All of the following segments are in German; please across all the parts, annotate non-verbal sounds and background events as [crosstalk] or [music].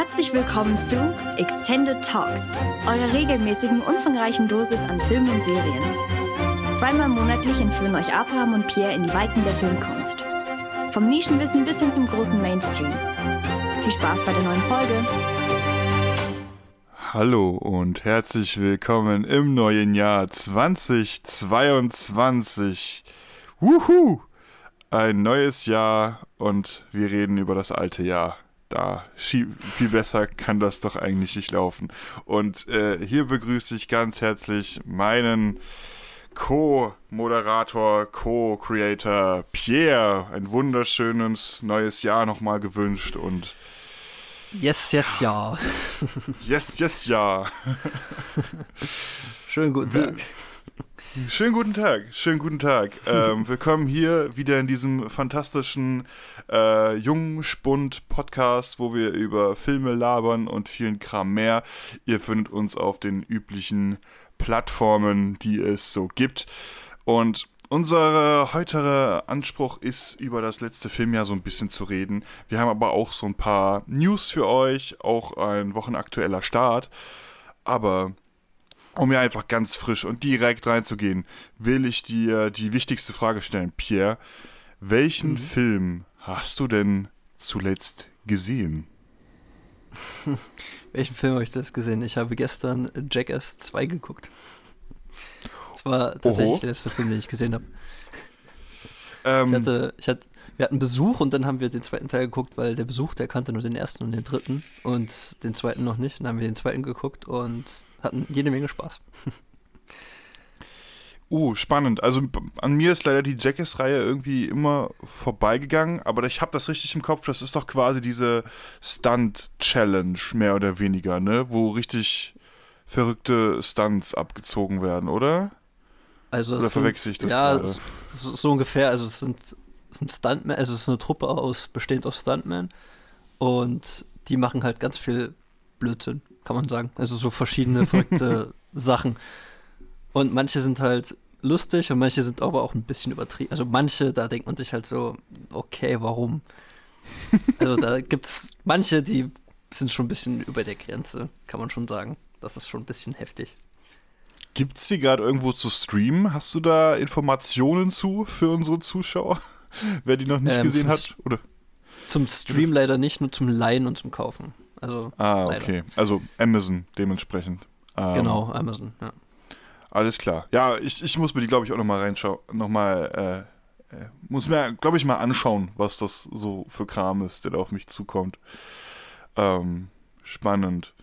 Herzlich willkommen zu Extended Talks, eurer regelmäßigen, umfangreichen Dosis an Filmen und Serien. Zweimal monatlich entführen euch Abraham und Pierre in die Weiten der Filmkunst. Vom Nischenwissen bis hin zum großen Mainstream. Viel Spaß bei der neuen Folge. Hallo und herzlich willkommen im neuen Jahr 2022. Wuhu! Ein neues Jahr und wir reden über das alte Jahr. Da viel besser kann das doch eigentlich nicht laufen. Und äh, hier begrüße ich ganz herzlich meinen Co-Moderator, Co-Creator Pierre. Ein wunderschönes neues Jahr nochmal gewünscht und Yes, yes, ja. Yes, yes, ja. Schönen guten Tag. Schönen guten Tag, schönen guten Tag. [laughs] Ähm, willkommen hier wieder in diesem fantastischen äh, Jungspund-Podcast, wo wir über Filme labern und vielen Kram mehr. Ihr findet uns auf den üblichen Plattformen, die es so gibt. Und unser heutiger Anspruch ist, über das letzte Filmjahr so ein bisschen zu reden. Wir haben aber auch so ein paar News für euch, auch ein wochenaktueller Start. Aber um hier einfach ganz frisch und direkt reinzugehen, will ich dir die wichtigste Frage stellen, Pierre. Welchen mhm. Film hast du denn zuletzt gesehen? [laughs] Welchen Film habe ich das gesehen? Ich habe gestern Jackass 2 geguckt. Das war tatsächlich Oho. der letzte Film, den ich gesehen habe. Ähm, ich hatte, ich hatte, wir hatten Besuch und dann haben wir den zweiten Teil geguckt, weil der Besuch, der kannte nur den ersten und den dritten und den zweiten noch nicht. Dann haben wir den zweiten geguckt und hatten jede Menge Spaß. [laughs] Uh, spannend. Also an mir ist leider die Jackass-Reihe irgendwie immer vorbeigegangen, aber ich habe das richtig im Kopf. Das ist doch quasi diese Stunt-Challenge, mehr oder weniger, ne? Wo richtig verrückte Stunts abgezogen werden, oder? Also Oder verwechsel ich das Ja, so, so, ungefähr. Also es sind, es sind Stuntmen, also es ist eine Truppe aus, bestehend aus Stuntmen und die machen halt ganz viel Blödsinn, kann man sagen. Also so verschiedene verrückte [laughs] Sachen. Und manche sind halt lustig und manche sind aber auch ein bisschen übertrieben. Also manche, da denkt man sich halt so, okay, warum? Also da [laughs] gibt's manche, die sind schon ein bisschen über der Grenze, kann man schon sagen. Das ist schon ein bisschen heftig. Gibt es die gerade irgendwo zu streamen? Hast du da Informationen zu für unsere Zuschauer? [laughs] Wer die noch nicht ähm, gesehen hat? Oder? Zum Stream leider nicht, nur zum Leihen und zum Kaufen. Also, ah, leider. okay. Also Amazon dementsprechend. Ähm, genau, Amazon, ja. Alles klar. Ja, ich, ich muss mir die, glaube ich, auch nochmal reinschauen. Nochmal, äh, äh, muss mir, glaube ich, mal anschauen, was das so für Kram ist, der da auf mich zukommt. Ähm, spannend.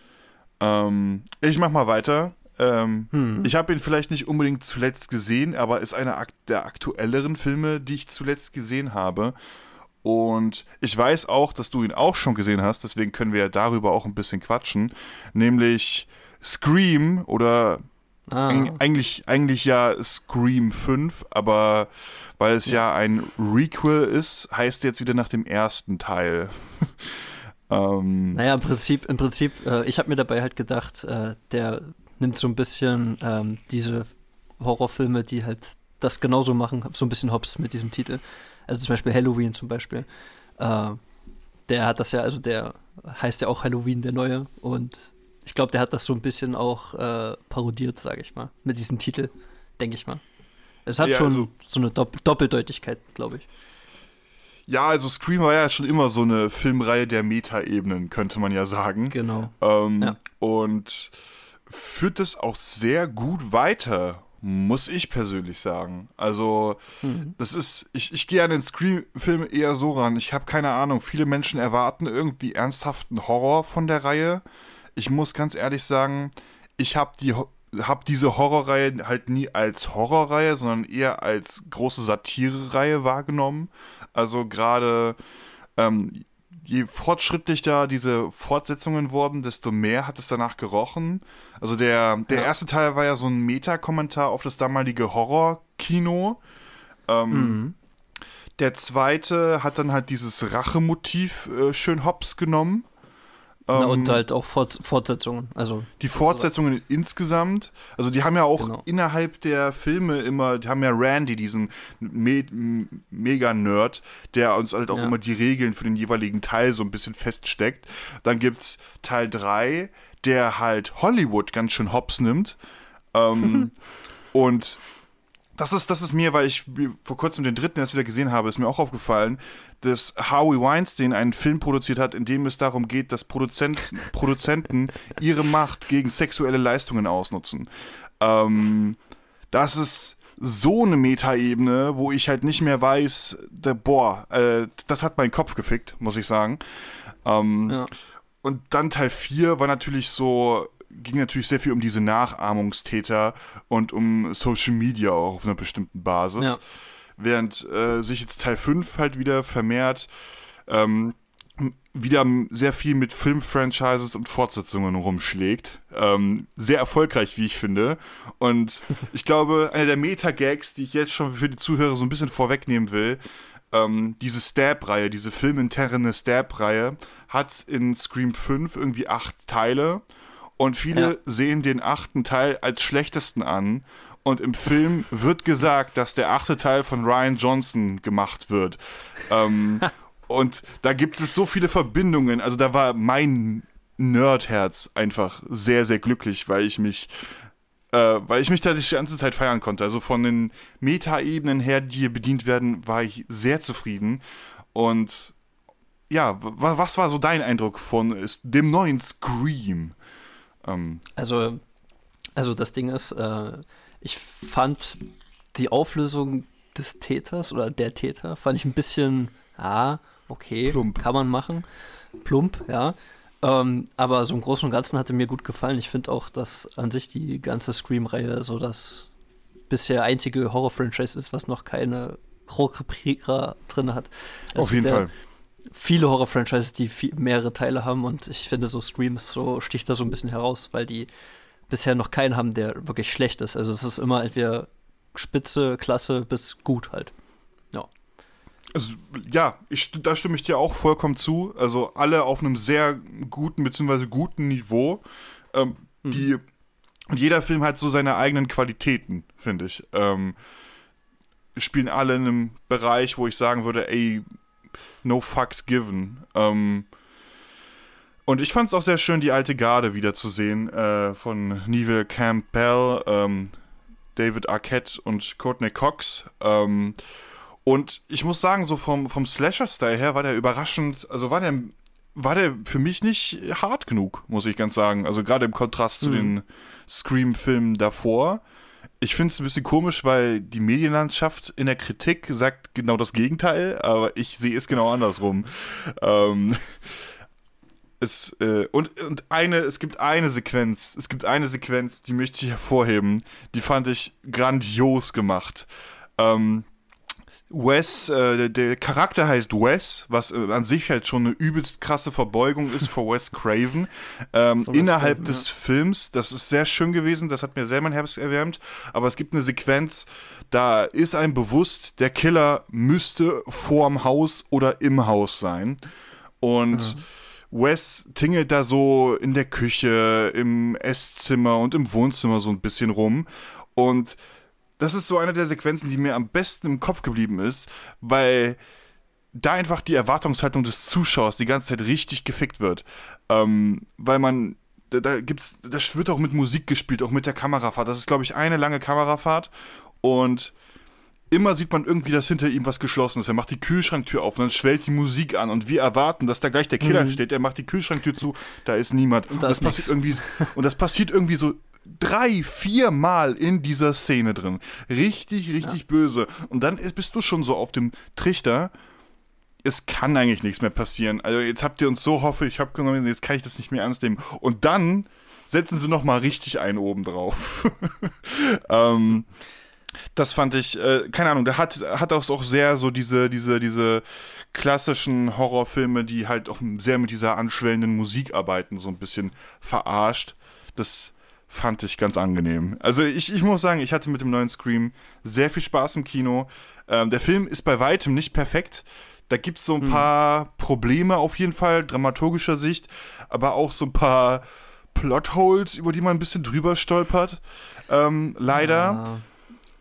Ähm, ich mach mal weiter. Ähm, hm. Ich habe ihn vielleicht nicht unbedingt zuletzt gesehen, aber ist einer der aktuelleren Filme, die ich zuletzt gesehen habe. Und ich weiß auch, dass du ihn auch schon gesehen hast, deswegen können wir ja darüber auch ein bisschen quatschen. Nämlich Scream oder ah. eigentlich, eigentlich ja Scream 5, aber weil es ja. ja ein Requel ist, heißt jetzt wieder nach dem ersten Teil. [laughs] ähm, naja, im Prinzip, im Prinzip, äh, ich habe mir dabei halt gedacht, äh, der nimmt so ein bisschen ähm, diese Horrorfilme, die halt das genauso machen, so ein bisschen hops mit diesem Titel. Also zum Beispiel Halloween zum Beispiel. Äh, der hat das ja, also der heißt ja auch Halloween, der neue. Und ich glaube, der hat das so ein bisschen auch äh, parodiert, sage ich mal, mit diesem Titel, denke ich mal. Es hat ja, schon also, so eine Dopp Doppeldeutigkeit, glaube ich. Ja, also Scream war ja schon immer so eine Filmreihe der Metaebenen, könnte man ja sagen. Genau. Ähm, ja. Und führt es auch sehr gut weiter, muss ich persönlich sagen. Also, mhm. das ist, ich, ich gehe an den Scream-Film eher so ran. Ich habe keine Ahnung, viele Menschen erwarten irgendwie ernsthaften Horror von der Reihe. Ich muss ganz ehrlich sagen, ich habe die habe diese Horrorreihe halt nie als Horrorreihe, sondern eher als große Satire-Reihe wahrgenommen. Also gerade ähm, je fortschrittlicher diese Fortsetzungen wurden, desto mehr hat es danach gerochen. Also der, der ja. erste Teil war ja so ein Meta-Kommentar auf das damalige Horror-Kino. Ähm, mhm. Der zweite hat dann halt dieses Rachemotiv äh, schön hops genommen. Na, und ähm, halt auch Fort Fortsetzungen. Also die Fortsetzungen insgesamt, also die haben ja auch genau. innerhalb der Filme immer, die haben ja Randy, diesen Me Mega-Nerd, der uns halt auch ja. immer die Regeln für den jeweiligen Teil so ein bisschen feststeckt. Dann gibt's Teil 3, der halt Hollywood ganz schön hops nimmt. Ähm, [laughs] und das ist, das ist mir, weil ich vor kurzem den dritten erst wieder gesehen habe, ist mir auch aufgefallen, dass Harvey Weinstein einen Film produziert hat, in dem es darum geht, dass Produzenten, [laughs] Produzenten ihre Macht gegen sexuelle Leistungen ausnutzen. Ähm, das ist so eine Metaebene, wo ich halt nicht mehr weiß, der, boah, äh, das hat meinen Kopf gefickt, muss ich sagen. Ähm, ja. Und dann Teil 4 war natürlich so ging natürlich sehr viel um diese Nachahmungstäter und um Social Media auch auf einer bestimmten Basis. Ja. Während äh, sich jetzt Teil 5 halt wieder vermehrt ähm, wieder sehr viel mit Filmfranchises und Fortsetzungen rumschlägt. Ähm, sehr erfolgreich, wie ich finde. Und [laughs] ich glaube, einer der Meta-Gags, die ich jetzt schon für die Zuhörer so ein bisschen vorwegnehmen will, ähm, diese Stab-Reihe, diese filminterne Stab-Reihe, hat in Scream 5 irgendwie acht Teile und viele ja. sehen den achten Teil als schlechtesten an. Und im Film wird gesagt, dass der achte Teil von Ryan Johnson gemacht wird. Ähm, [laughs] und da gibt es so viele Verbindungen. Also da war mein Nerdherz einfach sehr, sehr glücklich, weil ich mich äh, weil ich mich da die ganze Zeit feiern konnte. Also von den Meta-Ebenen her, die hier bedient werden, war ich sehr zufrieden. Und ja, was war so dein Eindruck von dem neuen Scream? Ähm, also, also das Ding ist, äh, ich fand die Auflösung des Täters oder der Täter fand ich ein bisschen, ah, okay, Plump. kann man machen. Plump, ja. Ähm, aber so im Großen und Ganzen hatte mir gut gefallen. Ich finde auch, dass an sich die ganze Scream-Reihe so das bisher einzige Horror-Franchise ist, was noch keine Rohrkrepierer drin hat. Also Auf jeden Fall viele Horror-Franchises, die viel, mehrere Teile haben und ich finde so Scream so sticht da so ein bisschen heraus, weil die bisher noch keinen haben, der wirklich schlecht ist. Also es ist immer entweder spitze, klasse bis gut halt. Ja. Also, ja, ich, da stimme ich dir auch vollkommen zu. Also alle auf einem sehr guten bzw. guten Niveau. Ähm, mhm. die, und jeder Film hat so seine eigenen Qualitäten, finde ich. Ähm, spielen alle in einem Bereich, wo ich sagen würde, ey, no fucks given. Ähm, und ich fand es auch sehr schön, die alte Garde wiederzusehen äh, von Neville Campbell, ähm, David Arquette und Courtney Cox. Ähm, und ich muss sagen, so vom, vom Slasher-Style her war der überraschend, also war der, war der für mich nicht hart genug, muss ich ganz sagen. Also gerade im Kontrast mhm. zu den Scream-Filmen davor ich finde es ein bisschen komisch, weil die Medienlandschaft in der Kritik sagt genau das Gegenteil, aber ich sehe es genau andersrum. Ähm, es, äh, und, und eine, es gibt eine Sequenz, es gibt eine Sequenz, die möchte ich hervorheben, die fand ich grandios gemacht. Ähm, Wes, äh, der, Charakter heißt Wes, was äh, an sich halt schon eine übelst krasse Verbeugung ist vor Wes Craven. Ähm, innerhalb Craven, des ja. Films, das ist sehr schön gewesen, das hat mir sehr mein Herz erwärmt, aber es gibt eine Sequenz, da ist einem bewusst, der Killer müsste vorm Haus oder im Haus sein. Und mhm. Wes tingelt da so in der Küche, im Esszimmer und im Wohnzimmer so ein bisschen rum. Und das ist so eine der Sequenzen, die mir am besten im Kopf geblieben ist, weil da einfach die Erwartungshaltung des Zuschauers die ganze Zeit richtig gefickt wird. Ähm, weil man, da, da gibt's, da wird auch mit Musik gespielt, auch mit der Kamerafahrt. Das ist, glaube ich, eine lange Kamerafahrt und immer sieht man irgendwie, dass hinter ihm was geschlossen ist. Er macht die Kühlschranktür auf und dann schwellt die Musik an und wir erwarten, dass da gleich der Killer mhm. steht. Er macht die Kühlschranktür zu, da ist niemand. Und, das, und das passiert irgendwie und das passiert irgendwie so drei, vier Mal in dieser Szene drin. Richtig, richtig ja. böse. Und dann bist du schon so auf dem Trichter. Es kann eigentlich nichts mehr passieren. Also jetzt habt ihr uns so hoffe, ich habe genommen, jetzt kann ich das nicht mehr ernst nehmen. Und dann setzen sie noch mal richtig einen oben drauf. [laughs] ähm, das fand ich, äh, keine Ahnung, der hat, hat auch, auch sehr so diese, diese, diese klassischen Horrorfilme, die halt auch sehr mit dieser anschwellenden Musik arbeiten, so ein bisschen verarscht. Das fand ich ganz angenehm. Also ich, ich muss sagen, ich hatte mit dem neuen Scream sehr viel Spaß im Kino. Ähm, der Film ist bei weitem nicht perfekt. Da gibt es so ein mhm. paar Probleme auf jeden Fall, dramaturgischer Sicht, aber auch so ein paar Plotholes, über die man ein bisschen drüber stolpert. Ähm, leider.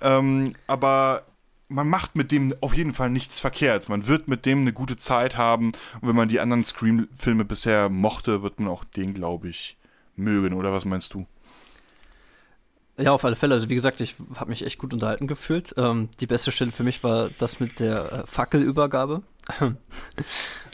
Ja. Ähm, aber man macht mit dem auf jeden Fall nichts verkehrt. Man wird mit dem eine gute Zeit haben. Und wenn man die anderen Scream-Filme bisher mochte, wird man auch den, glaube ich, mögen. Oder was meinst du? Ja, auf alle Fälle. Also wie gesagt, ich habe mich echt gut unterhalten gefühlt. Ähm, die beste Stelle für mich war das mit der äh, Fackelübergabe, [laughs]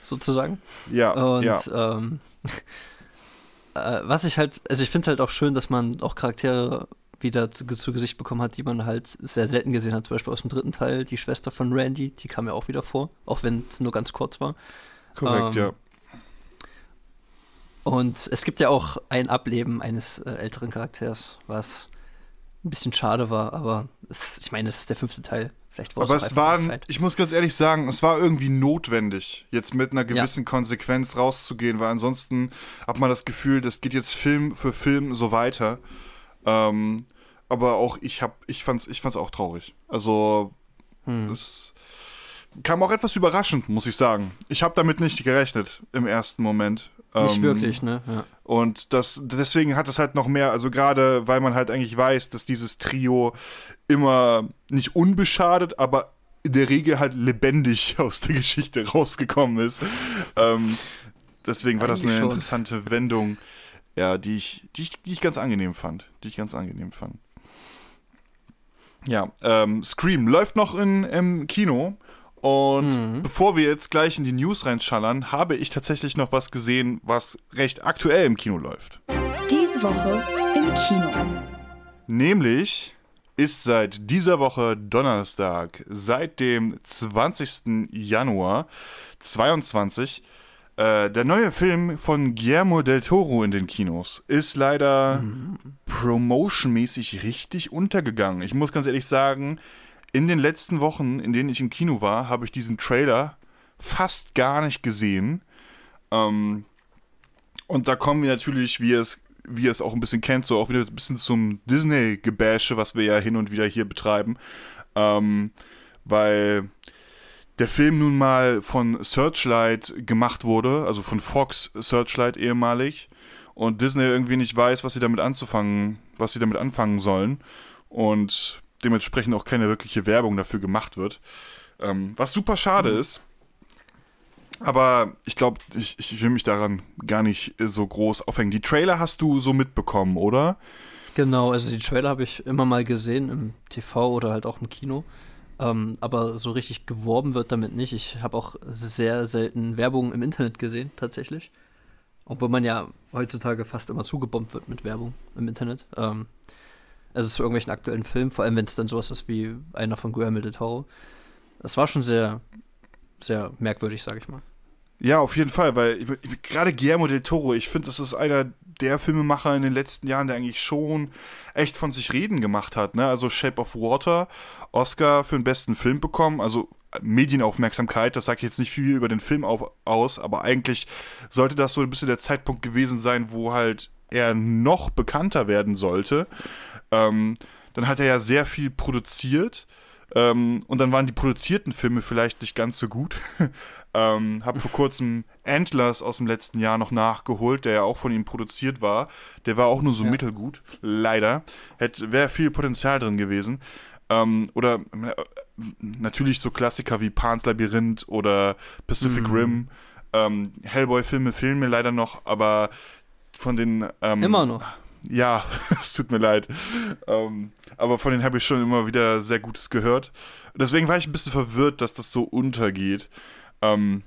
sozusagen. Ja. Und ja. Ähm, [laughs] äh, was ich halt, also ich finde halt auch schön, dass man auch Charaktere wieder zu, zu, Gesicht bekommen hat, die man halt sehr selten gesehen hat. Zum Beispiel aus dem dritten Teil, die Schwester von Randy, die kam ja auch wieder vor, auch wenn es nur ganz kurz war. Korrekt, ähm, ja. Und es gibt ja auch ein Ableben eines äh, älteren Charakters, was ein bisschen schade war, aber es, ich meine, es ist der fünfte Teil. Vielleicht war aber es war, ich muss ganz ehrlich sagen, es war irgendwie notwendig, jetzt mit einer gewissen ja. Konsequenz rauszugehen, weil ansonsten hat man das Gefühl, das geht jetzt Film für Film so weiter. Ähm, aber auch ich hab, ich fand's, ich fand's auch traurig. Also hm. es kam auch etwas überraschend, muss ich sagen. Ich habe damit nicht gerechnet im ersten Moment. Nicht ähm, wirklich, ne? Ja. Und das, deswegen hat es halt noch mehr, also gerade weil man halt eigentlich weiß, dass dieses Trio immer nicht unbeschadet, aber in der Regel halt lebendig [laughs] aus der Geschichte rausgekommen ist. ähm, deswegen war das eine schon. interessante Wendung, ja, die ich, die ich, die ich ganz angenehm fand. Die ich ganz angenehm fand. Ja, ähm, Scream läuft noch in, im Kino. Und mhm. bevor wir jetzt gleich in die News reinschallern, habe ich tatsächlich noch was gesehen, was recht aktuell im Kino läuft. Diese Woche im Kino. Nämlich ist seit dieser Woche Donnerstag, seit dem 20. Januar 2022, äh, der neue Film von Guillermo del Toro in den Kinos. Ist leider mhm. promotionmäßig richtig untergegangen. Ich muss ganz ehrlich sagen, in den letzten Wochen, in denen ich im Kino war, habe ich diesen Trailer fast gar nicht gesehen. Ähm, und da kommen wir natürlich, wie ihr es, wie ihr es auch ein bisschen kennt, so auch wieder ein bisschen zum Disney-Gebäsche, was wir ja hin und wieder hier betreiben. Ähm, weil der Film nun mal von Searchlight gemacht wurde, also von Fox Searchlight ehemalig, und Disney irgendwie nicht weiß, was sie damit anzufangen, was sie damit anfangen sollen. Und dementsprechend auch keine wirkliche Werbung dafür gemacht wird. Ähm, was super schade mhm. ist. Aber ich glaube, ich, ich will mich daran gar nicht so groß aufhängen. Die Trailer hast du so mitbekommen, oder? Genau, also die Trailer habe ich immer mal gesehen im TV oder halt auch im Kino. Ähm, aber so richtig geworben wird damit nicht. Ich habe auch sehr selten Werbung im Internet gesehen, tatsächlich. Obwohl man ja heutzutage fast immer zugebombt wird mit Werbung im Internet. Ähm, also zu irgendwelchen aktuellen Filmen, vor allem wenn es dann sowas ist wie einer von Guillermo del Toro. Das war schon sehr, sehr merkwürdig, sage ich mal. Ja, auf jeden Fall, weil gerade Guillermo del Toro, ich finde, das ist einer der Filmemacher in den letzten Jahren, der eigentlich schon echt von sich reden gemacht hat. Ne? Also Shape of Water, Oscar für den besten Film bekommen, also Medienaufmerksamkeit, das sagt jetzt nicht viel über den Film auf, aus, aber eigentlich sollte das so ein bisschen der Zeitpunkt gewesen sein, wo halt er noch bekannter werden sollte. Ähm, dann hat er ja sehr viel produziert. Ähm, und dann waren die produzierten Filme vielleicht nicht ganz so gut. [laughs] ähm, hab vor kurzem Antlers aus dem letzten Jahr noch nachgeholt, der ja auch von ihm produziert war. Der war auch nur so ja. mittelgut, leider. Wäre viel Potenzial drin gewesen. Ähm, oder äh, natürlich so Klassiker wie Pan's Labyrinth oder Pacific mhm. Rim. Ähm, Hellboy-Filme fehlen mir leider noch, aber von den. Ähm, Immer noch ja, [laughs] es tut mir leid. Ähm, aber von denen habe ich schon immer wieder sehr Gutes gehört. Deswegen war ich ein bisschen verwirrt, dass das so untergeht. Ähm,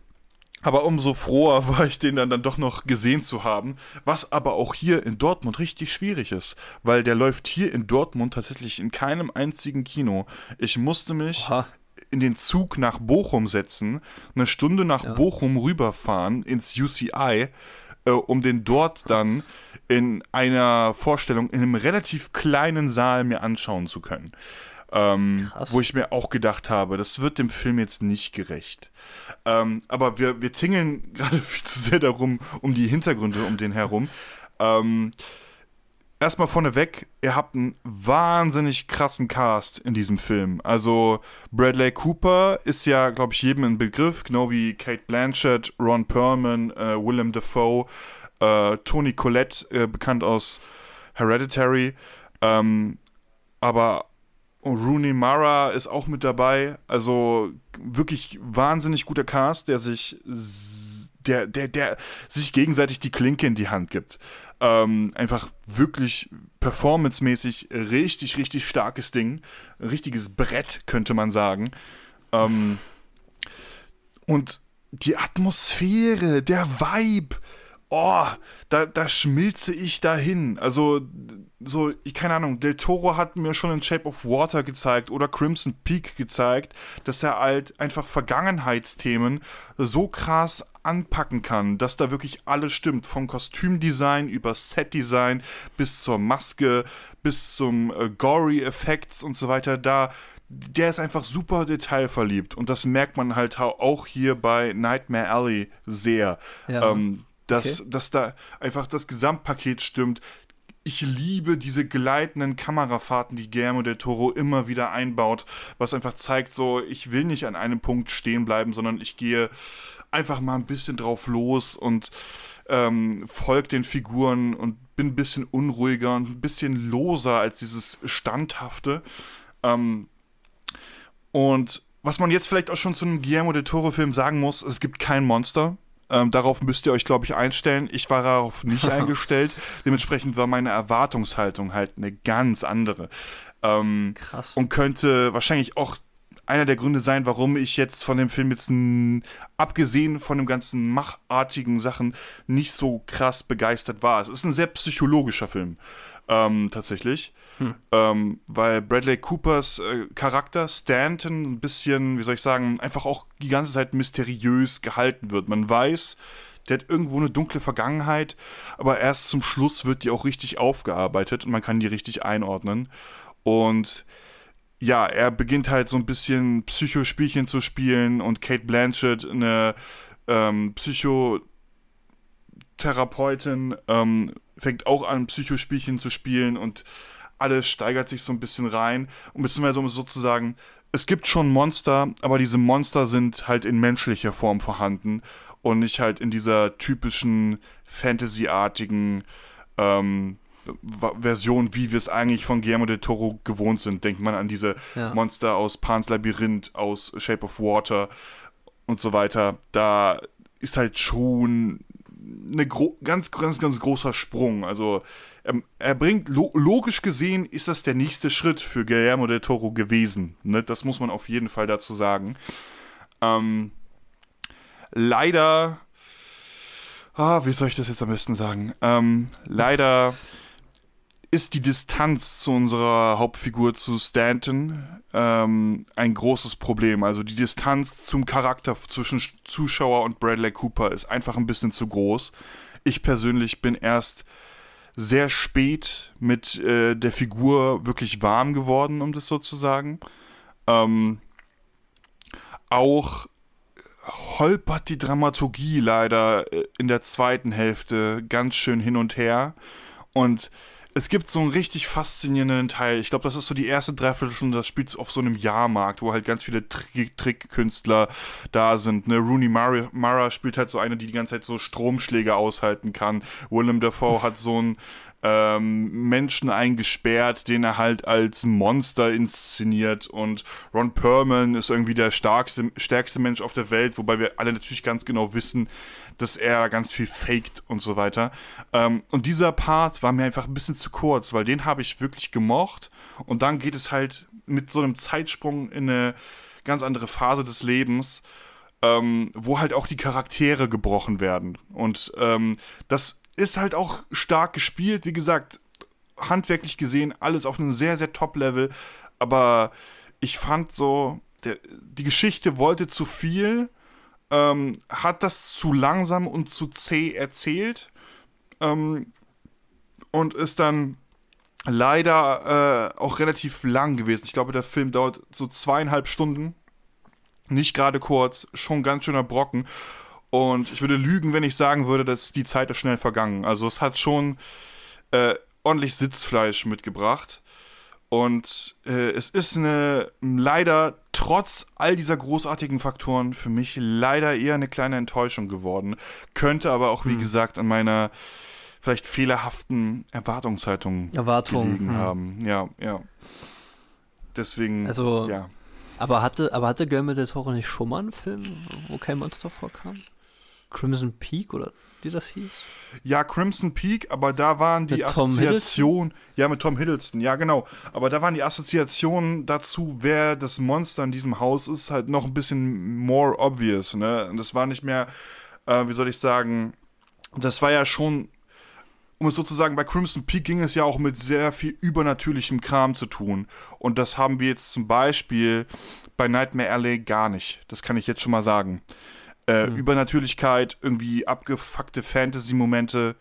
aber umso froher [laughs] war ich, den dann, dann doch noch gesehen zu haben. Was aber auch hier in Dortmund richtig schwierig ist. Weil der läuft hier in Dortmund tatsächlich in keinem einzigen Kino. Ich musste mich Oha. in den Zug nach Bochum setzen, eine Stunde nach ja. Bochum rüberfahren ins UCI, äh, um den dort dann in einer Vorstellung in einem relativ kleinen Saal mir anschauen zu können. Ähm, wo ich mir auch gedacht habe, das wird dem Film jetzt nicht gerecht. Ähm, aber wir, wir tingeln [laughs] gerade viel zu sehr darum, um die Hintergründe um den herum. Ähm, erstmal vorneweg, ihr habt einen wahnsinnig krassen Cast in diesem Film. Also Bradley Cooper ist ja, glaube ich, jedem ein Begriff, genau wie Kate Blanchett, Ron Perlman, äh, Willem Dafoe, äh, Tony Collette, äh, bekannt aus Hereditary. Ähm, aber Rooney Mara ist auch mit dabei. Also wirklich wahnsinnig guter Cast, der sich, der, der, der sich gegenseitig die Klinke in die Hand gibt. Ähm, einfach wirklich performancemäßig richtig, richtig starkes Ding. Ein richtiges Brett, könnte man sagen. Ähm, und die Atmosphäre, der Vibe, oh, da, da schmilze ich dahin. Also, so, ich keine Ahnung, Del Toro hat mir schon in Shape of Water gezeigt oder Crimson Peak gezeigt, dass er halt einfach Vergangenheitsthemen so krass anpacken kann, dass da wirklich alles stimmt. Vom Kostümdesign über Setdesign bis zur Maske, bis zum äh, Gory-Effekts und so weiter. Da, der ist einfach super detailverliebt und das merkt man halt auch hier bei Nightmare Alley sehr. Ja. Ähm, dass, okay. dass da einfach das Gesamtpaket stimmt. Ich liebe diese gleitenden Kamerafahrten, die Guillermo del Toro immer wieder einbaut, was einfach zeigt, so, ich will nicht an einem Punkt stehen bleiben, sondern ich gehe einfach mal ein bisschen drauf los und ähm, folge den Figuren und bin ein bisschen unruhiger und ein bisschen loser als dieses Standhafte. Ähm, und was man jetzt vielleicht auch schon zu einem Guillermo del Toro-Film sagen muss, es gibt kein Monster. Ähm, darauf müsst ihr euch, glaube ich, einstellen. Ich war darauf nicht [laughs] eingestellt. Dementsprechend war meine Erwartungshaltung halt eine ganz andere. Ähm, Krass. Und könnte wahrscheinlich auch einer der Gründe sein, warum ich jetzt von dem Film jetzt, abgesehen von den ganzen machartigen Sachen, nicht so krass begeistert war. Es ist ein sehr psychologischer Film. Ähm, tatsächlich. Hm. Ähm, weil Bradley Coopers äh, Charakter Stanton ein bisschen, wie soll ich sagen, einfach auch die ganze Zeit mysteriös gehalten wird. Man weiß, der hat irgendwo eine dunkle Vergangenheit, aber erst zum Schluss wird die auch richtig aufgearbeitet und man kann die richtig einordnen. Und ja, er beginnt halt so ein bisschen Psychospielchen zu spielen und Kate Blanchett, eine ähm, Psychotherapeutin, ähm, fängt auch an, Psychospielchen zu spielen und alles steigert sich so ein bisschen rein. Und beziehungsweise um es sozusagen, es gibt schon Monster, aber diese Monster sind halt in menschlicher Form vorhanden und nicht halt in dieser typischen Fantasy-artigen ähm, Version, wie wir es eigentlich von Guillermo del Toro gewohnt sind. Denkt man an diese ja. Monster aus Pan's Labyrinth, aus Shape of Water und so weiter. Da ist halt schon eine ganz, ganz, ganz großer Sprung. Also er, er bringt, lo logisch gesehen, ist das der nächste Schritt für Guillermo del Toro gewesen. Ne? Das muss man auf jeden Fall dazu sagen. Ähm, leider, ah, wie soll ich das jetzt am besten sagen? Ähm, leider ist die Distanz zu unserer Hauptfigur, zu Stanton, ähm, ein großes Problem. Also die Distanz zum Charakter zwischen Zuschauer und Bradley Cooper ist einfach ein bisschen zu groß. Ich persönlich bin erst sehr spät mit äh, der Figur wirklich warm geworden, um das so zu sagen. Ähm, auch holpert die Dramaturgie leider äh, in der zweiten Hälfte ganz schön hin und her. Und es gibt so einen richtig faszinierenden Teil. Ich glaube, das ist so die erste Dreiviertelstunde, das spielt auf so einem Jahrmarkt, wo halt ganz viele Trickkünstler da sind. Ne? Rooney Mara, spielt halt so eine, die die ganze Zeit so Stromschläge aushalten kann. Willem Dafoe hat so einen ähm, Menschen eingesperrt, den er halt als Monster inszeniert. Und Ron Perlman ist irgendwie der stärkste, stärkste Mensch auf der Welt, wobei wir alle natürlich ganz genau wissen, dass er ganz viel faked und so weiter. Ähm, und dieser Part war mir einfach ein bisschen zu kurz, weil den habe ich wirklich gemocht. Und dann geht es halt mit so einem Zeitsprung in eine ganz andere Phase des Lebens, ähm, wo halt auch die Charaktere gebrochen werden. Und ähm, das ist halt auch stark gespielt. Wie gesagt, handwerklich gesehen, alles auf einem sehr, sehr Top-Level. Aber ich fand so, der, die Geschichte wollte zu viel ähm, hat das zu langsam und zu zäh erzählt ähm, und ist dann leider äh, auch relativ lang gewesen. Ich glaube, der Film dauert so zweieinhalb Stunden. Nicht gerade kurz, schon ganz schöner Brocken. Und ich würde lügen, wenn ich sagen würde, dass die Zeit ist schnell vergangen. Also es hat schon äh, ordentlich Sitzfleisch mitgebracht. Und äh, es ist eine leider trotz all dieser großartigen Faktoren für mich leider eher eine kleine Enttäuschung geworden. Könnte aber auch, wie hm. gesagt, an meiner vielleicht fehlerhaften Erwartungshaltung Erwartung, gelegen hm. haben. Ja, ja. Deswegen, also, ja. Aber hatte, aber hatte Guillermo del Toro nicht schon mal einen Film, wo kein Monster vorkam? Crimson Peak oder wie das hieß? Ja, Crimson Peak, aber da waren die Assoziationen. Ja, mit Tom Hiddleston, ja, genau. Aber da waren die Assoziationen dazu, wer das Monster in diesem Haus ist, halt noch ein bisschen more obvious, ne? Und das war nicht mehr, äh, wie soll ich sagen, das war ja schon um es sozusagen, bei Crimson Peak ging es ja auch mit sehr viel übernatürlichem Kram zu tun. Und das haben wir jetzt zum Beispiel bei Nightmare Alley gar nicht. Das kann ich jetzt schon mal sagen. Äh, mhm. Übernatürlichkeit, irgendwie abgefuckte Fantasy-Momente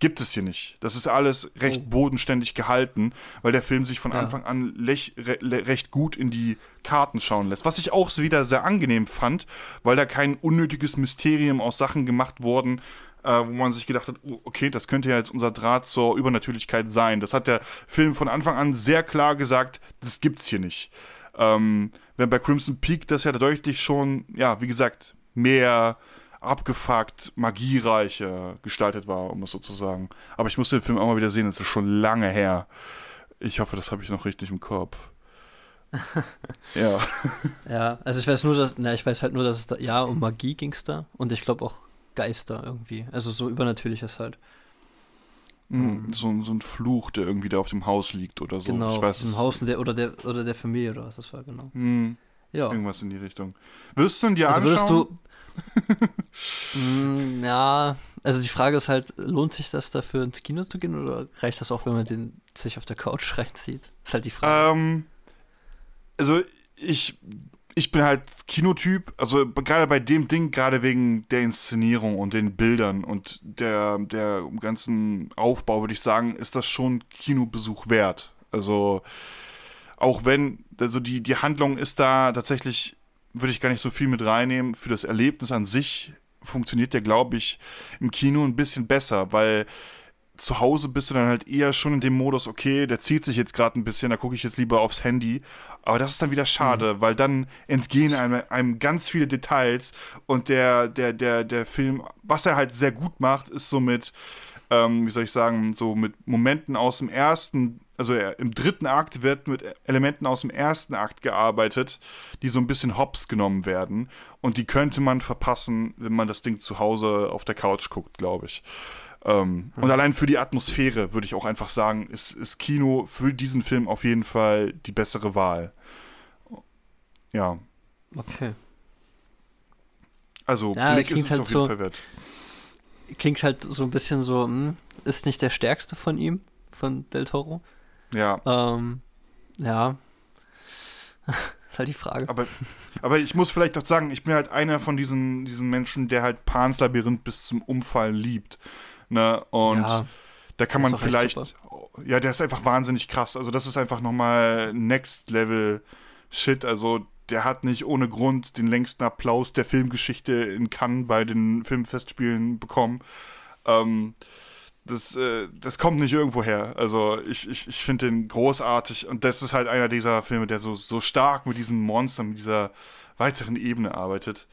gibt es hier nicht. Das ist alles recht oh. bodenständig gehalten, weil der Film sich von ja. Anfang an lech, re, recht gut in die Karten schauen lässt. Was ich auch wieder sehr angenehm fand, weil da kein unnötiges Mysterium aus Sachen gemacht wurden, äh, wo man sich gedacht hat, oh, okay, das könnte ja jetzt unser Draht zur Übernatürlichkeit sein. Das hat der Film von Anfang an sehr klar gesagt, das gibt's hier nicht. Ähm, wenn bei Crimson Peak das ja deutlich schon, ja, wie gesagt, mehr abgefuckt, magiereicher gestaltet war, um es so zu sagen. Aber ich muss den Film auch mal wieder sehen, das ist schon lange her. Ich hoffe, das habe ich noch richtig im Kopf. [laughs] ja. Ja, also ich weiß nur, dass, na, ich weiß halt nur, dass es da, ja, um Magie ging es da und ich glaube auch Geister irgendwie. Also so übernatürliches halt. Mhm, so, so ein Fluch, der irgendwie da auf dem Haus liegt oder so. Genau, ich weiß, auf dem Haus der, oder, der, oder der Familie oder was das war, genau. Mhm. Ja. Irgendwas in die Richtung. Wirst du ihn dir also anschauen? Würdest du, mm, ja, also die Frage ist halt, lohnt sich das dafür ins Kino zu gehen oder reicht das auch, wenn man den sich auf der Couch [laughs] reinzieht? Ist halt die Frage. Ähm, also ich ich bin halt Kinotyp, also gerade bei dem Ding, gerade wegen der Inszenierung und den Bildern und der, der ganzen Aufbau, würde ich sagen, ist das schon Kinobesuch wert. Also auch wenn, also die, die Handlung ist da tatsächlich, würde ich gar nicht so viel mit reinnehmen. Für das Erlebnis an sich funktioniert der, glaube ich, im Kino ein bisschen besser, weil zu Hause bist du dann halt eher schon in dem Modus, okay, der zieht sich jetzt gerade ein bisschen, da gucke ich jetzt lieber aufs Handy. Aber das ist dann wieder schade, mhm. weil dann entgehen einem, einem, ganz viele Details und der, der, der, der Film, was er halt sehr gut macht, ist so mit, ähm, wie soll ich sagen, so mit Momenten aus dem ersten, also im dritten Akt wird mit Elementen aus dem ersten Akt gearbeitet, die so ein bisschen hops genommen werden. Und die könnte man verpassen, wenn man das Ding zu Hause auf der Couch guckt, glaube ich. Ähm, mhm. Und allein für die Atmosphäre würde ich auch einfach sagen, ist, ist Kino für diesen Film auf jeden Fall die bessere Wahl. Ja. Okay. Also, ja, Blick ist es halt auf jeden so, Fall wert. Klingt halt so ein bisschen so, hm, ist nicht der stärkste von ihm, von Del Toro. Ja. Ähm, ja. [laughs] ist halt die Frage. Aber, aber ich muss vielleicht auch sagen, ich bin halt einer von diesen, diesen Menschen, der halt Pans Labyrinth bis zum Umfallen liebt. Ne? Und ja, da kann man vielleicht. Ja, der ist einfach wahnsinnig krass. Also, das ist einfach nochmal Next Level Shit. Also, der hat nicht ohne Grund den längsten Applaus der Filmgeschichte in Cannes bei den Filmfestspielen bekommen. Ähm, das, äh, das kommt nicht irgendwo her. Also ich, ich, ich finde den großartig und das ist halt einer dieser Filme, der so, so stark mit diesen Monstern, mit dieser weiteren Ebene arbeitet.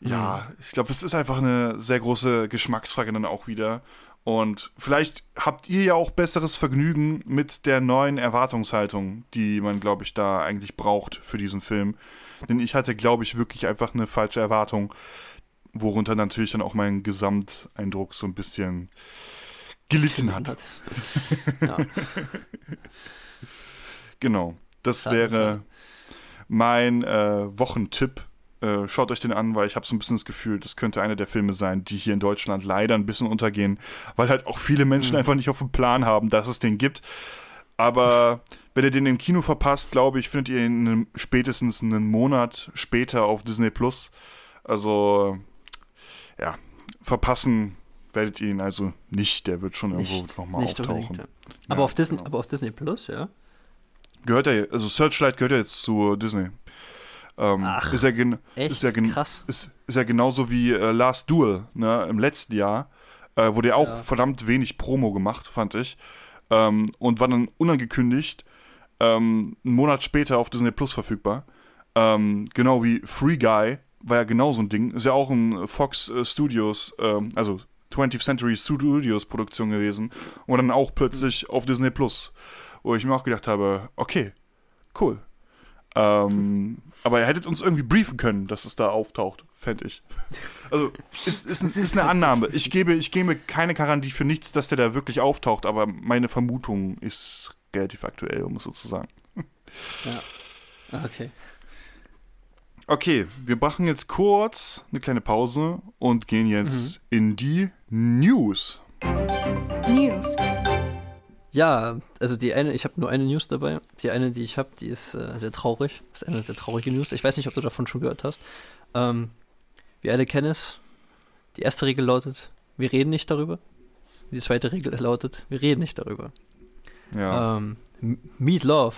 Ja, mhm. ich glaube, das ist einfach eine sehr große Geschmacksfrage dann auch wieder. Und vielleicht habt ihr ja auch besseres Vergnügen mit der neuen Erwartungshaltung, die man, glaube ich, da eigentlich braucht für diesen Film. Denn ich hatte, glaube ich, wirklich einfach eine falsche Erwartung, worunter natürlich dann auch mein Gesamteindruck so ein bisschen gelitten hat. [laughs] ja. genau. Das wäre mein äh, Wochentipp äh, schaut euch den an, weil ich habe so ein bisschen das Gefühl, das könnte einer der Filme sein, die hier in Deutschland leider ein bisschen untergehen, weil halt auch viele Menschen mhm. einfach nicht auf dem Plan haben, dass es den gibt. Aber wenn ihr den im Kino verpasst, glaube ich, findet ihr ihn spätestens einen Monat später auf Disney Plus. Also, ja, verpassen werdet ihr ihn also nicht. Der wird schon irgendwo nochmal auftauchen. Ja. Aber, ja, auf Disney, genau. aber auf Disney Plus, ja? Gehört er, also Searchlight gehört ja jetzt zu Disney. Ähm, Ach, ist, ja echt? Ist, ja Krass. Ist, ist ja genauso wie äh, Last Duel ne, im letzten Jahr. Äh, wurde ja auch ja. verdammt wenig Promo gemacht, fand ich. ähm, und war dann unangekündigt ähm, einen Monat später auf Disney Plus verfügbar. Ähm, genau wie Free Guy war ja genau so ein Ding. Ist ja auch ein Fox äh, Studios, ähm, also 20th Century Studios Produktion gewesen und dann auch plötzlich auf Disney Plus, wo ich mir auch gedacht habe, okay, cool. Ähm, aber ihr hättet uns irgendwie briefen können, dass es da auftaucht, fände ich. Also, ist, ist, ist eine Annahme. Ich gebe, ich gebe keine Garantie für nichts, dass der da wirklich auftaucht, aber meine Vermutung ist relativ aktuell, um es so zu sagen. Ja. Okay. Okay, wir machen jetzt kurz eine kleine Pause und gehen jetzt mhm. in die News. News. Ja, also die eine, ich habe nur eine News dabei. Die eine, die ich habe, die ist äh, sehr traurig. Das ist eine sehr traurige News. Ich weiß nicht, ob du davon schon gehört hast. Ähm, wir alle kennen es. Die erste Regel lautet, wir reden nicht darüber. Die zweite Regel lautet, wir reden nicht darüber. Ja. Ähm, Meat Love,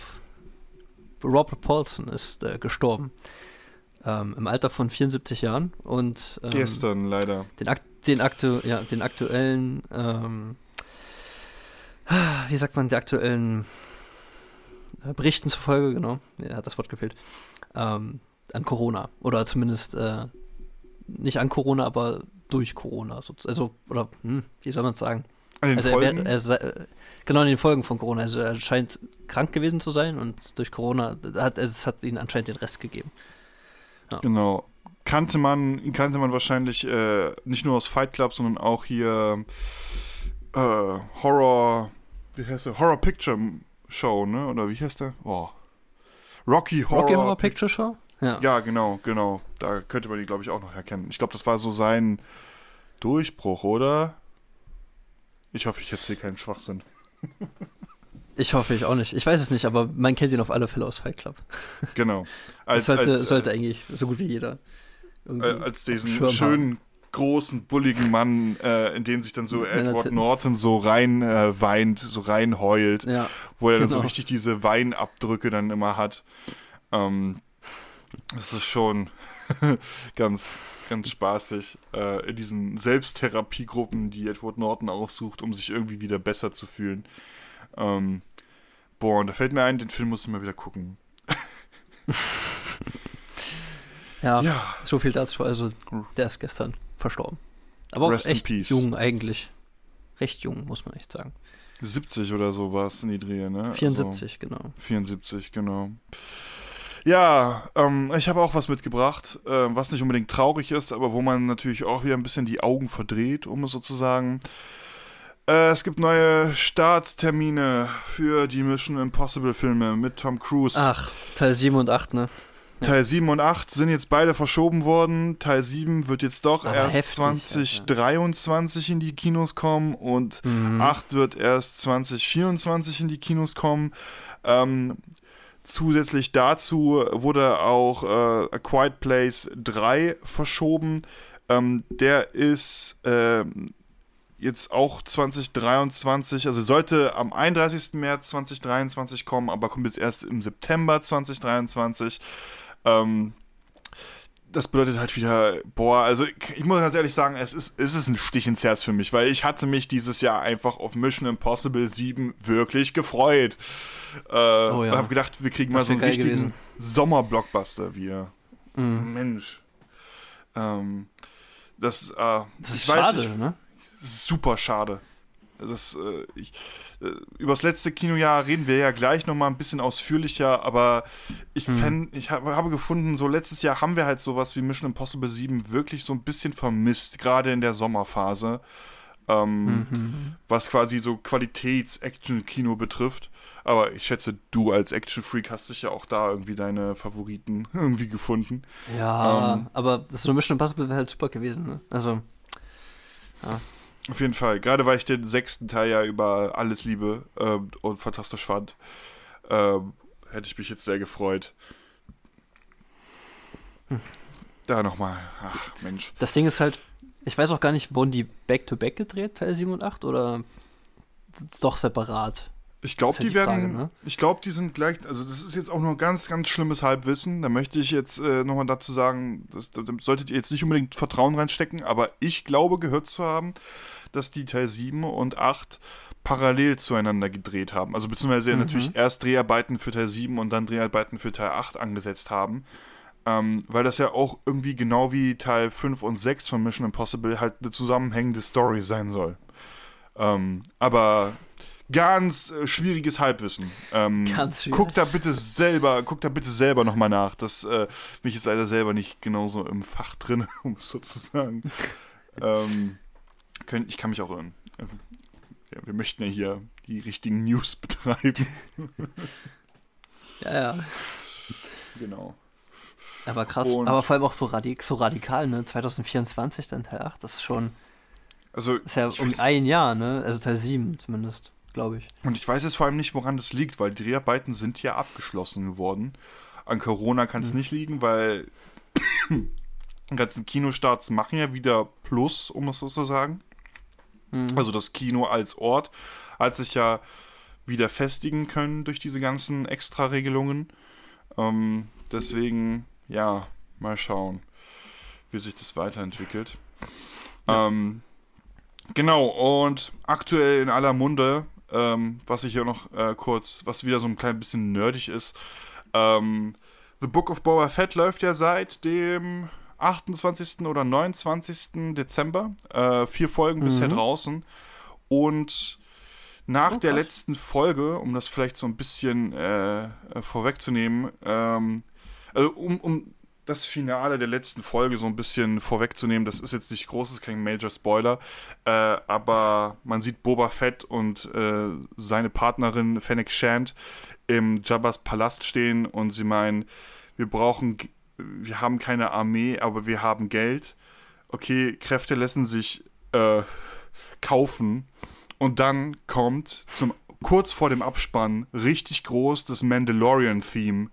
Robert Paulson ist äh, gestorben. Ähm, Im Alter von 74 Jahren und ähm, gestern leider. Den, Ak den, aktu ja, den aktuellen, ähm, wie sagt man, der aktuellen äh, Berichten zufolge, genau, er hat das Wort gefehlt, ähm, an Corona. Oder zumindest äh, nicht an Corona, aber durch Corona. Also, oder hm, wie soll man es sagen? An den also Folgen? Er, er, er, genau in den Folgen von Corona. Also er scheint krank gewesen zu sein und durch Corona hat es hat ihn anscheinend den Rest gegeben. Ja. Genau. Kannte man, kannte man wahrscheinlich äh, nicht nur aus Fight Club, sondern auch hier äh, Horror, wie heißt der? Horror Picture Show, ne? Oder wie heißt der? Oh. Rocky Horror. Rocky Horror Picture Show? Ja. ja, genau, genau. Da könnte man die, glaube ich, auch noch erkennen. Ich glaube, das war so sein Durchbruch, oder? Ich hoffe, ich erzähle keinen Schwachsinn. [laughs] Ich hoffe, ich auch nicht. Ich weiß es nicht, aber man kennt ihn auf alle Fälle aus Fight Club. [laughs] Genau. Als, das sollte, als, äh, sollte eigentlich so gut wie jeder. Äh, als diesen schönen, großen, bulligen Mann, äh, in den sich dann so Edward Norton so rein äh, weint, so rein heult, ja, wo er genau. dann so genau. richtig diese Weinabdrücke dann immer hat. Ähm, das ist schon [laughs] ganz, ganz spaßig äh, in diesen Selbsttherapiegruppen, die Edward Norton aufsucht, um sich irgendwie wieder besser zu fühlen. Ähm, boah, und da fällt mir ein, den Film muss ich mal wieder gucken. [laughs] ja, ja, so viel dazu. Also, der ist gestern verstorben. Aber auch echt jung eigentlich. Recht jung, muss man echt sagen. 70 oder so war es in die Dreh, ne? 74, also, genau. 74, genau. Ja, ähm, ich habe auch was mitgebracht, äh, was nicht unbedingt traurig ist, aber wo man natürlich auch wieder ein bisschen die Augen verdreht, um es so zu sagen. Äh, es gibt neue Starttermine für die Mission Impossible Filme mit Tom Cruise. Ach, Teil 7 und 8, ne? Ja. Teil 7 und 8 sind jetzt beide verschoben worden. Teil 7 wird jetzt doch Aber erst heftig, 2023 ja. in die Kinos kommen und mhm. 8 wird erst 2024 in die Kinos kommen. Ähm, zusätzlich dazu wurde auch äh, A Quiet Place 3 verschoben. Ähm, der ist äh, jetzt auch 2023, also sollte am 31. März 2023 kommen, aber kommt jetzt erst im September 2023. Ähm, das bedeutet halt wieder, boah, also ich, ich, muss ganz ehrlich sagen, es ist, es ist ein Stich ins Herz für mich, weil ich hatte mich dieses Jahr einfach auf Mission Impossible 7 wirklich gefreut. Äh, oh ja. Hab gedacht, wir kriegen das mal so einen richtigen Sommerblockbuster wieder. Mhm. Mensch. Ähm, das, äh, das ist schade, nicht, ne? Super schade. Das, äh, ich, äh, über das letzte Kinojahr reden wir ja gleich nochmal ein bisschen ausführlicher, aber ich, hm. fänd, ich hab, habe gefunden, so letztes Jahr haben wir halt sowas wie Mission Impossible 7 wirklich so ein bisschen vermisst, gerade in der Sommerphase. Ähm, mhm. Was quasi so Qualitäts-Action-Kino betrifft. Aber ich schätze, du als Action-Freak hast dich ja auch da irgendwie deine Favoriten [laughs] irgendwie gefunden. Ja, ähm, aber das so Mission Impossible wäre halt super gewesen, ne? Also, ja. Auf jeden Fall. Gerade weil ich den sechsten Teil ja über alles liebe äh, und fantastisch fand, äh, hätte ich mich jetzt sehr gefreut. Hm. Da nochmal. Ach, Mensch. Das Ding ist halt, ich weiß auch gar nicht, wurden die Back-to-Back -back gedreht, Teil 7 und 8, oder doch separat? Ich glaube, halt die, die, werden, Frage, ne? ich glaube, die sind gleich, also das ist jetzt auch nur ganz, ganz schlimmes Halbwissen. Da möchte ich jetzt äh, nochmal dazu sagen, das, da solltet ihr jetzt nicht unbedingt Vertrauen reinstecken, aber ich glaube gehört zu haben, dass die Teil 7 und 8 parallel zueinander gedreht haben. Also beziehungsweise mhm. natürlich erst Dreharbeiten für Teil 7 und dann Dreharbeiten für Teil 8 angesetzt haben. Ähm, weil das ja auch irgendwie genau wie Teil 5 und 6 von Mission Impossible halt eine zusammenhängende Story sein soll. Ähm, aber ganz äh, schwieriges Halbwissen. Ähm, ganz schwierig. Guck da bitte selber, guck da bitte selber nochmal nach. Das äh, bin ich jetzt leider selber nicht genauso im Fach drin, [laughs] um es so zu sagen. [laughs] ähm, könnt, ich kann mich auch irren. Ähm, ja, wir möchten ja hier die richtigen News [laughs] betreiben. ja, ja. Genau. Aber krass, Und aber vor allem auch so, radik so radikal, ne? 2024 dann Teil 8, das ist schon. Also, ist ja um ein Jahr, ne? Also Teil 7 zumindest glaube ich. Und ich weiß jetzt vor allem nicht, woran das liegt, weil die Dreharbeiten sind ja abgeschlossen geworden. An Corona kann es mhm. nicht liegen, weil [coughs] die ganzen Kinostarts machen ja wieder Plus, um es so zu sagen. Mhm. Also das Kino als Ort hat sich ja wieder festigen können durch diese ganzen Extra-Regelungen. Ähm, deswegen, ja, mal schauen, wie sich das weiterentwickelt. Ja. Ähm, genau, und aktuell in aller Munde ähm, was ich hier noch äh, kurz, was wieder so ein klein bisschen nerdig ist. Ähm, The Book of Boba Fett läuft ja seit dem 28. oder 29. Dezember. Äh, vier Folgen mhm. bisher draußen. Und nach oh, der letzten Folge, um das vielleicht so ein bisschen äh, äh vorwegzunehmen, ähm, also um, um das Finale der letzten Folge so ein bisschen vorwegzunehmen. Das ist jetzt nicht groß, ist kein Major Spoiler, äh, aber man sieht Boba Fett und äh, seine Partnerin Fennec Shand im Jabba's Palast stehen und sie meinen, wir brauchen, wir haben keine Armee, aber wir haben Geld. Okay, Kräfte lassen sich äh, kaufen und dann kommt zum kurz vor dem Abspann richtig groß das Mandalorian-Theme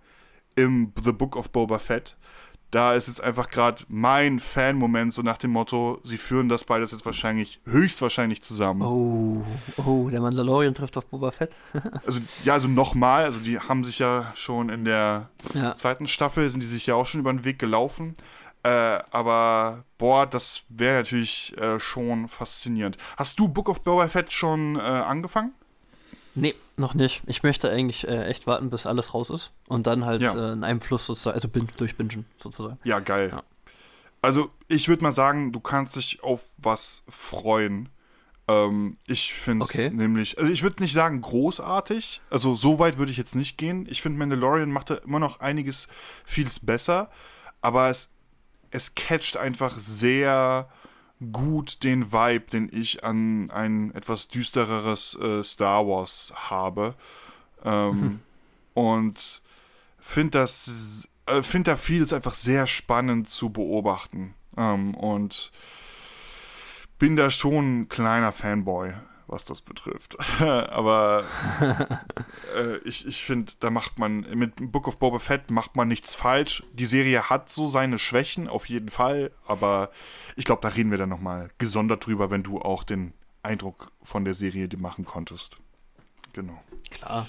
im The Book of Boba Fett da ist jetzt einfach gerade mein Fan-Moment, so nach dem Motto, sie führen das beides jetzt wahrscheinlich, höchstwahrscheinlich zusammen. Oh, oh, der Mandalorian trifft auf Boba Fett. [laughs] also, ja, also nochmal, also die haben sich ja schon in der ja. zweiten Staffel, sind die sich ja auch schon über den Weg gelaufen. Äh, aber, boah, das wäre natürlich äh, schon faszinierend. Hast du Book of Boba Fett schon äh, angefangen? Nee, noch nicht. Ich möchte eigentlich äh, echt warten, bis alles raus ist und dann halt ja. äh, in einem Fluss sozusagen, also bin, durchbingen sozusagen. Ja, geil. Ja. Also ich würde mal sagen, du kannst dich auf was freuen. Ähm, ich finde es okay. nämlich, also ich würde nicht sagen großartig, also so weit würde ich jetzt nicht gehen. Ich finde Mandalorian macht da immer noch einiges, vieles besser, aber es, es catcht einfach sehr gut den Vibe, den ich an ein etwas düstereres äh, Star Wars habe. Ähm, mhm. [laughs] Und finde das, äh, finde da vieles einfach sehr spannend zu beobachten. Ähm, und bin da schon ein kleiner Fanboy was das betrifft. [laughs] Aber äh, ich, ich finde, da macht man, mit Book of Boba Fett macht man nichts falsch. Die Serie hat so seine Schwächen, auf jeden Fall, aber ich glaube, da reden wir dann nochmal gesondert drüber, wenn du auch den Eindruck von der Serie machen konntest. Genau. Klar.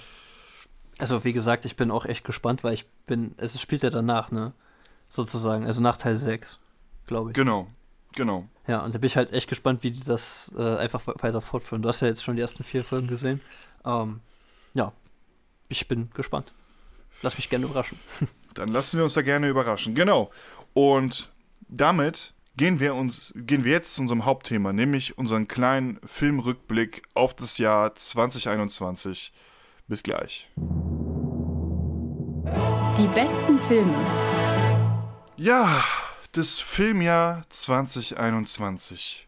Also, wie gesagt, ich bin auch echt gespannt, weil ich bin, es spielt ja danach, ne? Sozusagen, also nach Teil 6, glaube ich. Genau, Genau. Ja, und da bin ich halt echt gespannt, wie die das äh, einfach weiter fortführen. Du hast ja jetzt schon die ersten vier Folgen gesehen. Ähm, ja, ich bin gespannt. Lass mich gerne überraschen. [laughs] Dann lassen wir uns da gerne überraschen. Genau. Und damit gehen wir, uns, gehen wir jetzt zu unserem Hauptthema, nämlich unseren kleinen Filmrückblick auf das Jahr 2021. Bis gleich. Die besten Filme. Ja, das Filmjahr 2021.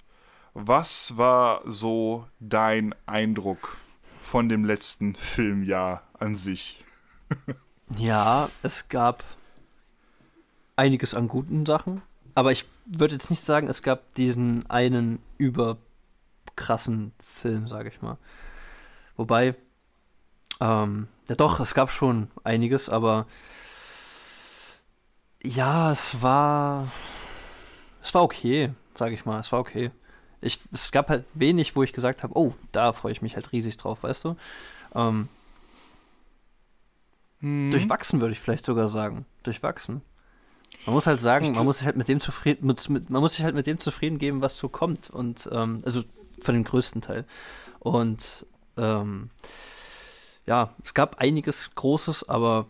Was war so dein Eindruck von dem letzten Filmjahr an sich? [laughs] ja, es gab einiges an guten Sachen, aber ich würde jetzt nicht sagen, es gab diesen einen überkrassen Film, sage ich mal. Wobei, ähm, ja doch, es gab schon einiges, aber ja, es war. Es war okay, sag ich mal. Es war okay. Ich, es gab halt wenig, wo ich gesagt habe, oh, da freue ich mich halt riesig drauf, weißt du? Ähm, mhm. Durchwachsen würde ich vielleicht sogar sagen. Durchwachsen. Man muss halt sagen, man muss sich halt mit dem zufrieden, mit, mit, man muss sich halt mit dem zufrieden geben, was so kommt. Und ähm, also von dem größten Teil. Und ähm, ja, es gab einiges Großes, aber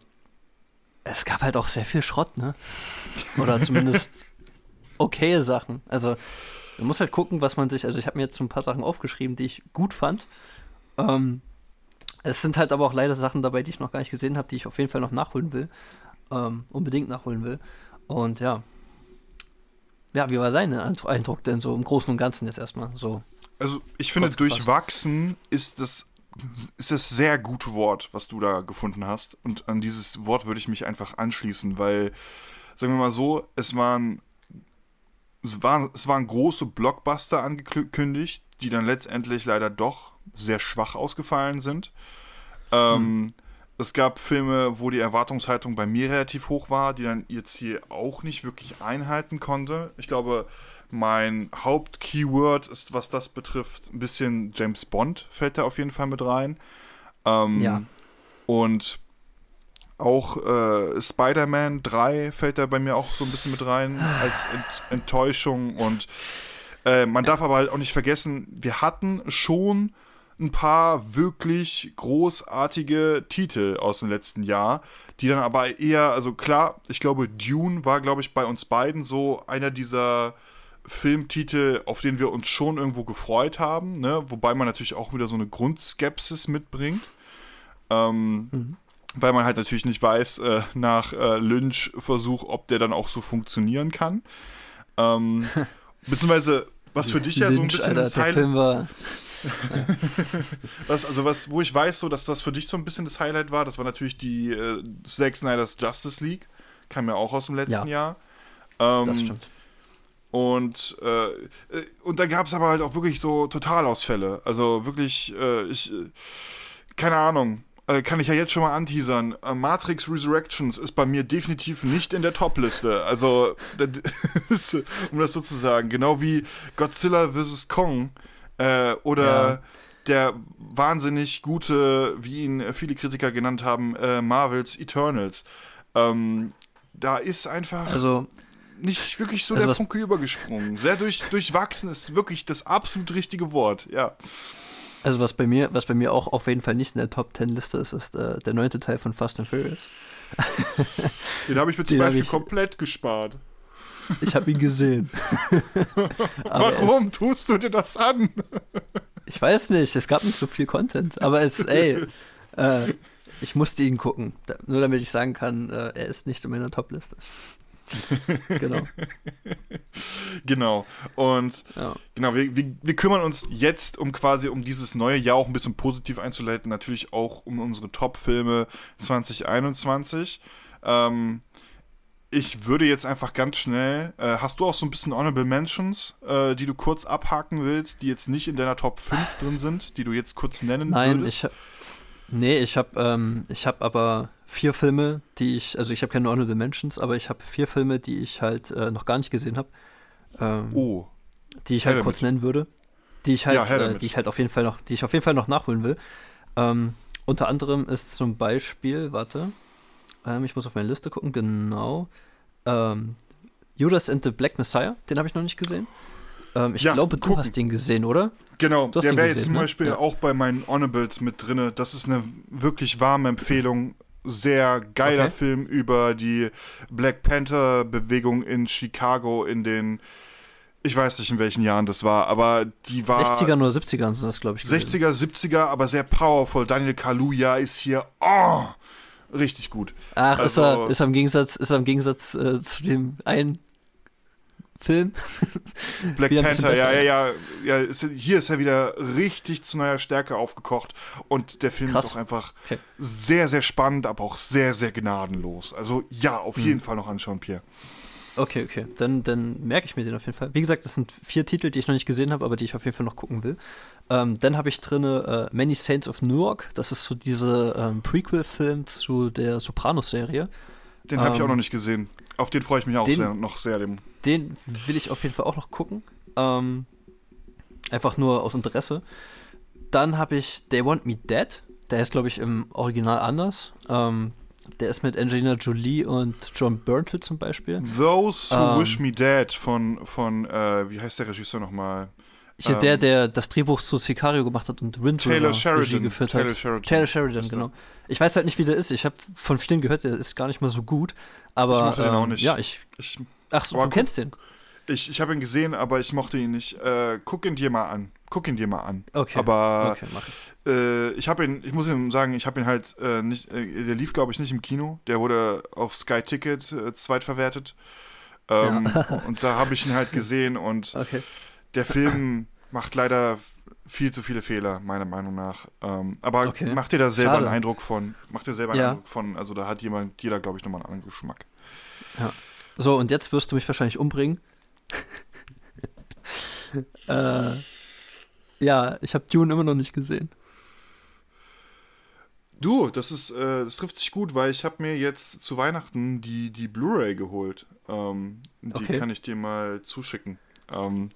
es gab halt auch sehr viel Schrott, ne? Oder zumindest okaye Sachen. Also man muss halt gucken, was man sich, also ich habe mir jetzt so ein paar Sachen aufgeschrieben, die ich gut fand. Ähm, es sind halt aber auch leider Sachen dabei, die ich noch gar nicht gesehen habe, die ich auf jeden Fall noch nachholen will. Ähm, unbedingt nachholen will. Und ja. Ja, wie war dein Eindruck denn so im Großen und Ganzen jetzt erstmal so? Also ich finde, durchwachsen ist das ist das sehr gute Wort, was du da gefunden hast. Und an dieses Wort würde ich mich einfach anschließen, weil, sagen wir mal so, es waren, es waren, es waren große Blockbuster angekündigt, die dann letztendlich leider doch sehr schwach ausgefallen sind. Ähm, hm. Es gab Filme, wo die Erwartungshaltung bei mir relativ hoch war, die dann ihr Ziel auch nicht wirklich einhalten konnte. Ich glaube, mein Hauptkeyword ist, was das betrifft, ein bisschen James Bond fällt da auf jeden Fall mit rein. Ähm, ja. Und auch äh, Spider-Man 3 fällt da bei mir auch so ein bisschen mit rein als Ent Enttäuschung. Und äh, man darf aber halt auch nicht vergessen, wir hatten schon ein paar wirklich großartige Titel aus dem letzten Jahr, die dann aber eher, also klar, ich glaube, Dune war, glaube ich, bei uns beiden so einer dieser Filmtitel, auf den wir uns schon irgendwo gefreut haben, ne? wobei man natürlich auch wieder so eine Grundskepsis mitbringt. Ähm, mhm. Weil man halt natürlich nicht weiß, äh, nach äh, Lynch-Versuch, ob der dann auch so funktionieren kann. Ähm, [laughs] beziehungsweise, was für dich ja Lynch, so ein bisschen Alter, das Film war. Was, also was, wo ich weiß, so, dass das für dich so ein bisschen das Highlight war, das war natürlich die äh, Zack Snyder's Justice League. Kam ja auch aus dem letzten ja, Jahr. Ähm, das stimmt. Und, äh, und da gab es aber halt auch wirklich so Totalausfälle. Also wirklich, äh, ich, äh, keine Ahnung, äh, kann ich ja jetzt schon mal anteasern. Äh, Matrix Resurrections ist bei mir definitiv nicht in der Top-Liste. Also, [laughs] um das so zu sagen, genau wie Godzilla vs. Kong äh, oder ja. der wahnsinnig gute, wie ihn viele Kritiker genannt haben, Marvels Eternals. Ähm, da ist einfach. Also nicht wirklich so also der Funke übergesprungen. Sehr durch, durchwachsen ist wirklich das absolut richtige Wort, ja. Also was bei mir, was bei mir auch auf jeden Fall nicht in der Top Ten Liste ist, ist äh, der neunte Teil von Fast and Furious. Den habe ich mir [laughs] zum Beispiel komplett gespart. Ich habe ihn gesehen. [laughs] Warum es, tust du dir das an? ich weiß nicht, es gab nicht so viel Content, aber es, ey, äh, ich musste ihn gucken, nur damit ich sagen kann, äh, er ist nicht in meiner Top-Liste [laughs] genau. genau. Und ja. genau, wir, wir, wir, kümmern uns jetzt um quasi um dieses neue Jahr auch ein bisschen positiv einzuleiten, natürlich auch um unsere Top-Filme 2021. Ähm, ich würde jetzt einfach ganz schnell, äh, hast du auch so ein bisschen Honorable Mentions, äh, die du kurz abhaken willst, die jetzt nicht in deiner Top 5 drin sind, die du jetzt kurz nennen Nein, würdest? Nein, ich, nee, ich habe ähm, hab aber vier Filme, die ich, also ich habe keine Honorable Mentions, aber ich habe vier Filme, die ich halt äh, noch gar nicht gesehen habe. Ähm, oh. Die ich halt kurz nennen würde. Die ich halt, ja, äh, die ich halt auf jeden Fall noch, die ich auf jeden Fall noch nachholen will. Ähm, unter anderem ist zum Beispiel, warte, ähm, ich muss auf meine Liste gucken, genau. Ähm, Judas and the Black Messiah, den habe ich noch nicht gesehen. Ähm, ich ja, glaube, du hast den gesehen, oder? Genau, der wäre jetzt zum ne? Beispiel ja. auch bei meinen Honorables mit drin. Das ist eine wirklich warme Empfehlung sehr geiler okay. Film über die Black Panther-Bewegung in Chicago in den ich weiß nicht, in welchen Jahren das war, aber die war. 60er oder 70er sind das, glaube ich. 60er, 70er, aber sehr powerful. Daniel Kaluuya ist hier, oh, richtig gut. Ach, also, ist, er, ist er im Gegensatz, ist er im Gegensatz äh, zu dem einen Film. [laughs] Black Panther, ja, ja, ja, ja. Ist, hier ist er wieder richtig zu neuer Stärke aufgekocht. Und der Film Krass. ist auch einfach okay. sehr, sehr spannend, aber auch sehr, sehr gnadenlos. Also ja, auf hm. jeden Fall noch anschauen, Pierre. Okay, okay. Dann, dann merke ich mir den auf jeden Fall. Wie gesagt, das sind vier Titel, die ich noch nicht gesehen habe, aber die ich auf jeden Fall noch gucken will. Ähm, dann habe ich drin äh, Many Saints of Newark. Das ist so dieser ähm, Prequel-Film zu der Sopranos-Serie. Den habe ich auch ähm, noch nicht gesehen. Auf den freue ich mich auch den, sehr, noch sehr. Dem. Den will ich auf jeden Fall auch noch gucken. Ähm, einfach nur aus Interesse. Dann habe ich They Want Me Dead. Der ist, glaube ich, im Original anders. Ähm, der ist mit Angelina Jolie und John Burntle zum Beispiel. Those Who ähm, Wish Me Dead von, von äh, wie heißt der Regisseur nochmal? Hier ähm, der, der das Drehbuch zu Sicario gemacht hat und Winter Taylor Sheridan, Regie geführt Taylor hat. Sheridan. Taylor Sheridan, genau. Ich weiß halt nicht, wie der ist. Ich habe von vielen gehört, der ist gar nicht mal so gut. Aber ich mochte ähm, den auch nicht. Ja, ich. ich ach, so, du kennst den. Ich, ich habe ihn gesehen, aber ich mochte ihn nicht. Äh, guck ihn dir mal an. Guck ihn dir mal an. Okay. Aber okay, mach ich. Äh, ich habe ihn, ich muss ihm sagen, ich habe ihn halt äh, nicht, äh, der lief glaube ich nicht im Kino. Der wurde auf Sky Ticket äh, zweitverwertet. Ähm, ja. [laughs] und da habe ich ihn halt gesehen und okay. der Film macht leider viel zu viele Fehler, meiner Meinung nach. Ähm, aber okay. macht dir da selber Schade. einen Eindruck von? Macht dir selber einen ja. Eindruck von? Also da hat jemand, jeder, glaube ich, nochmal einen anderen Geschmack. Ja. So, und jetzt wirst du mich wahrscheinlich umbringen. [laughs] äh, ja, ich habe Dune immer noch nicht gesehen. Du, das ist, äh, das trifft sich gut, weil ich habe mir jetzt zu Weihnachten die, die Blu-ray geholt. Ähm, die okay. kann ich dir mal zuschicken. Ähm,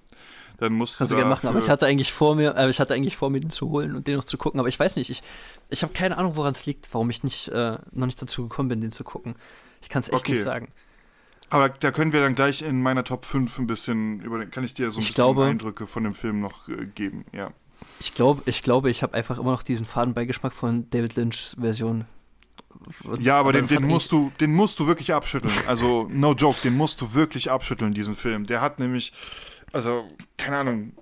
dann musst Kannst du gerne machen, aber ich hatte eigentlich vor mir, äh, ich hatte eigentlich vor mir den zu holen und den noch zu gucken, aber ich weiß nicht, ich, ich habe keine Ahnung, woran es liegt, warum ich nicht, äh, noch nicht dazu gekommen bin, den zu gucken. Ich kann es echt okay. nicht sagen. Aber da können wir dann gleich in meiner Top 5 ein bisschen über kann ich dir so ein ich bisschen glaube, Eindrücke von dem Film noch äh, geben, ja. Ich glaube, ich glaube, ich habe einfach immer noch diesen Fadenbeigeschmack von David Lynch's Version. Ja, aber, aber den, den musst du, den musst du wirklich abschütteln. Also, no joke, den musst du wirklich abschütteln, diesen Film. Der hat nämlich, also, keine Ahnung,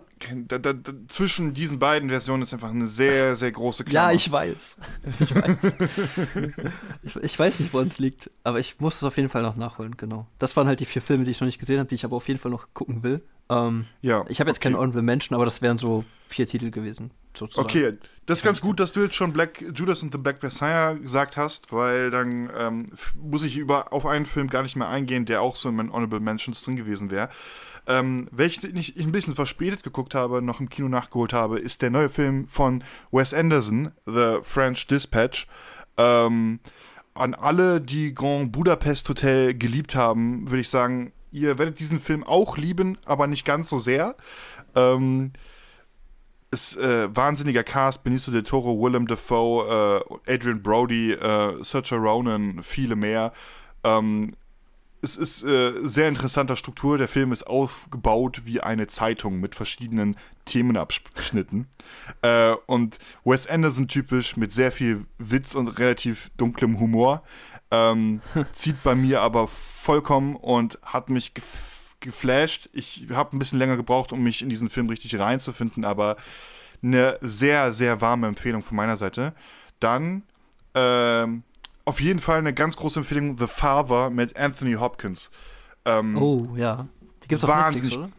da, da, zwischen diesen beiden Versionen ist einfach eine sehr, sehr große Klammer. Ja, ich weiß. [laughs] Ich weiß. ich, ich, weiß nicht, wo es liegt, aber ich muss es auf jeden Fall noch nachholen, genau. Das waren halt die vier Filme, die ich noch nicht gesehen habe, die ich aber auf jeden Fall noch gucken will. Ähm, ja. Ich habe jetzt okay. keine Honorable Menschen, aber das wären so vier Titel gewesen, sozusagen. Okay, das ist ganz gut, dass du jetzt schon Black Judas and the Black Messiah gesagt hast, weil dann ähm, muss ich über, auf einen Film gar nicht mehr eingehen, der auch so in meinen Honorable Mentions drin gewesen wäre. Ähm, welchen ich ein bisschen verspätet geguckt habe, noch im Kino nachgeholt habe, ist der neue Film von Wes Anderson, The French Dispatch. Ähm, an alle, die Grand Budapest Hotel geliebt haben, würde ich sagen, ihr werdet diesen Film auch lieben, aber nicht ganz so sehr. Ähm, ist äh, wahnsinniger Cast, Benicio del Toro, Willem Dafoe, äh, Adrian Brody, äh, Saoirse Ronan, viele mehr. Ähm, es ist äh, sehr interessanter Struktur. Der Film ist aufgebaut wie eine Zeitung mit verschiedenen Themenabschnitten. äh, und Wes Anderson typisch mit sehr viel Witz und relativ dunklem Humor. Ähm, [laughs] zieht bei mir aber vollkommen und hat mich gef geflasht. Ich habe ein bisschen länger gebraucht, um mich in diesen Film richtig reinzufinden, aber eine sehr, sehr warme Empfehlung von meiner Seite. Dann ähm, auf jeden Fall eine ganz große Empfehlung: The Father mit Anthony Hopkins. Ähm, oh, ja. Die gibt's auf Netflix, oder?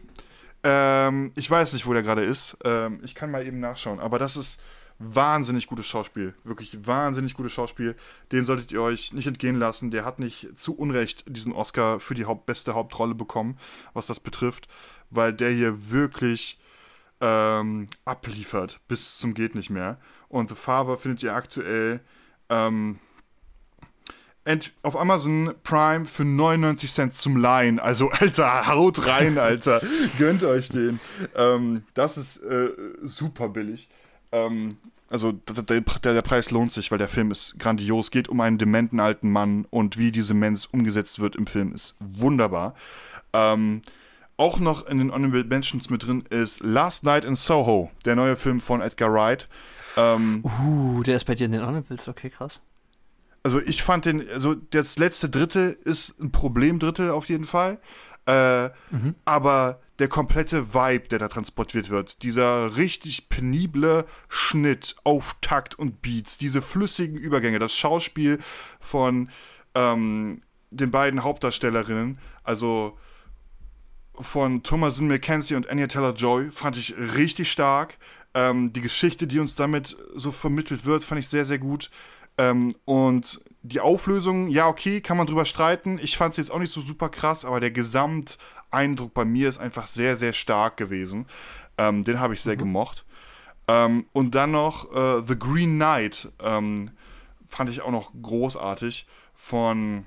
Ähm, ich weiß nicht, wo der gerade ist. Ähm, ich kann mal eben nachschauen. Aber das ist wahnsinnig gutes Schauspiel. Wirklich wahnsinnig gutes Schauspiel. Den solltet ihr euch nicht entgehen lassen. Der hat nicht zu Unrecht diesen Oscar für die Haupt beste Hauptrolle bekommen, was das betrifft. Weil der hier wirklich ähm, abliefert bis zum geht nicht mehr. Und The Father findet ihr aktuell ähm, auf Amazon Prime für 99 Cent zum Leihen. Also, [laughs] Alter, haut rein, Alter. [laughs] Gönnt euch den. Ähm, das ist äh, super billig. Ähm, also, der, der, Preis lohnt sich, weil der Film ist grandios. Geht um einen dementen alten Mann und wie diese Demenz umgesetzt wird im Film ist wunderbar. Ähm, auch noch in den Honorable Mentions mit drin ist Last Night in Soho, der neue Film von Edgar Wright. Ähm, uh, der ist bei dir in den Honorables, okay, krass. Also ich fand den, also das letzte Drittel ist ein Problemdrittel auf jeden Fall. Äh, mhm. Aber der komplette Vibe, der da transportiert wird, dieser richtig penible Schnitt auf Takt und Beats, diese flüssigen Übergänge, das Schauspiel von ähm, den beiden Hauptdarstellerinnen, also von Thomasin McKenzie und Anya Taylor-Joy, fand ich richtig stark. Ähm, die Geschichte, die uns damit so vermittelt wird, fand ich sehr, sehr gut. Ähm, und die Auflösung, ja, okay, kann man drüber streiten. Ich fand es jetzt auch nicht so super krass, aber der Gesamteindruck bei mir ist einfach sehr, sehr stark gewesen. Ähm, den habe ich sehr mhm. gemocht. Ähm, und dann noch äh, The Green Knight ähm, fand ich auch noch großartig von.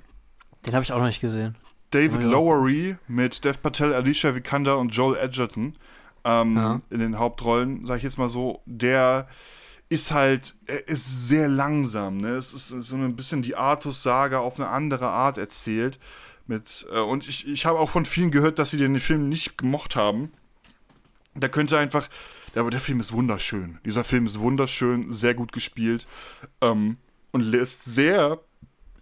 Den habe ich auch noch nicht gesehen. David ja. Lowery mit Dev Patel, Alicia Vikander und Joel Edgerton ähm, ja. in den Hauptrollen, sage ich jetzt mal so. Der ist halt, er ist sehr langsam, ne? Es ist so ein bisschen die Artus-Saga auf eine andere Art erzählt. Mit, äh, und ich, ich habe auch von vielen gehört, dass sie den Film nicht gemocht haben. da könnte einfach, aber der Film ist wunderschön. Dieser Film ist wunderschön, sehr gut gespielt ähm, und lässt sehr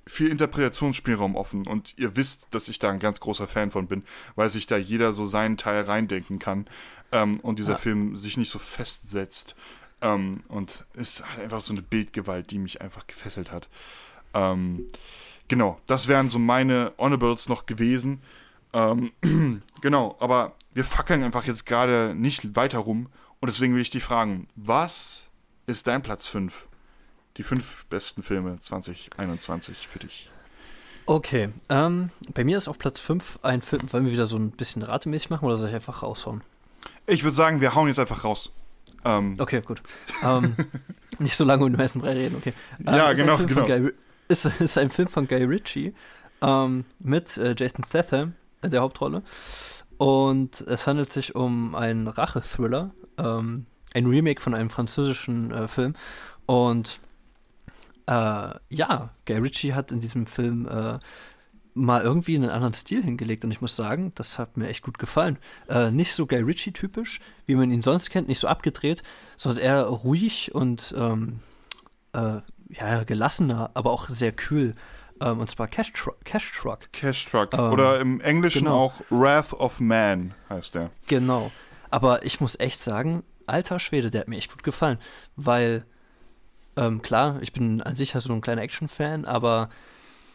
viel Interpretationsspielraum offen. Und ihr wisst, dass ich da ein ganz großer Fan von bin, weil sich da jeder so seinen Teil reindenken kann ähm, und dieser ja. Film sich nicht so festsetzt. Ähm, und ist halt einfach so eine Bildgewalt, die mich einfach gefesselt hat. Ähm, genau, das wären so meine Honorables noch gewesen. Ähm, [clears throat] genau, aber wir fackeln einfach jetzt gerade nicht weiter rum. Und deswegen will ich dich fragen, was ist dein Platz 5? Die fünf besten Filme 2021 für dich. Okay, ähm, bei mir ist auf Platz 5 ein Film, wollen wir wieder so ein bisschen ratemäßig machen oder soll ich einfach raushauen? Ich würde sagen, wir hauen jetzt einfach raus. Ähm. Okay, gut. ähm, [laughs] nicht so lange um den heißen Brei reden, okay. Ähm, ja, genau, genau. Guy, ist, ist ein Film von Guy Ritchie ähm, mit äh, Jason Statham in der Hauptrolle. Und es handelt sich um einen Rache-Thriller, ähm, ein Remake von einem französischen äh, Film. Und äh, ja, Guy Ritchie hat in diesem Film äh, mal irgendwie einen anderen Stil hingelegt und ich muss sagen, das hat mir echt gut gefallen. Äh, nicht so Guy Ritchie-typisch, wie man ihn sonst kennt, nicht so abgedreht, sondern eher ruhig und ähm, äh, ja, gelassener, aber auch sehr kühl. Ähm, und zwar Cash, Tru Cash Truck. Cash Truck. Ähm, Oder im Englischen genau. auch Wrath of Man heißt der. Genau. Aber ich muss echt sagen, alter Schwede, der hat mir echt gut gefallen, weil ähm, klar, ich bin an sich so ein kleiner Action-Fan, aber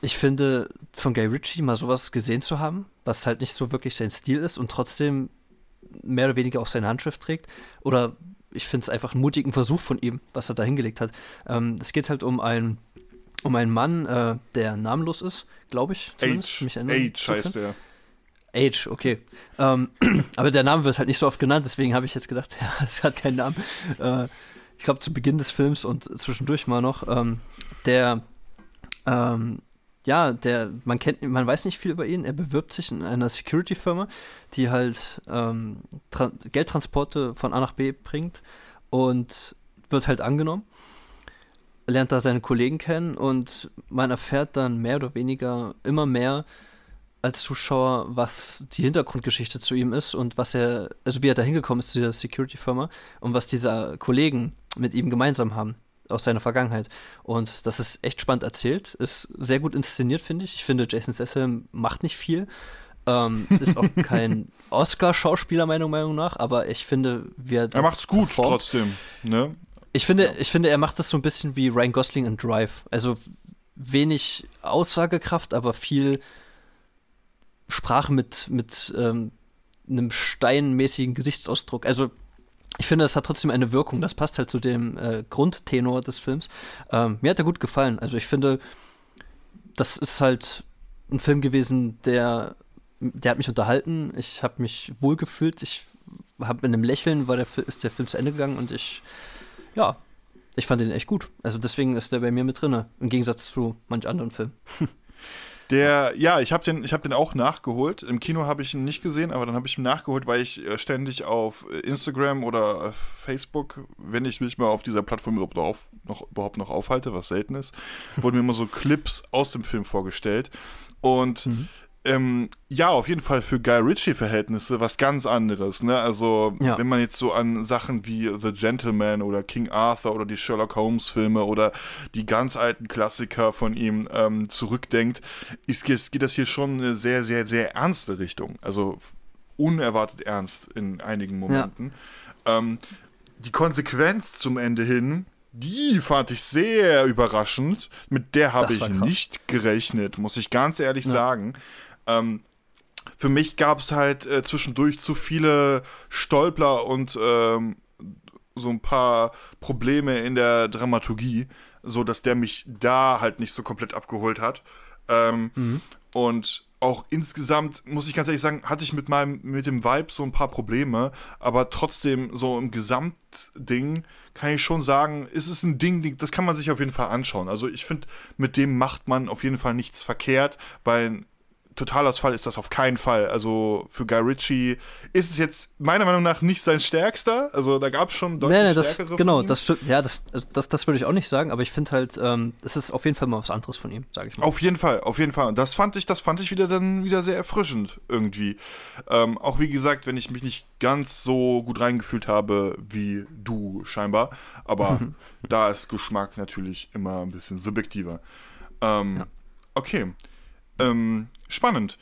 ich finde, von Guy Ritchie mal sowas gesehen zu haben, was halt nicht so wirklich sein Stil ist und trotzdem mehr oder weniger auch seine Handschrift trägt, oder ich finde es einfach einen mutigen Versuch von ihm, was er da hingelegt hat. Ähm, es geht halt um einen, um einen Mann, äh, der namenlos ist, glaube ich. Age. Mich Age heißt der. Age, okay. Ähm, [clears throat] aber der Name wird halt nicht so oft genannt, deswegen habe ich jetzt gedacht, [laughs] ja, es hat keinen Namen. Äh, ich glaube zu Beginn des Films und zwischendurch mal noch, ähm, der, ähm, ja, der, man kennt, man weiß nicht viel über ihn. Er bewirbt sich in einer Security-Firma, die halt ähm, Geldtransporte von A nach B bringt und wird halt angenommen. Lernt da seine Kollegen kennen und man erfährt dann mehr oder weniger immer mehr als Zuschauer, was die Hintergrundgeschichte zu ihm ist und was er, also wie er da hingekommen ist zu dieser Security-Firma und was diese Kollegen mit ihm gemeinsam haben aus seiner Vergangenheit. Und das ist echt spannend erzählt, ist sehr gut inszeniert, finde ich. Ich finde, Jason Statham macht nicht viel, ähm, [laughs] ist auch kein Oscar-Schauspieler, meiner Meinung nach, aber ich finde, wie er Er macht's gut performt. trotzdem, ne? Ich finde, ja. ich finde, er macht das so ein bisschen wie Ryan Gosling in Drive. Also wenig Aussagekraft, aber viel Sprache mit, mit ähm, einem steinmäßigen Gesichtsausdruck. Also ich finde, es hat trotzdem eine Wirkung. Das passt halt zu dem äh, Grundtenor des Films. Ähm, mir hat er gut gefallen. Also ich finde, das ist halt ein Film gewesen, der, der hat mich unterhalten. Ich habe mich wohlgefühlt. Ich habe mit einem Lächeln war der, ist der Film zu Ende gegangen und ich, ja, ich fand ihn echt gut. Also deswegen ist der bei mir mit drin, im Gegensatz zu manch anderen Filmen. [laughs] Der, ja, ich habe den, hab den auch nachgeholt. Im Kino habe ich ihn nicht gesehen, aber dann habe ich ihn nachgeholt, weil ich äh, ständig auf Instagram oder äh, Facebook, wenn ich mich mal auf dieser Plattform überhaupt noch, auf, noch, überhaupt noch aufhalte, was selten ist, wurden mir immer so Clips aus dem Film vorgestellt. Und mhm ähm, ja, auf jeden Fall für Guy Ritchie-Verhältnisse was ganz anderes. Ne? Also, ja. wenn man jetzt so an Sachen wie The Gentleman oder King Arthur oder die Sherlock Holmes-Filme oder die ganz alten Klassiker von ihm ähm, zurückdenkt, ist, geht das hier schon eine sehr, sehr, sehr ernste Richtung. Also unerwartet ernst in einigen Momenten. Ja. Ähm, die Konsequenz zum Ende hin, die fand ich sehr überraschend. Mit der habe ich nicht gerechnet, muss ich ganz ehrlich ja. sagen. Ähm, für mich gab es halt äh, zwischendurch zu viele Stolpler und ähm, so ein paar Probleme in der Dramaturgie, so dass der mich da halt nicht so komplett abgeholt hat. Ähm, mhm. Und auch insgesamt, muss ich ganz ehrlich sagen, hatte ich mit meinem, mit dem Vibe so ein paar Probleme, aber trotzdem, so im Gesamtding kann ich schon sagen, ist es ein Ding, das kann man sich auf jeden Fall anschauen. Also ich finde, mit dem macht man auf jeden Fall nichts verkehrt, weil Totalausfall ist das auf keinen Fall. Also für Guy Ritchie ist es jetzt meiner Meinung nach nicht sein stärkster. Also da gab es schon deutlich nee, nee, das, Genau, das stimmt. Ja, das, das, das würde ich auch nicht sagen, aber ich finde halt, ähm, es ist auf jeden Fall mal was anderes von ihm, sage ich mal. Auf jeden Fall, auf jeden Fall. Und das fand ich, das fand ich wieder dann wieder sehr erfrischend irgendwie. Ähm, auch wie gesagt, wenn ich mich nicht ganz so gut reingefühlt habe wie du scheinbar, aber da ist Geschmack natürlich immer ein bisschen subjektiver. Ähm, ja. Okay. Ähm, spannend.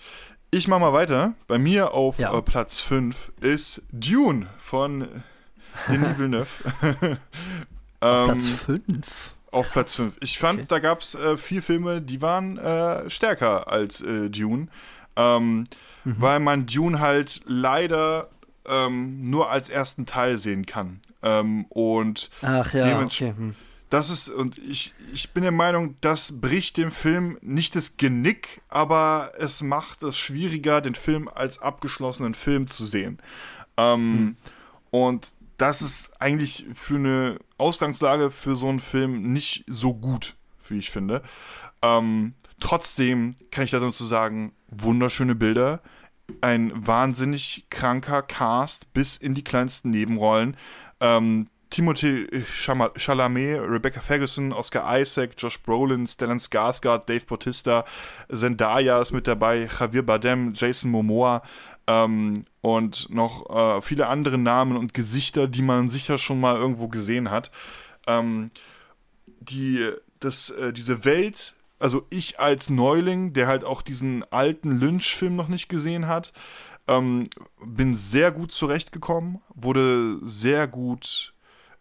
Ich mache mal weiter. Bei mir auf ja. äh, Platz 5 ist Dune von Denis [laughs] Villeneuve. [laughs] ähm, Platz 5? Auf Platz 5. Ich fand, okay. da gab es äh, vier Filme, die waren äh, stärker als äh, Dune. Ähm, mhm. Weil man Dune halt leider ähm, nur als ersten Teil sehen kann. Ähm, und Ach ja, okay. Hm das ist, und ich, ich bin der Meinung, das bricht dem Film nicht das Genick, aber es macht es schwieriger, den Film als abgeschlossenen Film zu sehen. Ähm, mhm. Und das ist eigentlich für eine Ausgangslage für so einen Film nicht so gut, wie ich finde. Ähm, trotzdem kann ich dazu sagen, wunderschöne Bilder, ein wahnsinnig kranker Cast bis in die kleinsten Nebenrollen. Ähm, Timothée Chalamet, Rebecca Ferguson, Oscar Isaac, Josh Brolin, Stellan Skarsgård, Dave Bautista, Zendaya ist mit dabei, Javier Bardem, Jason Momoa ähm, und noch äh, viele andere Namen und Gesichter, die man sicher schon mal irgendwo gesehen hat. Ähm, die, das, äh, diese Welt, also ich als Neuling, der halt auch diesen alten Lynch-Film noch nicht gesehen hat, ähm, bin sehr gut zurechtgekommen, wurde sehr gut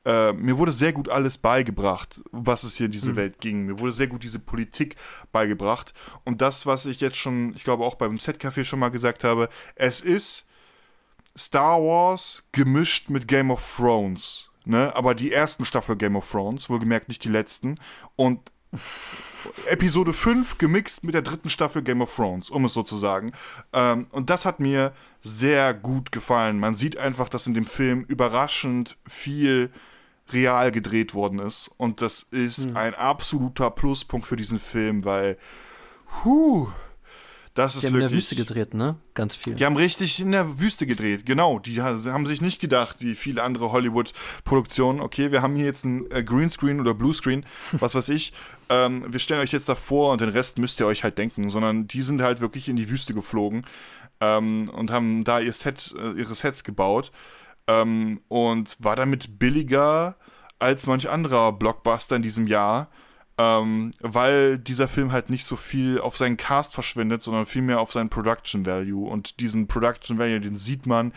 äh, mir wurde sehr gut alles beigebracht, was es hier in diese mhm. Welt ging. Mir wurde sehr gut diese Politik beigebracht. Und das, was ich jetzt schon, ich glaube auch beim Z-Café schon mal gesagt habe, es ist Star Wars gemischt mit Game of Thrones. Ne? Aber die ersten Staffel Game of Thrones, wohlgemerkt nicht die letzten. Und [laughs] Episode 5 gemixt mit der dritten Staffel Game of Thrones, um es so zu sagen. Ähm, und das hat mir sehr gut gefallen. Man sieht einfach, dass in dem Film überraschend viel real gedreht worden ist. Und das ist mhm. ein absoluter Pluspunkt für diesen Film, weil, huh, das ist die haben wirklich, in der Wüste gedreht, ne? Ganz viel. Die haben richtig in der Wüste gedreht, genau. Die haben sich nicht gedacht, wie viele andere Hollywood-Produktionen, okay, wir haben hier jetzt ein äh, Greenscreen oder Bluescreen, [laughs] was weiß ich. Ähm, wir stellen euch jetzt davor und den Rest müsst ihr euch halt denken, sondern die sind halt wirklich in die Wüste geflogen ähm, und haben da ihr Set, äh, ihre Sets gebaut ähm, und war damit billiger als manch anderer Blockbuster in diesem Jahr, ähm, weil dieser Film halt nicht so viel auf seinen Cast verschwendet, sondern vielmehr auf seinen Production Value. Und diesen Production Value, den sieht man.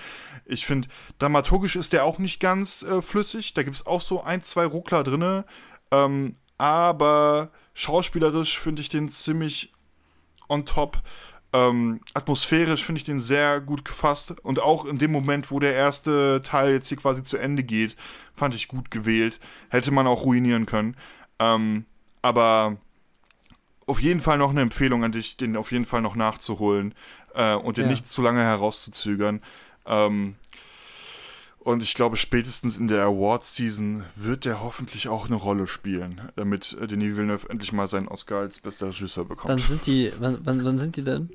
Ich finde, dramaturgisch ist der auch nicht ganz äh, flüssig. Da gibt es auch so ein, zwei Ruckler drin. Ähm, aber schauspielerisch finde ich den ziemlich on top. Ähm, atmosphärisch finde ich den sehr gut gefasst und auch in dem Moment, wo der erste Teil jetzt hier quasi zu Ende geht, fand ich gut gewählt. Hätte man auch ruinieren können. Ähm, aber auf jeden Fall noch eine Empfehlung an dich, den auf jeden Fall noch nachzuholen äh, und den ja. nicht zu lange herauszuzögern. Ähm, und ich glaube, spätestens in der Awards-Season wird der hoffentlich auch eine Rolle spielen, damit Denis Villeneuve endlich mal seinen Oscar als bester Regisseur bekommt. Wann sind die, wann, wann, wann sind die denn?